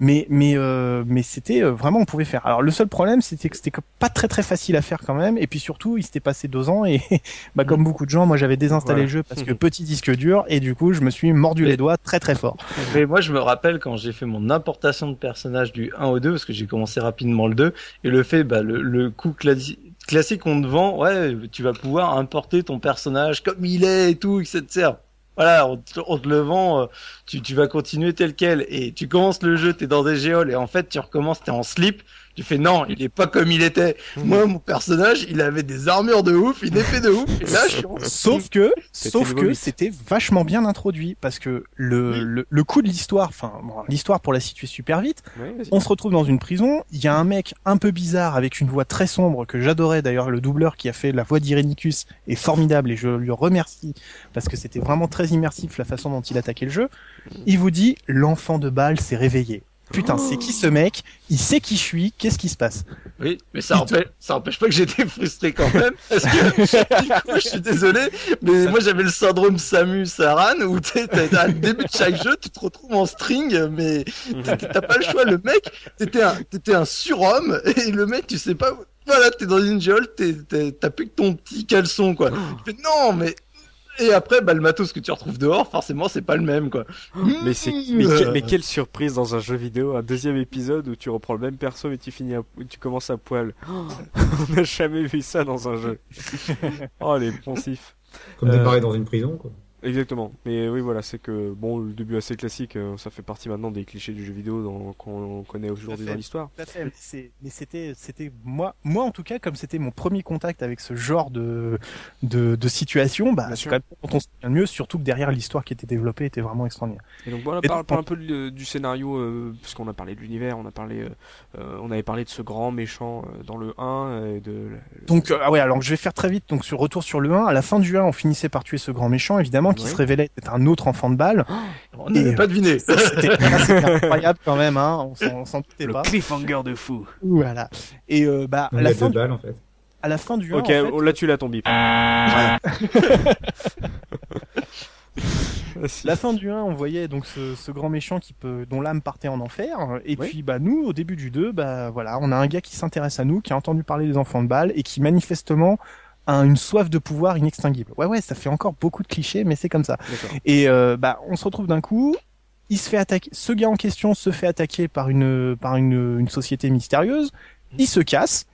[SPEAKER 4] mais mais euh, mais c'était euh, vraiment on pouvait faire. Alors le seul problème c'était que c'était pas très très facile à faire quand même. Et puis surtout il s'était passé deux ans. Et bah comme beaucoup de gens moi j'avais désinstallé le jeu parce que petit disque dur. Et du coup je me suis mordu les doigts très très fort.
[SPEAKER 2] Mais moi je me rappelle quand j'ai fait mon importation de personnage du 1 au 2 parce que j'ai commencé rapidement le 2 et le fait bah le, le coup classique on te vend ouais tu vas pouvoir importer ton personnage comme il est et tout etc voilà, on te, le euh, tu, tu vas continuer tel quel, et tu commences le jeu, t'es dans des géoles, et en fait tu recommences, t'es en slip, Tu fais non, il est pas comme il était. Moi, mon personnage, il avait des armures de ouf, une épée de ouf, et là, je suis en...
[SPEAKER 4] Sauf que,
[SPEAKER 1] C'était
[SPEAKER 4] sauf que c'était vachement bien introduit parce que le, le, le coup de l'histoire, enfin, bon, l'histoire pour la situer super vite, on se retrouve dans une prison, il y a un mec un peu bizarre avec une voix très sombre que j'adorais d'ailleurs, le doubleur qui a fait la voix d'Irenicus est formidable et je lui remercie parce que c'était vraiment très immersif la façon dont il attaquait le jeu. Il vous dit, l'enfant de balle s'est réveillé. Putain, c'est qui ce mec? Il sait qui je suis, qu'est-ce qui se passe?
[SPEAKER 2] Oui, mais ça empêche, ça empêche pas que j'étais frustré quand même, parce que, du coup, je suis désolé, mais moi j'avais le syndrome Samus Aran, où t'es, à le début de chaque jeu, tu te retrouves en string, mais t'as pas le choix, le mec, t'étais un, t'étais un surhomme, et le mec, tu sais pas, où- voilà, t'es dans une geôle, t'as plus que ton petit caleçon, quoi. Fais, non, mais, et après, bah, le matos que tu retrouves dehors, forcément, c'est pas le même, quoi.
[SPEAKER 1] Mais, c'est, mais, que- mais quelle surprise dans un jeu vidéo, un deuxième épisode où tu reprends le même perso et tu finis à, tu commences à poil. On n'a jamais vu ça dans un jeu. Oh les poncifs.
[SPEAKER 3] Comme
[SPEAKER 1] Euh,
[SPEAKER 3] démarrer dans une prison, quoi.
[SPEAKER 1] Exactement. Mais oui voilà, c'est que bon le début assez classique, euh, ça fait partie maintenant des clichés du jeu vidéo qu'on connaît aujourd'hui dans l'histoire.
[SPEAKER 4] Mais c'était, c'était moi, moi en tout cas, comme c'était mon premier contact avec ce genre de de, de situation, bah c'est quand même quand on se souvient mieux, surtout que derrière l'histoire qui était développée était vraiment extraordinaire.
[SPEAKER 1] Et donc voilà,
[SPEAKER 4] Et
[SPEAKER 1] parle,
[SPEAKER 4] donc,
[SPEAKER 1] parle un peu de- du scénario, euh, parce qu'on a parlé de l'univers, on a parlé, euh, euh, on avait parlé de ce grand méchant dans le 1 et de.
[SPEAKER 4] Donc ah ouais, alors je vais faire très vite. Donc sur retour sur le 1, à la fin du 1, on finissait par tuer ce grand méchant, évidemment, qui se révélait être un autre enfant de balle.
[SPEAKER 2] On n'avait pas deviné.
[SPEAKER 4] Ça, C'était incroyable quand même, hein. On s'en- doutait
[SPEAKER 1] Le
[SPEAKER 4] pas.
[SPEAKER 1] cliffhanger de fou.
[SPEAKER 4] Voilà. Et euh, bah
[SPEAKER 3] On
[SPEAKER 4] la fin,
[SPEAKER 3] deux
[SPEAKER 4] du,
[SPEAKER 3] balles, en fait.
[SPEAKER 4] à la fin du 1,
[SPEAKER 1] Ok,
[SPEAKER 4] en fait,
[SPEAKER 1] oh, là tu l'as ton bip. Vas-y.
[SPEAKER 4] La fin du 1, on voyait donc ce, ce grand méchant qui peut, dont l'âme partait en enfer. Et
[SPEAKER 1] Oui.
[SPEAKER 4] puis, bah, nous, au début du 2, bah, voilà, on a un gars qui s'intéresse à nous, qui a entendu parler des enfants de balle et qui manifestement a une soif de pouvoir inextinguible. Ouais, ouais, ça fait encore beaucoup de clichés, mais c'est comme ça. Et, euh, bah, on se retrouve d'un coup. Il se fait attaquer, ce gars en question se fait attaquer par une, par une, une société mystérieuse. Il se casse.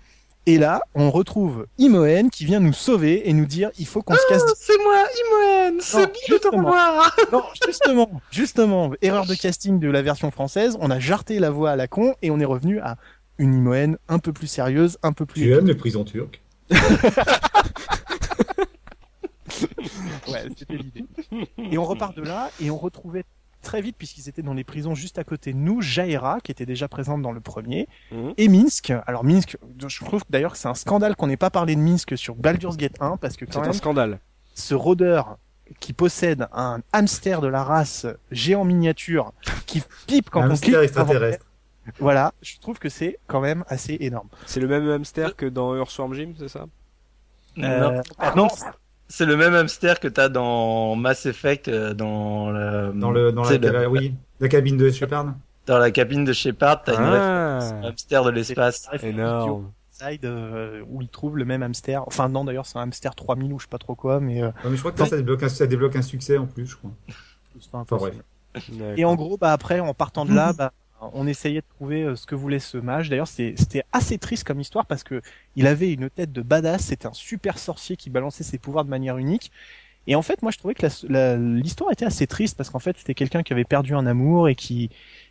[SPEAKER 4] Et là, on retrouve Imoen qui vient nous sauver et nous dire, il faut qu'on se casse
[SPEAKER 2] Oh, c'est moi, Imoen, c'est bien de revoir.
[SPEAKER 4] non, justement, justement, erreur de casting de la version française, on a jarté la voix à la con et on est revenu à une Imoen un peu plus sérieuse, un peu plus...
[SPEAKER 3] Tu aimes les prisons turques?
[SPEAKER 4] Ouais, c'était l'idée. Et on repart de là et on retrouvait très vite, puisqu'ils étaient dans les prisons juste à côté de nous, Jaira, qui était déjà présente dans le premier,
[SPEAKER 1] Mhm.
[SPEAKER 4] et Minsk. Alors Minsk, je trouve d'ailleurs que c'est un scandale qu'on n'ait pas parlé de Minsk sur Baldur's Gate 1, parce que
[SPEAKER 1] C'est
[SPEAKER 4] quand
[SPEAKER 1] un
[SPEAKER 4] même,
[SPEAKER 1] scandale.
[SPEAKER 4] ce rôdeur qui possède un hamster de la race géant miniature qui pipe quand
[SPEAKER 3] Un
[SPEAKER 4] on
[SPEAKER 3] hamster
[SPEAKER 4] clique avant-
[SPEAKER 3] extraterrestre.
[SPEAKER 4] Voilà, je trouve que c'est quand même assez énorme.
[SPEAKER 1] C'est le même hamster que dans Earthworm Jim, c'est ça?
[SPEAKER 4] Euh,
[SPEAKER 2] Non, non, c'est le même hamster que t'as dans Mass Effect, euh, dans la,
[SPEAKER 3] Dans, le, dans la,
[SPEAKER 2] le-
[SPEAKER 3] la- oui, la cabine de Shepard.
[SPEAKER 2] dans la cabine de Shepard, t'as une
[SPEAKER 1] Ah.
[SPEAKER 2] au hamster de l'espace.
[SPEAKER 1] Énorme.
[SPEAKER 4] Side euh, où il trouve le même hamster. Enfin non d'ailleurs c'est un hamster 3000 ou je sais pas trop quoi mais euh,
[SPEAKER 3] Ouais, mais je crois que ça, ça débloque, un, ça débloque un succès en plus, je crois.
[SPEAKER 4] c'est pas
[SPEAKER 3] Enfin
[SPEAKER 4] impossible.
[SPEAKER 3] bref.
[SPEAKER 4] Et en gros bah après en partant de là bah on essayait de trouver euh, ce que voulait ce mage. D'ailleurs c'était assez triste comme histoire parce que il avait une tête de badass, c'était un super sorcier qui balançait ses pouvoirs de manière unique. Et en fait moi je trouvais que l'histoire était assez triste parce qu'en fait c'était quelqu'un qui avait perdu un amour et qui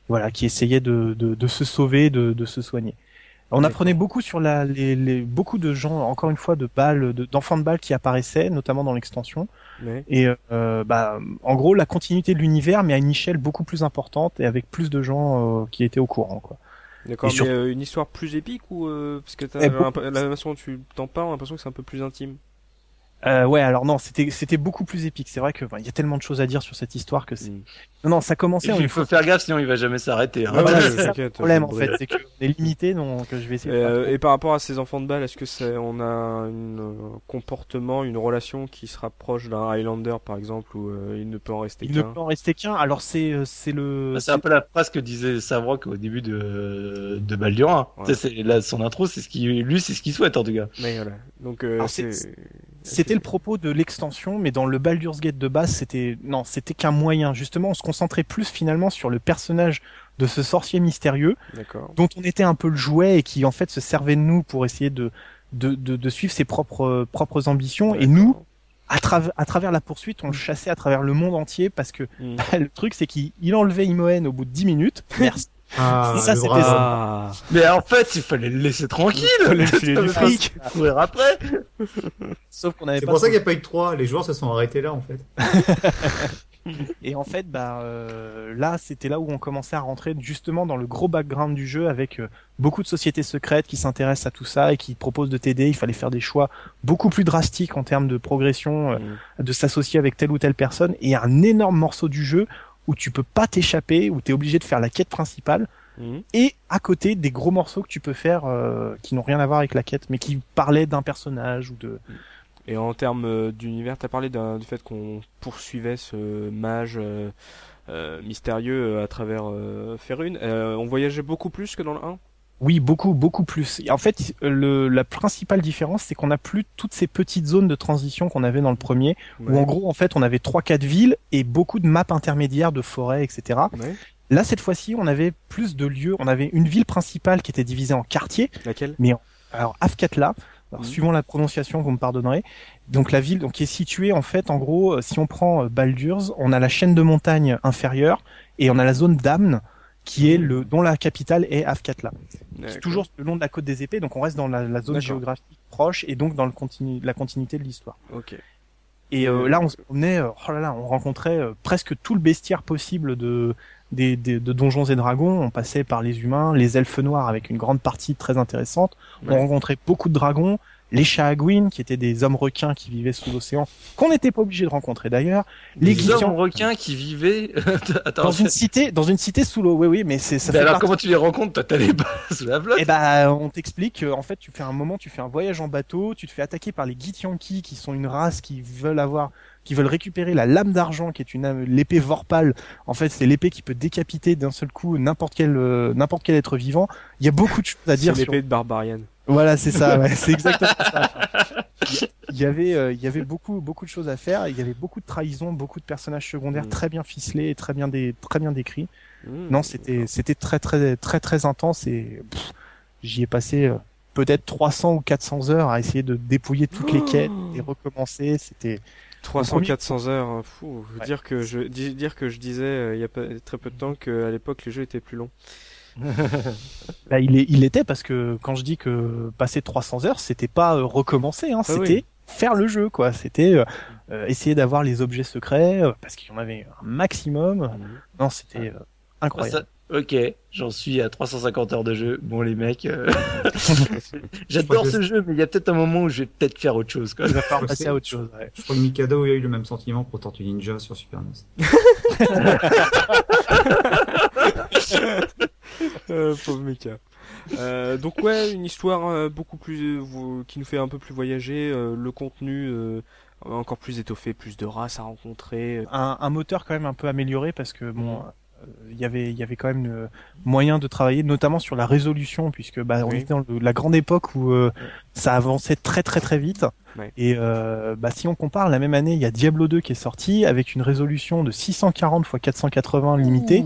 [SPEAKER 4] voilà qui essayait de, de, de se sauver, de, de se soigner. On apprenait beaucoup sur la, les, les, beaucoup de gens, encore une fois, de balles, de- d'enfants de, balles qui apparaissaient, notamment dans l'extension. Et euh, bah, en gros, la continuité de l'univers, mais à une échelle beaucoup plus importante et avec plus de gens euh, qui étaient au courant. Quoi.
[SPEAKER 1] D'accord, mais
[SPEAKER 4] sur-
[SPEAKER 1] euh, une histoire plus épique ou euh, parce que t'as
[SPEAKER 4] Eh,
[SPEAKER 1] l'imp- la façon dont tu t'en parles, on a l'impression que c'est un peu plus intime.
[SPEAKER 4] Euh, ouais, alors non, c'était c'était beaucoup plus épique. C'est vrai que il y a tellement de choses à dire sur cette histoire que c'est.
[SPEAKER 1] Mm.
[SPEAKER 4] Non, non, ça commençait. en
[SPEAKER 2] Il faut faire gaffe, sinon il va jamais s'arrêter. hein.
[SPEAKER 1] Ouais,
[SPEAKER 4] voilà,
[SPEAKER 1] ouais,
[SPEAKER 4] c'est ça
[SPEAKER 1] t'inquiète,
[SPEAKER 4] le problème en fait, c'est qu'on est limité, donc je vais essayer. de
[SPEAKER 1] Euh, et par rapport à ces enfants de balle, est-ce que c'est on a un euh, comportement, une relation qui se rapproche d'un Highlander par exemple où euh, il ne peut en rester
[SPEAKER 4] Il ne
[SPEAKER 1] qu'un
[SPEAKER 4] peut en rester qu'un. Alors c'est euh, c'est le.
[SPEAKER 2] Bah, C'est un peu la phrase que disait Savrock au début de, de Baldurin.
[SPEAKER 1] Ouais.
[SPEAKER 2] Tu sais, c'est- là, son intro, c'est ce qui, lui, c'est ce qu'il souhaite, en tout cas.
[SPEAKER 1] Mais voilà. Donc euh, c'est-
[SPEAKER 4] C'était le propos de l'extension, mais dans le Baldur's Gate de base, c'était non, c'était qu'un moyen. Justement, on se concentrait plus finalement sur le personnage de ce sorcier mystérieux, dont on était un peu le jouet et qui en fait se servait de nous pour essayer de de, de, de suivre ses propres propres ambitions. Et nous, à, travers à travers la poursuite, on le chassait à travers le monde entier parce que
[SPEAKER 1] Mm.
[SPEAKER 4] le truc, c'est qu'il il enlevait Imoen au bout de 10 minutes. Merci.
[SPEAKER 3] Ah,
[SPEAKER 4] Ça,
[SPEAKER 3] le
[SPEAKER 4] c'était ça.
[SPEAKER 2] Mais en fait, il fallait le laisser tranquille.
[SPEAKER 1] Fallait lui filer du fric.
[SPEAKER 2] Courir après.
[SPEAKER 4] Sauf qu'on avait
[SPEAKER 3] C'est pour ça qu'il n'y a pas eu de 3. Les joueurs se sont arrêtés là, en fait.
[SPEAKER 4] Et en fait, bah euh, là, c'était là où on commençait à rentrer justement dans le gros background du jeu avec euh, beaucoup de sociétés secrètes qui s'intéressent à tout ça et qui proposent de t'aider. Il fallait faire des choix beaucoup plus drastiques en termes de progression, euh,
[SPEAKER 1] Mm.
[SPEAKER 4] de s'associer avec telle ou telle personne. Et un énorme morceau du jeu où tu peux pas t'échapper, où tu es obligé de faire la quête principale.
[SPEAKER 1] Mm.
[SPEAKER 4] Et à côté, des gros morceaux que tu peux faire euh, qui n'ont rien à voir avec la quête, mais qui parlaient d'un personnage ou de...
[SPEAKER 1] Et en termes euh, d'univers, t'as parlé du fait qu'on poursuivait ce mage euh, mystérieux à travers euh, Ferune. Euh, on voyageait beaucoup plus que dans le 1
[SPEAKER 4] Oui, beaucoup, beaucoup plus. Et en fait, le, la principale différence, c'est qu'on n'a plus toutes ces petites zones de transition qu'on avait dans le premier, où en gros, en fait, on avait trois, quatre villes et beaucoup de maps intermédiaires de forêts, etc.
[SPEAKER 1] Ouais.
[SPEAKER 4] Là, cette fois-ci, on avait plus de lieux. On avait une ville principale qui était divisée en quartiers.
[SPEAKER 1] Laquelle?
[SPEAKER 4] Alors, Afkatla, alors,
[SPEAKER 1] Mhm.
[SPEAKER 4] suivant la prononciation, vous me pardonnerez. Donc, la ville, donc, qui est située, en fait, en gros, euh, si on prend euh, Baldur's, on a la chaîne de montagnes inférieure et on a la zone d'Amn, qui est le, dont la capitale est Afkatla. C'est toujours le long de la côte des épées, donc on reste dans la, la zone géographique proche et donc dans le continu, la continuité de l'histoire.
[SPEAKER 1] Ok.
[SPEAKER 4] Et euh, là, on se promenait, euh, oh là là, on rencontrait euh, presque tout le bestiaire possible de, des, des- de Donjons et Dragons. On passait par les humains, les elfes noirs avec une grande partie très intéressante.
[SPEAKER 1] Ouais.
[SPEAKER 4] On rencontrait beaucoup de dragons, les Shaaguin qui étaient des hommes requins qui vivaient sous l'océan, qu'on n'était pas obligé de rencontrer d'ailleurs. Les
[SPEAKER 2] Les hommes requins qui vivaient. Attends.
[SPEAKER 4] dans une cité, dans une cité sous l'eau. Oui, oui, mais c'est ça
[SPEAKER 2] Mais
[SPEAKER 4] fait
[SPEAKER 2] alors
[SPEAKER 4] partie-
[SPEAKER 2] comment tu les rencontres Toi, t'as les bas sous la flotte.
[SPEAKER 4] Eh ben, on t'explique. euh, En fait, tu fais un moment, tu fais un voyage en bateau, tu te fais attaquer par les Githyanki, qui sont une race qui veulent avoir, qui veulent récupérer la lame d'argent, qui est une âme- l'épée Vorpal. En fait, c'est l'épée qui peut décapiter d'un seul coup n'importe quel euh, n'importe quel être vivant. Il y a beaucoup de choses à
[SPEAKER 1] C'est
[SPEAKER 4] dire. Sur...
[SPEAKER 1] l'épée de Barbarian.
[SPEAKER 4] Voilà, c'est ça. Ouais, c'est exactement ça. Il y avait, euh, il y avait beaucoup, beaucoup de choses à faire. Il y avait beaucoup de trahisons, beaucoup de personnages secondaires
[SPEAKER 1] Mm.
[SPEAKER 4] très bien ficelés, et très bien, dé... très bien décrits.
[SPEAKER 1] Mm.
[SPEAKER 4] Non, c'était c'était très très très très intense et j'y ai passé euh, peut-être 300 ou 400 heures à essayer de dépouiller toutes les quêtes et recommencer. C'était
[SPEAKER 1] 300
[SPEAKER 4] premier-
[SPEAKER 1] 400 heures. hein, Fou.
[SPEAKER 4] Ouais.
[SPEAKER 1] Dire que je di- dire que je disais euh, il y a très peu de temps qu'à l'époque les jeux étaient plus longs.
[SPEAKER 4] bah, il est il était parce que quand je dis que passer 300 heures, c'était pas euh, recommencer, hein,
[SPEAKER 1] Ah
[SPEAKER 4] c'était
[SPEAKER 1] oui.
[SPEAKER 4] faire le jeu quoi. C'était euh, euh, essayer d'avoir les objets secrets parce qu'il y en avait un maximum. Non, c'était euh, incroyable.
[SPEAKER 2] Ça- Ok, j'en suis à 350 heures de jeu. Bon les mecs, euh, j'adore ce jeu, mais il y a peut-être un moment où je vais peut-être faire autre chose. Quoi.
[SPEAKER 4] Il va falloir passer
[SPEAKER 3] sais.
[SPEAKER 4] à autre chose. ouais.
[SPEAKER 3] Je crois que Mikado a eu le même sentiment pour Tortue Ninja sur Super NES.
[SPEAKER 1] Euh, pauvre Mika. Euh, donc ouais, une histoire euh, beaucoup plus euh, qui nous fait un peu plus voyager, euh, le contenu euh, encore plus étoffé, plus de races à rencontrer.
[SPEAKER 4] un, un moteur quand même un peu amélioré parce que bon euh, il y avait il y avait quand même euh, moyen de travailler notamment sur la résolution puisque bah on était dans le- la grande époque où euh, ça avançait très très très vite
[SPEAKER 1] Ouais.
[SPEAKER 4] et euh, bah si on compare la même année il y a Diablo 2 qui est sorti avec une résolution de 640 x 480 limitée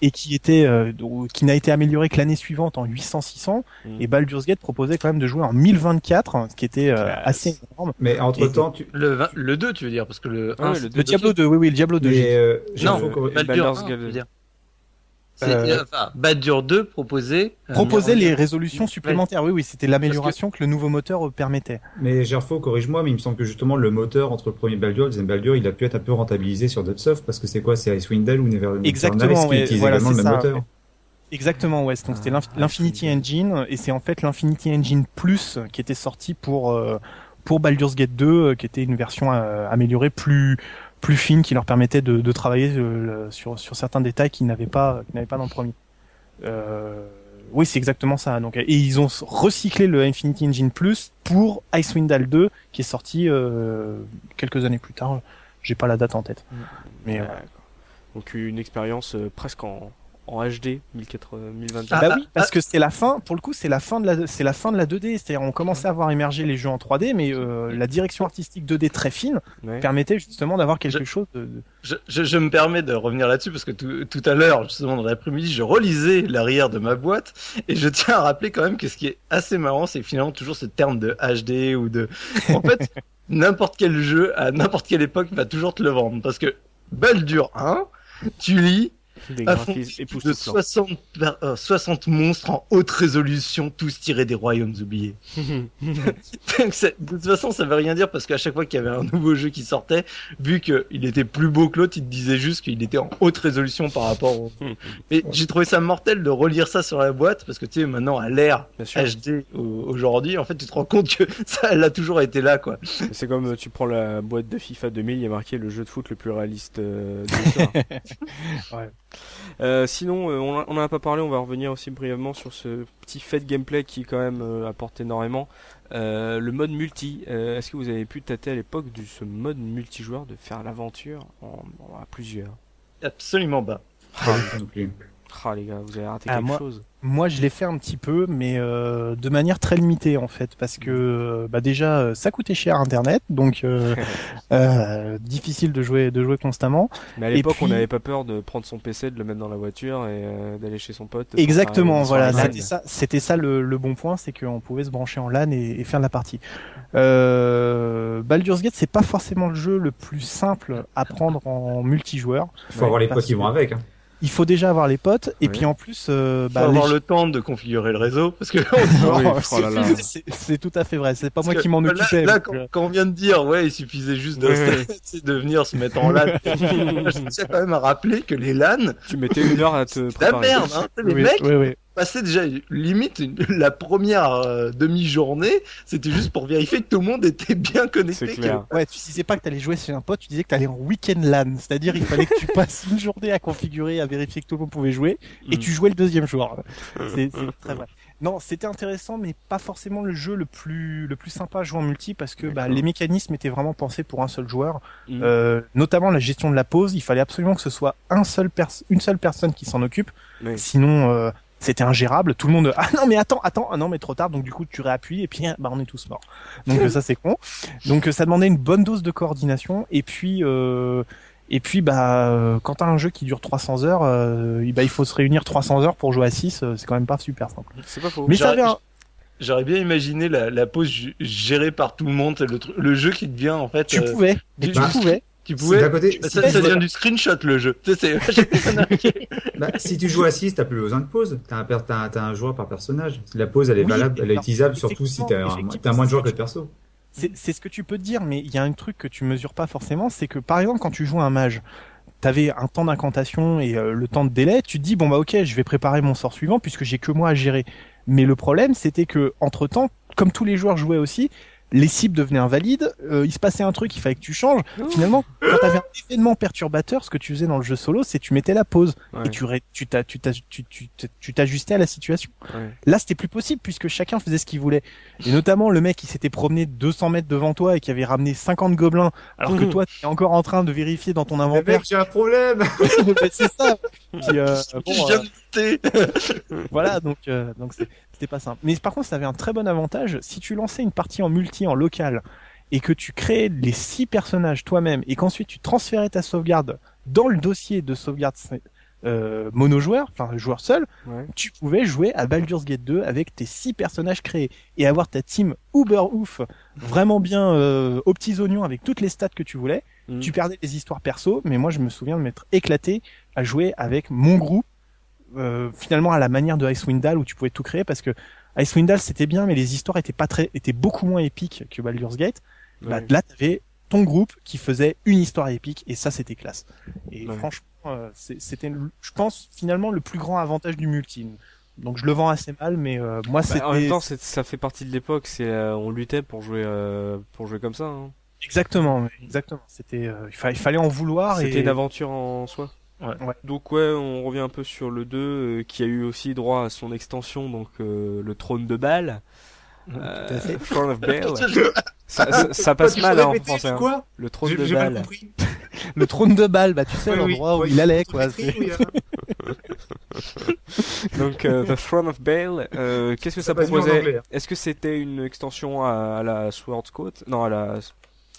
[SPEAKER 4] et qui était euh, donc- qui n'a été améliorée que l'année suivante en 800 600
[SPEAKER 1] Mm.
[SPEAKER 4] et Baldur's Gate proposait quand même de jouer en 1024 ce qui était euh, assez énorme
[SPEAKER 3] Mais entre temps, tu.
[SPEAKER 2] Le, 20 le 2, tu veux dire, parce que le
[SPEAKER 1] Ah
[SPEAKER 2] 1,
[SPEAKER 1] ouais, le
[SPEAKER 4] le Diablo 2 oui oui le Diablo 2 j'ai
[SPEAKER 3] Mais, euh,
[SPEAKER 2] Non,
[SPEAKER 1] euh, Baldur's
[SPEAKER 2] 1,
[SPEAKER 1] Gate.
[SPEAKER 2] je veux dire.
[SPEAKER 4] Euh,
[SPEAKER 2] enfin, Baldur 2 proposait. euh,
[SPEAKER 4] les résolutions supplémentaires. Oui, oui, c'était l'amélioration que... le nouveau moteur permettait.
[SPEAKER 3] mais Gerfo, corrige-moi, mais il me semble que justement le moteur entre le premier Baldur et le deuxième Baldur, il a pu être un peu rentabilisé sur d'autres soft parce que c'est quoi? C'est Icewind Dale ou Never
[SPEAKER 4] Exactement,
[SPEAKER 3] qui
[SPEAKER 4] ouais,
[SPEAKER 3] utilise
[SPEAKER 4] voilà,
[SPEAKER 3] également le
[SPEAKER 4] c'est
[SPEAKER 3] même
[SPEAKER 4] ça,
[SPEAKER 3] moteur?
[SPEAKER 4] ouais. Exactement, ouais. Donc c'était
[SPEAKER 3] Ah,
[SPEAKER 4] l'Inf- l'Infinity
[SPEAKER 3] Infinity.
[SPEAKER 4] Engine et c'est en fait l'Infinity Engine Plus qui était sorti pour euh, pour Baldur's Gate 2, euh, qui était une version euh, améliorée, plus plus fine, qui leur permettait de, de travailler euh, sur sur certains détails qu'ils n'avaient pas qu'ils n'avaient pas dans le premier. Euh, oui, c'est exactement ça. Donc, et ils ont recyclé le Infinity Engine Plus pour Icewind Dale 2, qui est sorti euh, quelques années plus tard. J'ai pas la date en tête. Mais euh.
[SPEAKER 1] Donc une expérience euh, presque en, en HD 1080, 1024.
[SPEAKER 2] Ah,
[SPEAKER 4] bah
[SPEAKER 2] ah,
[SPEAKER 4] oui, parce que c'est la fin. Pour le coup, c'est la fin de la, c'est la fin de la 2D. C'est-à-dire, on commençait à voir émerger les jeux en 3D, mais euh, la direction artistique 2D très fine
[SPEAKER 1] Ouais.
[SPEAKER 4] permettait justement d'avoir quelque
[SPEAKER 2] Je-
[SPEAKER 4] chose de. de-
[SPEAKER 2] Je, je, je me permets de revenir là-dessus parce que tout, tout à l'heure, justement dans l'après-midi, je relisais l'arrière de ma boîte et je tiens à rappeler quand même que ce qui est assez marrant, c'est finalement toujours ce terme de HD ou de. En fait, n'importe quel jeu à n'importe quelle époque va toujours te le vendre parce que Baldur 1, tu lis
[SPEAKER 1] Des graphismes
[SPEAKER 2] de
[SPEAKER 1] époustouflants.
[SPEAKER 2] 60, per- euh, 60 monstres en haute résolution, tous tirés des royaumes oubliés. Donc, de toute façon, ça veut rien dire parce qu'à chaque fois qu'il y avait un nouveau jeu qui sortait, vu qu'il était plus beau que l'autre, il te disait juste qu'il était en haute résolution par rapport au... Mais j'ai trouvé ça mortel de relire ça sur la boîte parce que tu sais, maintenant, à l'ère. HD au- aujourd'hui, en fait, tu te rends compte que ça, elle a toujours été là, quoi.
[SPEAKER 1] C'est comme euh, tu prends la boîte de FIFA 2000, il y a marqué le jeu de foot le plus réaliste euh, de l'histoire.
[SPEAKER 4] Ouais.
[SPEAKER 1] Euh, sinon, euh, on en- on en a pas parlé, on va revenir aussi brièvement sur ce petit fait de gameplay qui quand même euh, apporte énormément. Euh, le mode multi, euh, est-ce que vous avez pu tâter à l'époque de ce mode multijoueur de faire l'aventure en, en- à plusieurs?
[SPEAKER 2] Absolument pas.
[SPEAKER 1] Ah les gars, vous avez raté
[SPEAKER 4] Ah,
[SPEAKER 1] quelque
[SPEAKER 4] moi-
[SPEAKER 1] chose.
[SPEAKER 4] Moi, je l'ai fait un petit peu, mais euh, de manière très limitée en fait, parce que euh, bah déjà, euh, ça coûtait cher Internet, donc euh, euh, difficile de jouer, de jouer constamment.
[SPEAKER 1] Mais à l'époque, on n'avait pas peur de prendre son PC, de le mettre dans la voiture et euh, d'aller chez son pote.
[SPEAKER 4] Exactement, voilà, c'était ça, c'était ça le, le bon point, c'est qu'on pouvait se brancher en LAN et, et faire la partie. Euh, Baldur's Gate, c'est pas forcément le jeu le plus simple à prendre en multijoueur.
[SPEAKER 3] Il faut avoir les potes qui vont avec. Hein.
[SPEAKER 4] Il faut déjà avoir les potes, et puis en plus, euh,
[SPEAKER 2] Faut
[SPEAKER 4] bah,
[SPEAKER 2] avoir
[SPEAKER 4] les-
[SPEAKER 2] le temps de configurer le réseau parce que
[SPEAKER 1] oui,
[SPEAKER 4] c'est- tout à fait vrai. C'est pas
[SPEAKER 2] Parce
[SPEAKER 4] moi
[SPEAKER 2] que
[SPEAKER 4] qui m'en occupais.
[SPEAKER 2] Là, quand,
[SPEAKER 4] euh,
[SPEAKER 2] quand on vient de dire, ouais, il suffisait juste de, de venir se mettre en LAN. je tiens quand même à rappeler que les LAN,
[SPEAKER 1] Tu mettais une heure à te
[SPEAKER 2] c'est la
[SPEAKER 1] préparer.
[SPEAKER 2] merde. Hein. Les
[SPEAKER 4] oui,
[SPEAKER 2] mecs passaient déjà limite une- la première euh, demi-journée, c'était juste pour vérifier que tout le monde était bien connecté.
[SPEAKER 1] C'est
[SPEAKER 2] que-
[SPEAKER 1] clair.
[SPEAKER 4] Ouais, tu disais pas que t'allais jouer chez un pote, tu disais que t'allais en week-end LAN. C'est-à-dire, il fallait que tu passes une journée à configurer, à vérifier que tout le monde pouvait jouer, et
[SPEAKER 1] Mm.
[SPEAKER 4] tu jouais le deuxième jour. C'est c'est très vrai. Non, c'était intéressant, mais pas forcément le jeu le plus le plus sympa à jouer en multi parce que bah, les mécanismes étaient vraiment pensés pour un seul joueur.
[SPEAKER 1] Mm.
[SPEAKER 4] Euh, notamment la gestion de la pause, il fallait absolument que ce soit un seul pers- une seule personne qui s'en occupe.
[SPEAKER 1] Oui.
[SPEAKER 4] Sinon, euh, c'était ingérable. Tout le monde ah non mais attends attends ah non mais trop tard donc du coup tu réappuies et puis bah on est tous morts. Donc euh, ça c'est con. Donc euh, ça demandait une bonne dose de coordination et puis euh, et puis bah euh, quand t'as un jeu qui dure 300 heures, euh, bah, il faut se réunir 300 heures pour jouer à 6 c'est quand même pas super simple.
[SPEAKER 1] C'est pas faux.
[SPEAKER 4] Mais ça un...
[SPEAKER 2] J'aurais bien imaginé la, la pause gérée par tout le monde, le, le jeu qui devient en fait.
[SPEAKER 4] tu
[SPEAKER 2] euh,
[SPEAKER 4] pouvais,
[SPEAKER 2] du-
[SPEAKER 4] tu pouvais.
[SPEAKER 2] Tu pouvais.
[SPEAKER 3] D'un côté,
[SPEAKER 2] Ça,
[SPEAKER 3] si,
[SPEAKER 2] ça
[SPEAKER 3] tu
[SPEAKER 2] devient
[SPEAKER 3] joues-
[SPEAKER 2] du screenshot le jeu. Tu sais, c'est-
[SPEAKER 3] bah, si tu joues à 6, t'as plus besoin de pause. T'as un, per- t'as un- t'as un joueur par personnage. La pause, elle est
[SPEAKER 4] Oui,
[SPEAKER 3] valable, elle est utilisable surtout si t'as t'as moins de joueurs que de perso.
[SPEAKER 4] C'est c'est ce que tu peux te dire, mais il y a un truc que tu mesures pas forcément, c'est que par exemple quand tu joues un mage, t'avais un temps d'incantation et euh, le temps de délai, tu te dis bon bah ok, je vais préparer mon sort suivant puisque j'ai que moi à gérer. Mais le problème c'était que entre temps, comme tous les joueurs jouaient aussi, les cibles devenaient invalides, euh, il se passait un truc, il fallait que tu changes. Finalement, quand t'avais un événement perturbateur, ce que tu faisais dans le jeu solo, c'est tu mettais la pause
[SPEAKER 1] Ouais,
[SPEAKER 4] et tu ré- tu t'as- tu t'as- tu- tu- tu t'ajustais à la situation.
[SPEAKER 1] ouais.
[SPEAKER 4] Là, c'était plus possible puisque chacun faisait ce qu'il voulait. Et notamment le mec qui s'était promené 200 mètres devant toi et qui avait ramené 50 gobelins, alors que toi, tu es encore en train de vérifier dans ton
[SPEAKER 3] Mais
[SPEAKER 4] inventaire.
[SPEAKER 3] mec, j'ai un problème
[SPEAKER 4] c'est ça. Puis, euh, bon,
[SPEAKER 2] Je
[SPEAKER 4] euh, voilà, donc euh, donc c'est- c'était pas simple. Mais par contre, ça avait un très bon avantage. Si tu lançais une partie en multi, en local, et que tu créais les six personnages toi-même, et qu'ensuite tu transférais ta sauvegarde dans le dossier de sauvegarde euh, mono-joueur, enfin joueur seul,
[SPEAKER 1] Ouais.
[SPEAKER 4] tu pouvais jouer à Baldur's Gate 2 avec tes six personnages créés et avoir ta team uber ouf, vraiment bien euh, aux petits oignons avec toutes les stats que tu voulais.
[SPEAKER 1] Mm.
[SPEAKER 4] Tu perdais les histoires perso, mais moi je me souviens de m'être éclaté à jouer avec mon groupe, euh, finalement à la manière de Icewind Dale où tu pouvais tout créer parce que Icewind Dale c'était bien, mais les histoires étaient pas très, étaient beaucoup moins épiques que Baldur's Gate. Bah,
[SPEAKER 1] Ouais.
[SPEAKER 4] là t'avais ton groupe qui faisait une histoire épique et ça c'était classe. Et
[SPEAKER 1] Ouais.
[SPEAKER 4] franchement, euh, c'est- c'était, je pense finalement le plus grand avantage du multi. Donc je le vends assez mal, mais euh, moi
[SPEAKER 1] Bah,
[SPEAKER 4] c'était
[SPEAKER 1] en même temps, c'est- ça fait partie de l'époque. C'est euh, on luttait pour jouer euh, pour jouer comme ça. hein.
[SPEAKER 4] exactement, exactement. C'était, euh, il, fa- il fallait en vouloir
[SPEAKER 1] C'était
[SPEAKER 4] et
[SPEAKER 1] une aventure en soi.
[SPEAKER 2] Ouais.
[SPEAKER 4] Ouais.
[SPEAKER 1] Donc ouais, on revient un peu sur le 2 euh, qui a eu aussi droit à son extension, donc euh, le trône de Bâle. Euh,
[SPEAKER 4] Tout à fait.
[SPEAKER 1] Throne of Bale. ça, ça- ça passe
[SPEAKER 3] Tu
[SPEAKER 1] mal hein, en français. hein. Le trône de
[SPEAKER 3] compris.
[SPEAKER 4] le trône de balle, bah tu sais
[SPEAKER 3] oui,
[SPEAKER 4] l'endroit où il allait quoi.
[SPEAKER 3] Hein.
[SPEAKER 1] Donc euh, The Throne of Bale. euh, Qu'est-ce que ça,
[SPEAKER 3] Ça
[SPEAKER 1] proposait
[SPEAKER 3] hein.
[SPEAKER 1] Est-ce que c'était une extension à, à la Sword Coast Non, à la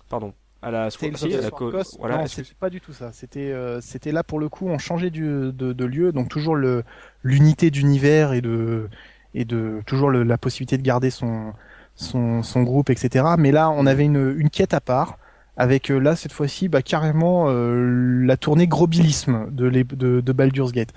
[SPEAKER 1] pardon, à la si, à
[SPEAKER 4] Coast.
[SPEAKER 1] Voilà.
[SPEAKER 4] non, c'était pas du tout ça. C'était euh, c'était là pour le coup, on changeait du, de, de lieu, donc toujours le l'unité d'univers et de et de toujours le- la possibilité de garder son son son groupe, etc. Mais là, on avait une une quête à part avec là cette fois-ci bah, carrément la tournée grobilisme de, les, de, de Baldur's Gate.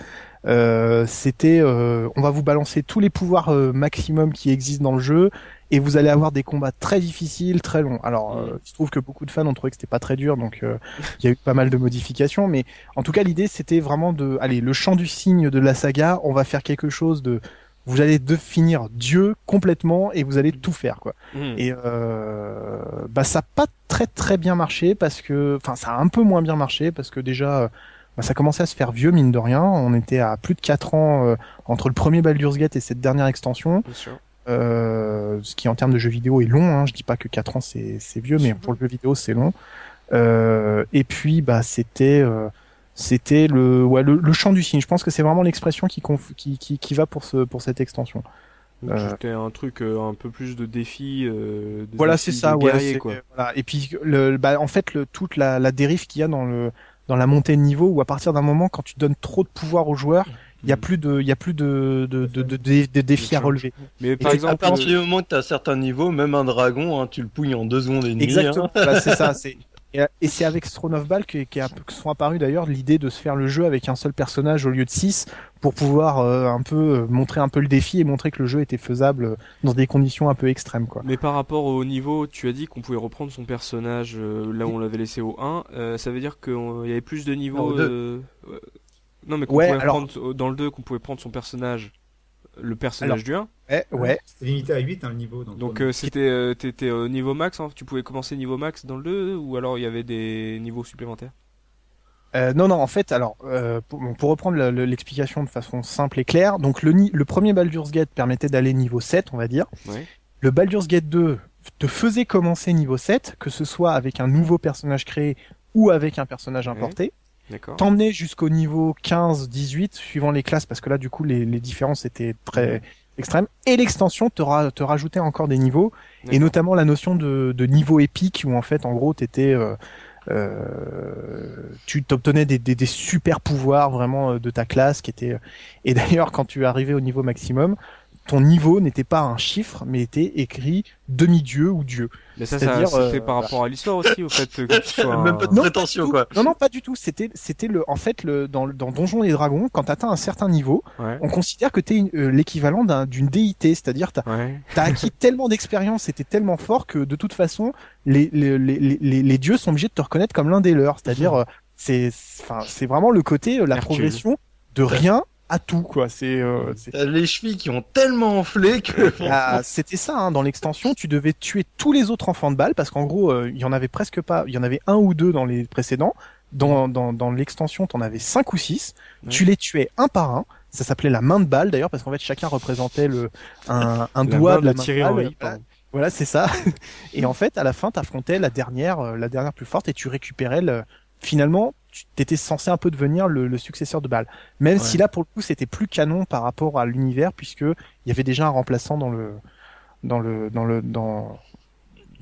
[SPEAKER 4] C'était, on va vous balancer tous les pouvoirs maximum qui existent dans le jeu et vous allez avoir des combats très difficiles, très longs. Alors, euh, il se trouve que beaucoup de fans ont trouvé que c'était pas très dur, donc euh, il y a eu pas mal de modifications, mais en tout cas, l'idée c'était vraiment de, allez, le champ du signe de la saga, on va faire quelque chose de, vous allez définir Dieu complètement et vous allez tout faire, quoi. Hmm. Et euh, bah ça a pas très très bien marché parce que, enfin, ça a un peu moins bien marché parce que déjà. Bah, ça commençait à se faire vieux mine de rien. On était à plus de 4 ans euh, entre le premier Baldur's Gate et cette dernière extension. Bien sûr. Euh, ce qui en termes de jeux vidéo est long. Hein. Je dis pas que 4 ans c'est vieux, mais pour le jeu vidéo c'est long. Euh, et puis bah c'était euh, c'était le, ouais, le, champ du signe. Je pense que c'est vraiment l'expression qui, qui, qui, qui va pour ce pour cette extension.
[SPEAKER 1] Euh, c'était un truc un peu plus de défi.
[SPEAKER 4] Euh, voilà, c'est ça. Ouais, quoi. Voilà. Et puis le, bah, en fait, le, toute la, la dérive qu'il y a dans le dans la montée de niveau, où à partir d'un moment, quand tu donnes trop de pouvoir aux joueurs, il y a plus de il y a plus de de, de, de, défis à relever.
[SPEAKER 2] Mais par exemple, à partir du moment que tu as certains niveaux, même un dragon, hein, tu le pouilles en deux secondes et demie.
[SPEAKER 4] Exactement. Hein. Bah, c'est ça. C'est et c'est avec Throne of Ball que, qui que sont apparus d'ailleurs l'idée de se faire le jeu avec un seul personnage au lieu de six pour pouvoir euh, un peu euh, montrer un peu le défi et montrer que le jeu était faisable dans des conditions un peu extrêmes quoi.
[SPEAKER 1] Mais par rapport au niveau, tu as dit qu'on pouvait reprendre son personnage euh, là où on l'avait laissé au 1, ça veut dire qu'il y avait plus de niveaux non, mais ouais, alors... prendre, dans le 2, qu'on pouvait prendre son personnage, le personnage du 1.
[SPEAKER 4] Ouais, ouais.
[SPEAKER 3] C'était limité à 8 hein, le niveau.
[SPEAKER 1] Donc, donc euh, c'était, euh, t'étais au niveau max, hein, tu pouvais commencer niveau max dans le 2 ou alors il y avait des niveaux supplémentaires?
[SPEAKER 4] Euh, non, non, en fait, alors, euh, pour, pour, reprendre l'explication de façon simple et claire, donc le, le premier Baldur's Gate permettait d'aller niveau 7, on va dire. Ouais. Le Baldur's Gate 2 te faisait commencer niveau 7, que ce soit avec un nouveau personnage créé ou avec un personnage importé t'emmener jusqu'au niveau 15, 18, suivant les classes, parce que là, du coup, les, les différences étaient très extrêmes. Et l'extension te, te rajoutait encore des niveaux, et notamment la notion de, de, niveau épique, où en fait, en gros, t'étais... Euh, euh, tu t'obtenais des, des, des, super pouvoirs vraiment euh, de ta classe qui était et d'ailleurs quand tu arrivais au niveau maximum ton niveau n'était pas un chiffre, mais était écrit demi-dieu ou dieu.
[SPEAKER 1] Mais ça, ça c'était euh, par rapport à l'histoire aussi, au fait que tu sois.
[SPEAKER 2] Même pas de prétention, quoi.
[SPEAKER 4] Non, non, pas du tout. C'était, c'était le, en fait, le, dans, dans Donjons et Dragons, quand t'atteins un certain niveau, on considère que t'es euh, l'équivalent d'une déité, c'est-à-dire t'as, as acquis tellement d'expérience, c'était tellement fort que de toute façon, les, les, les, les, les dieux sont obligés de te reconnaître comme l'un des leurs. C'est-à-dire, euh, c'est, enfin, c'est vraiment le côté, la progression de rien à tout quoi. C'est euh,
[SPEAKER 2] les chevilles qui ont tellement enflé que
[SPEAKER 4] ah, c'était ça hein. dans l'extension. Tu devais tuer tous les autres enfants de balle parce qu'en gros euh, il y en avait presque pas. Il y en avait un ou deux dans les précédents. Dans dans, dans l'extension t'en avais cinq ou six. Tu les tuais un par un. Ça s'appelait la main de balle d'ailleurs parce qu'en fait chacun représentait le un, un doigt de la main de balle. Voilà, c'est ça. Et en fait, à la fin, t'affrontais la dernière, euh, la dernière plus forte, et tu récupérais le, finalement, tu étais censé un peu devenir le, successeur de Baal. Même si là, pour le coup, c'était plus canon par rapport à l'univers, puisque il y avait déjà un remplaçant dans le, dans le, dans le, dans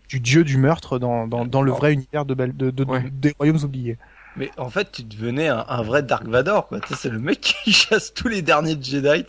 [SPEAKER 4] du dieu du meurtre dans, dans, dans le vrai univers de, de, de, des royaumes oubliés.
[SPEAKER 2] Mais en fait, tu devenais un, vrai Dark Vador, quoi. c'est le mec qui chasse tous les derniers Jedi.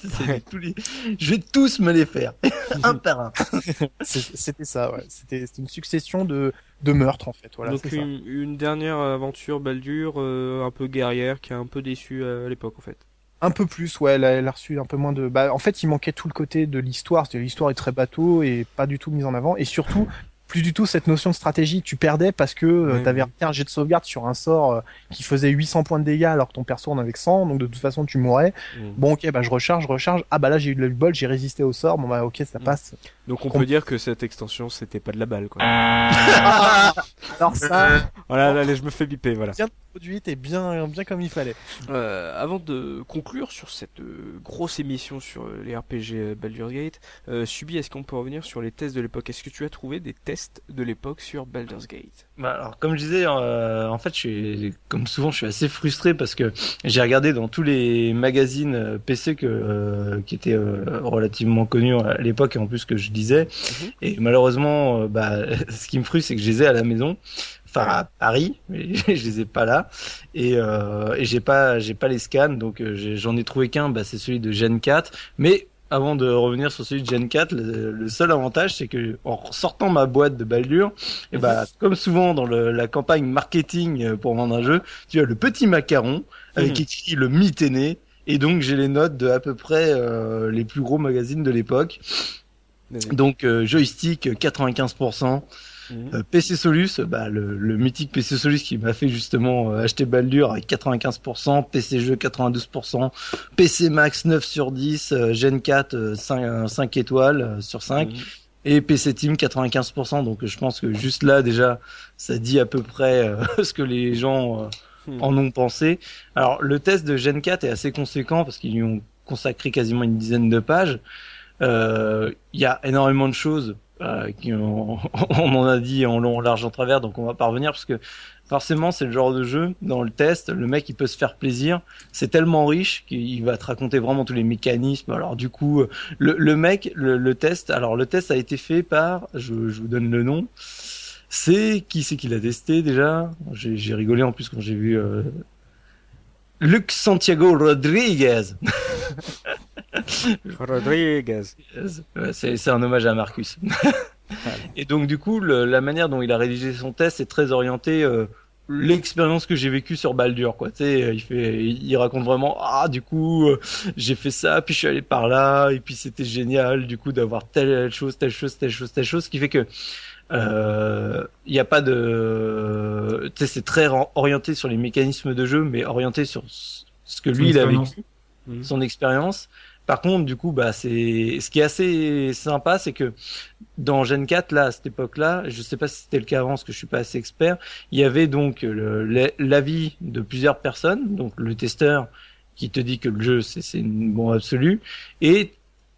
[SPEAKER 2] tous les... Je vais tous me les faire, un par un.
[SPEAKER 4] C'était ça, ouais. C'était une succession de, de meurtres, en fait. Voilà,
[SPEAKER 1] Donc une, dernière aventure Baldur, euh, un peu guerrière, qui a un peu déçu à l'époque, en fait.
[SPEAKER 4] Un peu plus, ouais, elle a, elle a, reçu un peu moins de. Bah, en fait, il manquait tout le côté de l'histoire. L'histoire est très bateau et pas du tout mise en avant. Et surtout, plus du tout cette notion de stratégie. Tu perdais parce que euh, tu avais un jet de sauvegarde sur un sort euh, qui faisait 800 points de dégâts alors que ton perso en avait 100, donc de toute façon tu mourrais. Mm. Bon ok, bah je recharge, je recharge. Ah bah là j'ai eu le bol, j'ai résisté au sort. Bon bah ok, ça mm. passe.
[SPEAKER 1] Donc on peut dire que cette extension c'était pas de la balle quoi.
[SPEAKER 4] alors ça.
[SPEAKER 1] voilà, allez, je me fais biper, voilà
[SPEAKER 4] produite et bien, bien comme il fallait.
[SPEAKER 1] Euh, avant de conclure sur cette euh, grosse émission sur euh, les RPG Baldur's Gate, Subi, est-ce qu'on peut revenir sur les tests de l'époque? Est-ce que tu as trouvé des tests de l'époque sur Baldur's Gate?
[SPEAKER 2] Bah alors, comme je disais, en fait, je suis, comme souvent, je suis assez frustré parce que j'ai regardé dans tous les magazines PC que, qui étaient relativement connus à l'époque et en plus que je disais. Mhm. Et malheureusement, bah, ce qui me frustre, c'est que je les ai à la maison enfin à Paris, mais je les ai pas là. Et, euh, et j'ai pas j'ai pas les scans donc euh, j'en ai, trouvé qu'un, bah, c'est celui de Gen 4, mais avant de revenir sur celui de Gen 4, le, seul avantage, c'est que en sortant ma boîte de Baldur, et eh bah, comme souvent dans le, la campagne marketing euh, pour vendre un jeu, tu as le petit macaron avec mhm. écrit le mythe aîné, et donc j'ai les notes de à peu près euh, les plus gros magazines de l'époque. Donc euh, joystick 95%, Mhm. Euh, PC Solus, bah, le, le, mythique PC Solus qui m'a fait justement euh, acheter Baldur avec 95%, PC Jeux 92%, PC Max 9 sur 10, euh, Gen 4 5, 5 étoiles sur 5. Mhm. Et PC Team 95%, donc je pense que juste là déjà, ça dit à peu près ce que les gens mhm. en ont pensé. Alors le test de Gen 4 est assez conséquent parce qu'ils lui ont consacré quasiment une dizaine de pages. Il y a énormément de choses euh, on, en a dit en long, large, en travers, donc on va pas revenir parce que forcément c'est le genre de jeu dans le test, le mec il peut se faire plaisir, c'est tellement riche qu'il va te raconter vraiment tous les mécanismes. Alors du coup, le, le mec, le, test, alors le test a été fait par, je, vous donne le nom, c'est qui c'est qui l'a testé déjà? J'ai rigolé en plus quand j'ai vu euh, Luc Santiago Rodriguez.
[SPEAKER 1] Rodriguez.
[SPEAKER 2] C'est un hommage à Marcus. Et donc du coup, la manière dont il a rédigé son test est très orienté euh, l'expérience que j'ai vécue sur Baldur quoi. Tu sais, il fait, il raconte vraiment ah du coup euh, j'ai fait ça, puis je suis allé par là, et puis c'était génial du coup d'avoir telle chose, telle chose, telle chose, telle chose, ce qui fait que il euh, n'y a pas de, tu sais, c'est très orienté sur les mécanismes de jeu, mais orienté sur ce que lui il a vécu, son expérience. Par contre, du coup, bah, c'est ce qui est assez sympa, c'est que dans Gen 4, là, à cette époque-là, je sais pas si c'était le cas avant, parce que je suis pas assez expert, il y avait donc l'avis de plusieurs personnes, donc le testeur qui te dit que le jeu c'est une bombe absolue, et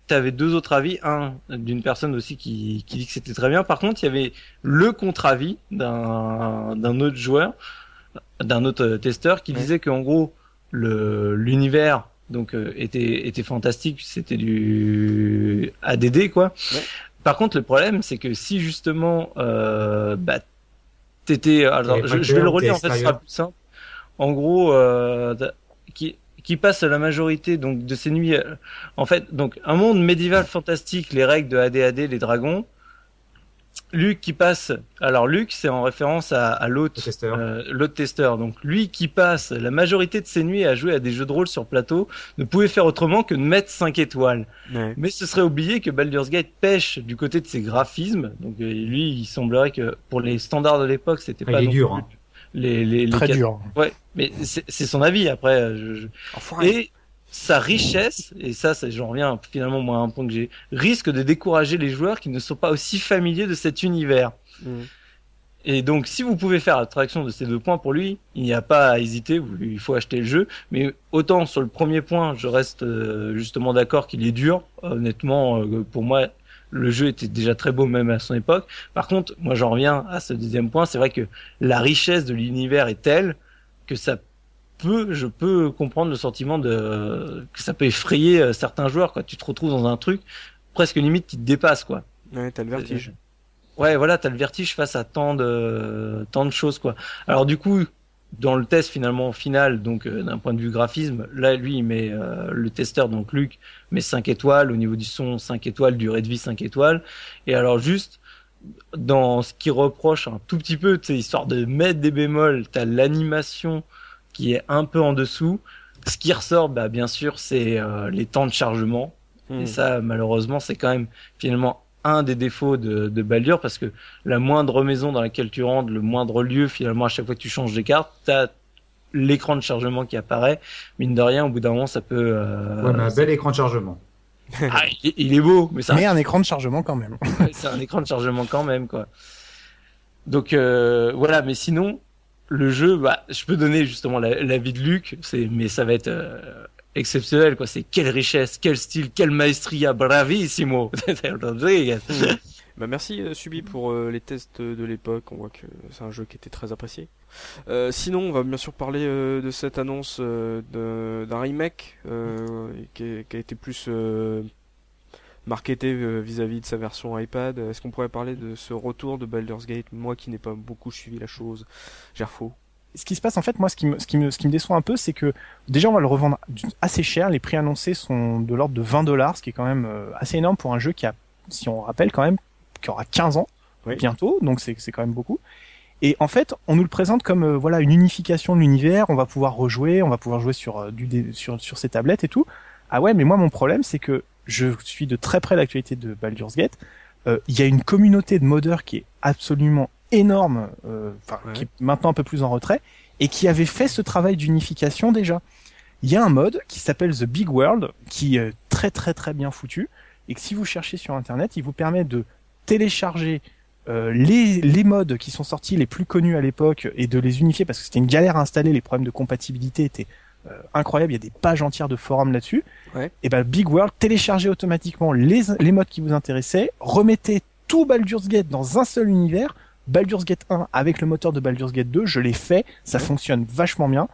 [SPEAKER 2] tu avais deux autres avis, un d'une personne aussi qui, qui dit que c'était très bien. Par contre, il y avait le contre-avis d'un autre joueur, d'un autre testeur qui disait qu'en gros l'univers donc euh, était était fantastique, c'était du ADD quoi. Par contre, le problème c'est que si justement euh, bah t'étais alors je, je, vais le relire en fait, ce sera plus simple. En gros, euh, qui qui passe la majorité donc de ces nuits. Euh, en fait, donc un monde médiéval fantastique, les règles de ADAD, les dragons. Luc qui passe. Alors Luc, c'est en référence à, à l'autre testeur. Euh, l'autre testeur. Donc lui qui passe la majorité de ses nuits à jouer à des jeux de rôle sur plateau ne pouvait faire autrement que de mettre 5 étoiles. Mais ce serait oublié que Baldur's Gate pêche du côté de ses graphismes. Donc euh, lui, il semblerait que pour les standards de l'époque, c'était ah, pas.
[SPEAKER 3] Il est dur. Hein
[SPEAKER 2] les, les,
[SPEAKER 4] Très dur.
[SPEAKER 2] Ouais, mais c'est son avis après. Je, Et sa richesse, et ça, j'en reviens finalement moi à un point que j'ai, risque de décourager les joueurs qui ne sont pas aussi familiers de cet univers. Mm. Et donc, si vous pouvez faire l'attraction de ces deux points pour lui, il n'y a pas à hésiter, il faut acheter le jeu. Mais autant sur le premier point, je reste euh, justement d'accord qu'il est dur. Honnêtement, euh, pour moi, le jeu était déjà très beau même à son époque. Par contre, moi j'en reviens à ce deuxième point, c'est vrai que la richesse de l'univers est telle que ça peut, je peux comprendre le sentiment de que ça peut effrayer euh, certains joueurs. Quoi. Tu te retrouves dans un truc presque limite qui te dépasse, quoi.
[SPEAKER 1] Ouais, t'as le vertige.
[SPEAKER 2] Ouais, voilà, t'as le vertige face à tant de tant de choses, quoi. Alors du coup, dans le test finalement final, donc euh, d'un point de vue graphisme, là lui il met euh, le testeur donc Luc met 5 étoiles au niveau du son 5 étoiles, durée de vie 5 étoiles et alors juste dans ce qui reproche un tout petit peu, tu histoire de mettre des bémols, t'as l'animation qui est un peu en dessous. Ce qui ressort, bah bien sûr, c'est euh, les temps de chargement. Et hmm. ça, malheureusement, c'est quand même finalement un des défauts de, de Baldur parce que la moindre maison dans laquelle tu rentres, le moindre lieu, finalement, à chaque fois que tu changes de carte, t'as l'écran de chargement qui apparaît. Mine de rien, au bout d'un moment, ça peut. Euh...
[SPEAKER 3] Ouais, mais un bel écran de chargement.
[SPEAKER 2] ah, il, est beau, mais
[SPEAKER 4] ça. Mais un écran de chargement quand même.
[SPEAKER 2] c'est un écran de chargement quand même, quoi. Donc euh, voilà, mais sinon, le jeu, bah, je peux donner justement l'avis la de Luc, mais ça va être euh, exceptionnel quoi. C'est quelle richesse quel style quelle maestria bravissimo.
[SPEAKER 1] Bah merci euh, Subi pour euh, les tests de l'époque. On voit que c'est un jeu qui était très apprécié. Euh, sinon on va bien sûr parler de cette annonce d'un remake qui, qui, a été plus marketé vis-à-vis de sa version iPad est-ce qu'on pourrait parler de ce retour de Baldur's Gate? Moi qui n'ai pas beaucoup suivi la chose Gerfo
[SPEAKER 4] ce qui se passe en fait, moi, ce qui me, ce qui me, ce qui me déçoit un peu, c'est que déjà on va le revendre assez cher. Les prix annoncés sont de l'ordre de 20 dollars, ce qui est quand même euh, assez énorme pour un jeu qui a, si on rappelle quand même, qui aura 15 ans bientôt, donc c'est c'est quand même beaucoup. Et en fait, on nous le présente comme euh, voilà une unification de l'univers. On va pouvoir rejouer, on va pouvoir jouer sur euh, du sur sur ces tablettes et tout. Ah ouais, mais moi mon problème c'est que je suis de très près l'actualité de Baldur's Gate. Il y a une communauté de modeurs qui est absolument énorme, euh, enfin qui est maintenant un peu plus en retrait, et qui avait fait ce travail d'unification déjà. Il y a un mode qui s'appelle The Big World, qui est très très très bien foutu, et que si vous cherchez sur internet, il vous permet de télécharger euh, les, les modes qui sont sortis les plus connus à l'époque et de les unifier parce que c'était une galère à installer, les problèmes de compatibilité étaient euh, incroyables, il y a des pages entières de forums là-dessus. Et ben Big World téléchargez automatiquement les, les modes qui vous intéressaient, remettez tout Baldur's Gate dans un seul univers, Baldur's Gate 1 avec le moteur de Baldur's Gate 2, je l'ai fait, ça fonctionne vachement bien.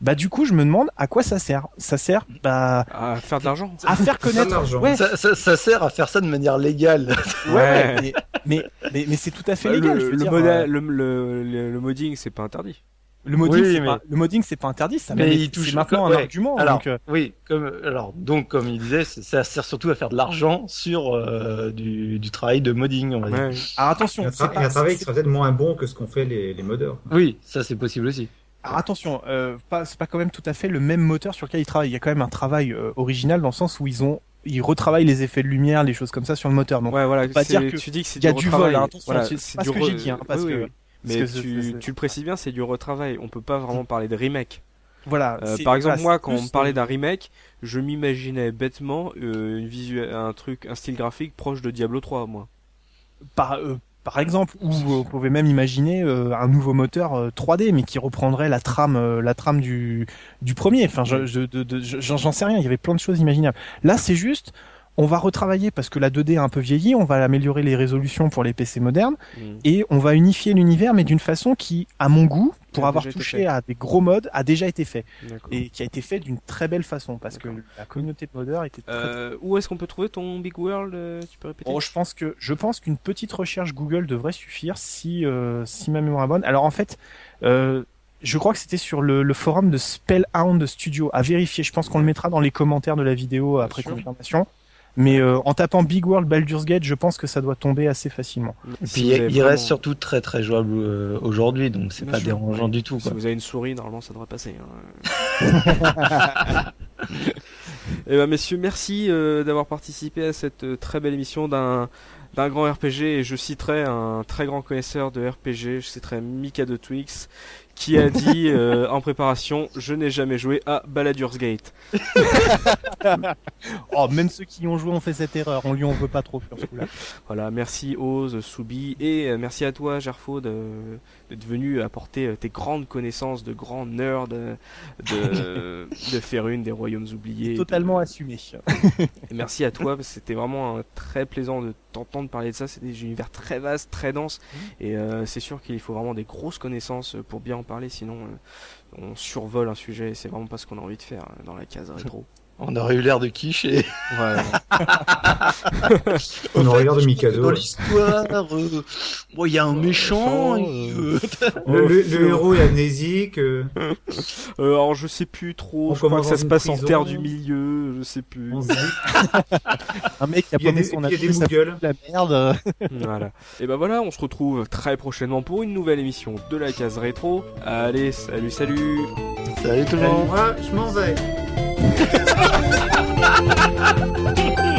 [SPEAKER 4] Bah du coup, je me demande à quoi ça sert. Ça sert bah
[SPEAKER 1] à faire de l'argent,
[SPEAKER 4] à faire connaître.
[SPEAKER 2] Ouais. Ça, ça, ça, sert à faire ça de manière légale.
[SPEAKER 4] ouais, mais, mais, mais, c'est tout à fait légal.
[SPEAKER 1] Le,
[SPEAKER 4] je veux
[SPEAKER 1] le,
[SPEAKER 4] dire,
[SPEAKER 1] modèle, le, le, le, modding, c'est pas interdit.
[SPEAKER 4] Le modding, c'est pas, le modding, c'est pas interdit, ça. Mais il touche maintenant un argument.
[SPEAKER 2] Alors,
[SPEAKER 4] donc, euh...
[SPEAKER 2] oui, comme alors donc comme il disait, ça sert surtout à faire de l'argent sur euh, du, du travail de modding, on va dire.
[SPEAKER 4] Alors attention,
[SPEAKER 3] il y a, un travail qui sera peut-être moins bon que ce qu'ont fait les, les modeurs.
[SPEAKER 2] Oui, ça c'est possible aussi.
[SPEAKER 4] Alors attention, euh, pas, c'est pas quand même tout à fait le même moteur sur lequel ils travaillent. Il y a quand même un travail euh, original dans le sens où ils ont ils retravaillent les effets de lumière, les choses comme ça sur le moteur. Donc,
[SPEAKER 1] ouais, voilà.
[SPEAKER 4] Pas dire que
[SPEAKER 1] tu dis que c'est
[SPEAKER 4] il y a
[SPEAKER 1] du,
[SPEAKER 4] du vol. Hein, attention,
[SPEAKER 1] voilà,
[SPEAKER 4] c'est pas ce que j'ai dit, hein, parce
[SPEAKER 1] oui,
[SPEAKER 4] que
[SPEAKER 1] oui. Mais tu, tu le précises bien, c'est du retravail. On peut pas vraiment parler de remake.
[SPEAKER 4] Voilà.
[SPEAKER 1] Euh, par exemple, moi, quand on me parlait d'un remake, je m'imaginais bêtement euh, une visuel, un truc, un style graphique proche de Diablo 3, moi.
[SPEAKER 4] Par, euh, par exemple, ou vous pouvez même imaginer euh, un nouveau moteur euh, 3D, mais qui reprendrait la trame, euh, la trame du du premier. Enfin, je, je, je, j'en sais rien. Il y avait plein de choses imaginables. Là, c'est juste. On va retravailler parce que la 2D a un peu vieilli, on va améliorer les résolutions pour les PC modernes
[SPEAKER 1] Mm.
[SPEAKER 4] et on va unifier l'univers mais d'une façon qui, à mon goût, pour avoir touché à des gros modes, a déjà été fait et qui a été fait d'une très belle façon parce que la communauté de modeurs était très
[SPEAKER 1] Euh, où est-ce qu'on peut trouver ton Big World euh, Tu peux répéter
[SPEAKER 4] Bon, je pense que je pense qu'une petite recherche Google devrait suffire si euh, si ma mémoire est bonne. Alors en fait, euh, je crois que c'était sur le, le forum de Spellhound Studio à vérifier. Je pense qu'on le mettra dans les commentaires de la vidéo après confirmation. Mais euh, en tapant Big World Baldur's Gate, je pense que ça doit tomber assez facilement.
[SPEAKER 2] Et
[SPEAKER 1] Si
[SPEAKER 2] puis il
[SPEAKER 1] vraiment-
[SPEAKER 2] reste surtout très très jouable euh, aujourd'hui, donc c'est pas
[SPEAKER 1] sûr.
[SPEAKER 2] dérangeant du tout.
[SPEAKER 1] Si
[SPEAKER 2] Quoi.
[SPEAKER 1] vous avez une souris, normalement, ça devrait passer. Hein. Eh ben, messieurs, merci euh, d'avoir participé à cette euh, très belle émission d'un d'un grand RPG et je citerai un très grand connaisseur de RPG, je citerai Mika de Twix qui a dit euh, en préparation je n'ai jamais joué à Baldur's Gate.
[SPEAKER 4] Oh, même ceux qui y ont joué ont fait cette erreur. On lui en veut pas trop sur ce coup-là.
[SPEAKER 1] Voilà, merci Oz, Soubi et euh, merci à toi Gerfo de- d'être venu apporter euh, tes grandes connaissances de grands nerds euh, de, de Ferune, des royaumes oubliés. de-
[SPEAKER 4] Totalement assumé.
[SPEAKER 1] Et merci à toi, parce que c'était vraiment euh, très plaisant de t'entendre parler de ça. C'est des univers très vastes, très denses, et euh, c'est sûr qu'il faut vraiment des grosses connaissances pour bien en parler, sinon euh, on survole un sujet, et c'est vraiment pas ce qu'on a envie de faire dans la case rétro.
[SPEAKER 2] On aurait eu l'air de quicher.
[SPEAKER 1] Ouais.
[SPEAKER 3] On
[SPEAKER 2] Au
[SPEAKER 3] aurait
[SPEAKER 2] fait,
[SPEAKER 3] l'air de Mikado.
[SPEAKER 2] Dans l'histoire, euh, bon, il y a un méchant. et,
[SPEAKER 1] euh,
[SPEAKER 3] Le, le- le héros est amnésique. euh,
[SPEAKER 1] Euh, alors je sais plus trop,
[SPEAKER 3] On
[SPEAKER 1] je crois que ça se passe en terre du milieu, je sais plus.
[SPEAKER 4] Un mec qui a
[SPEAKER 3] a
[SPEAKER 4] paumé
[SPEAKER 3] des,
[SPEAKER 4] son
[SPEAKER 3] il y a des
[SPEAKER 4] appui, ça la merde.
[SPEAKER 1] voilà. Et ben voilà, on se retrouve très prochainement pour une nouvelle émission de la case rétro. Allez, salut, salut
[SPEAKER 2] Salut tout le monde.
[SPEAKER 3] Moi, je m'en vais.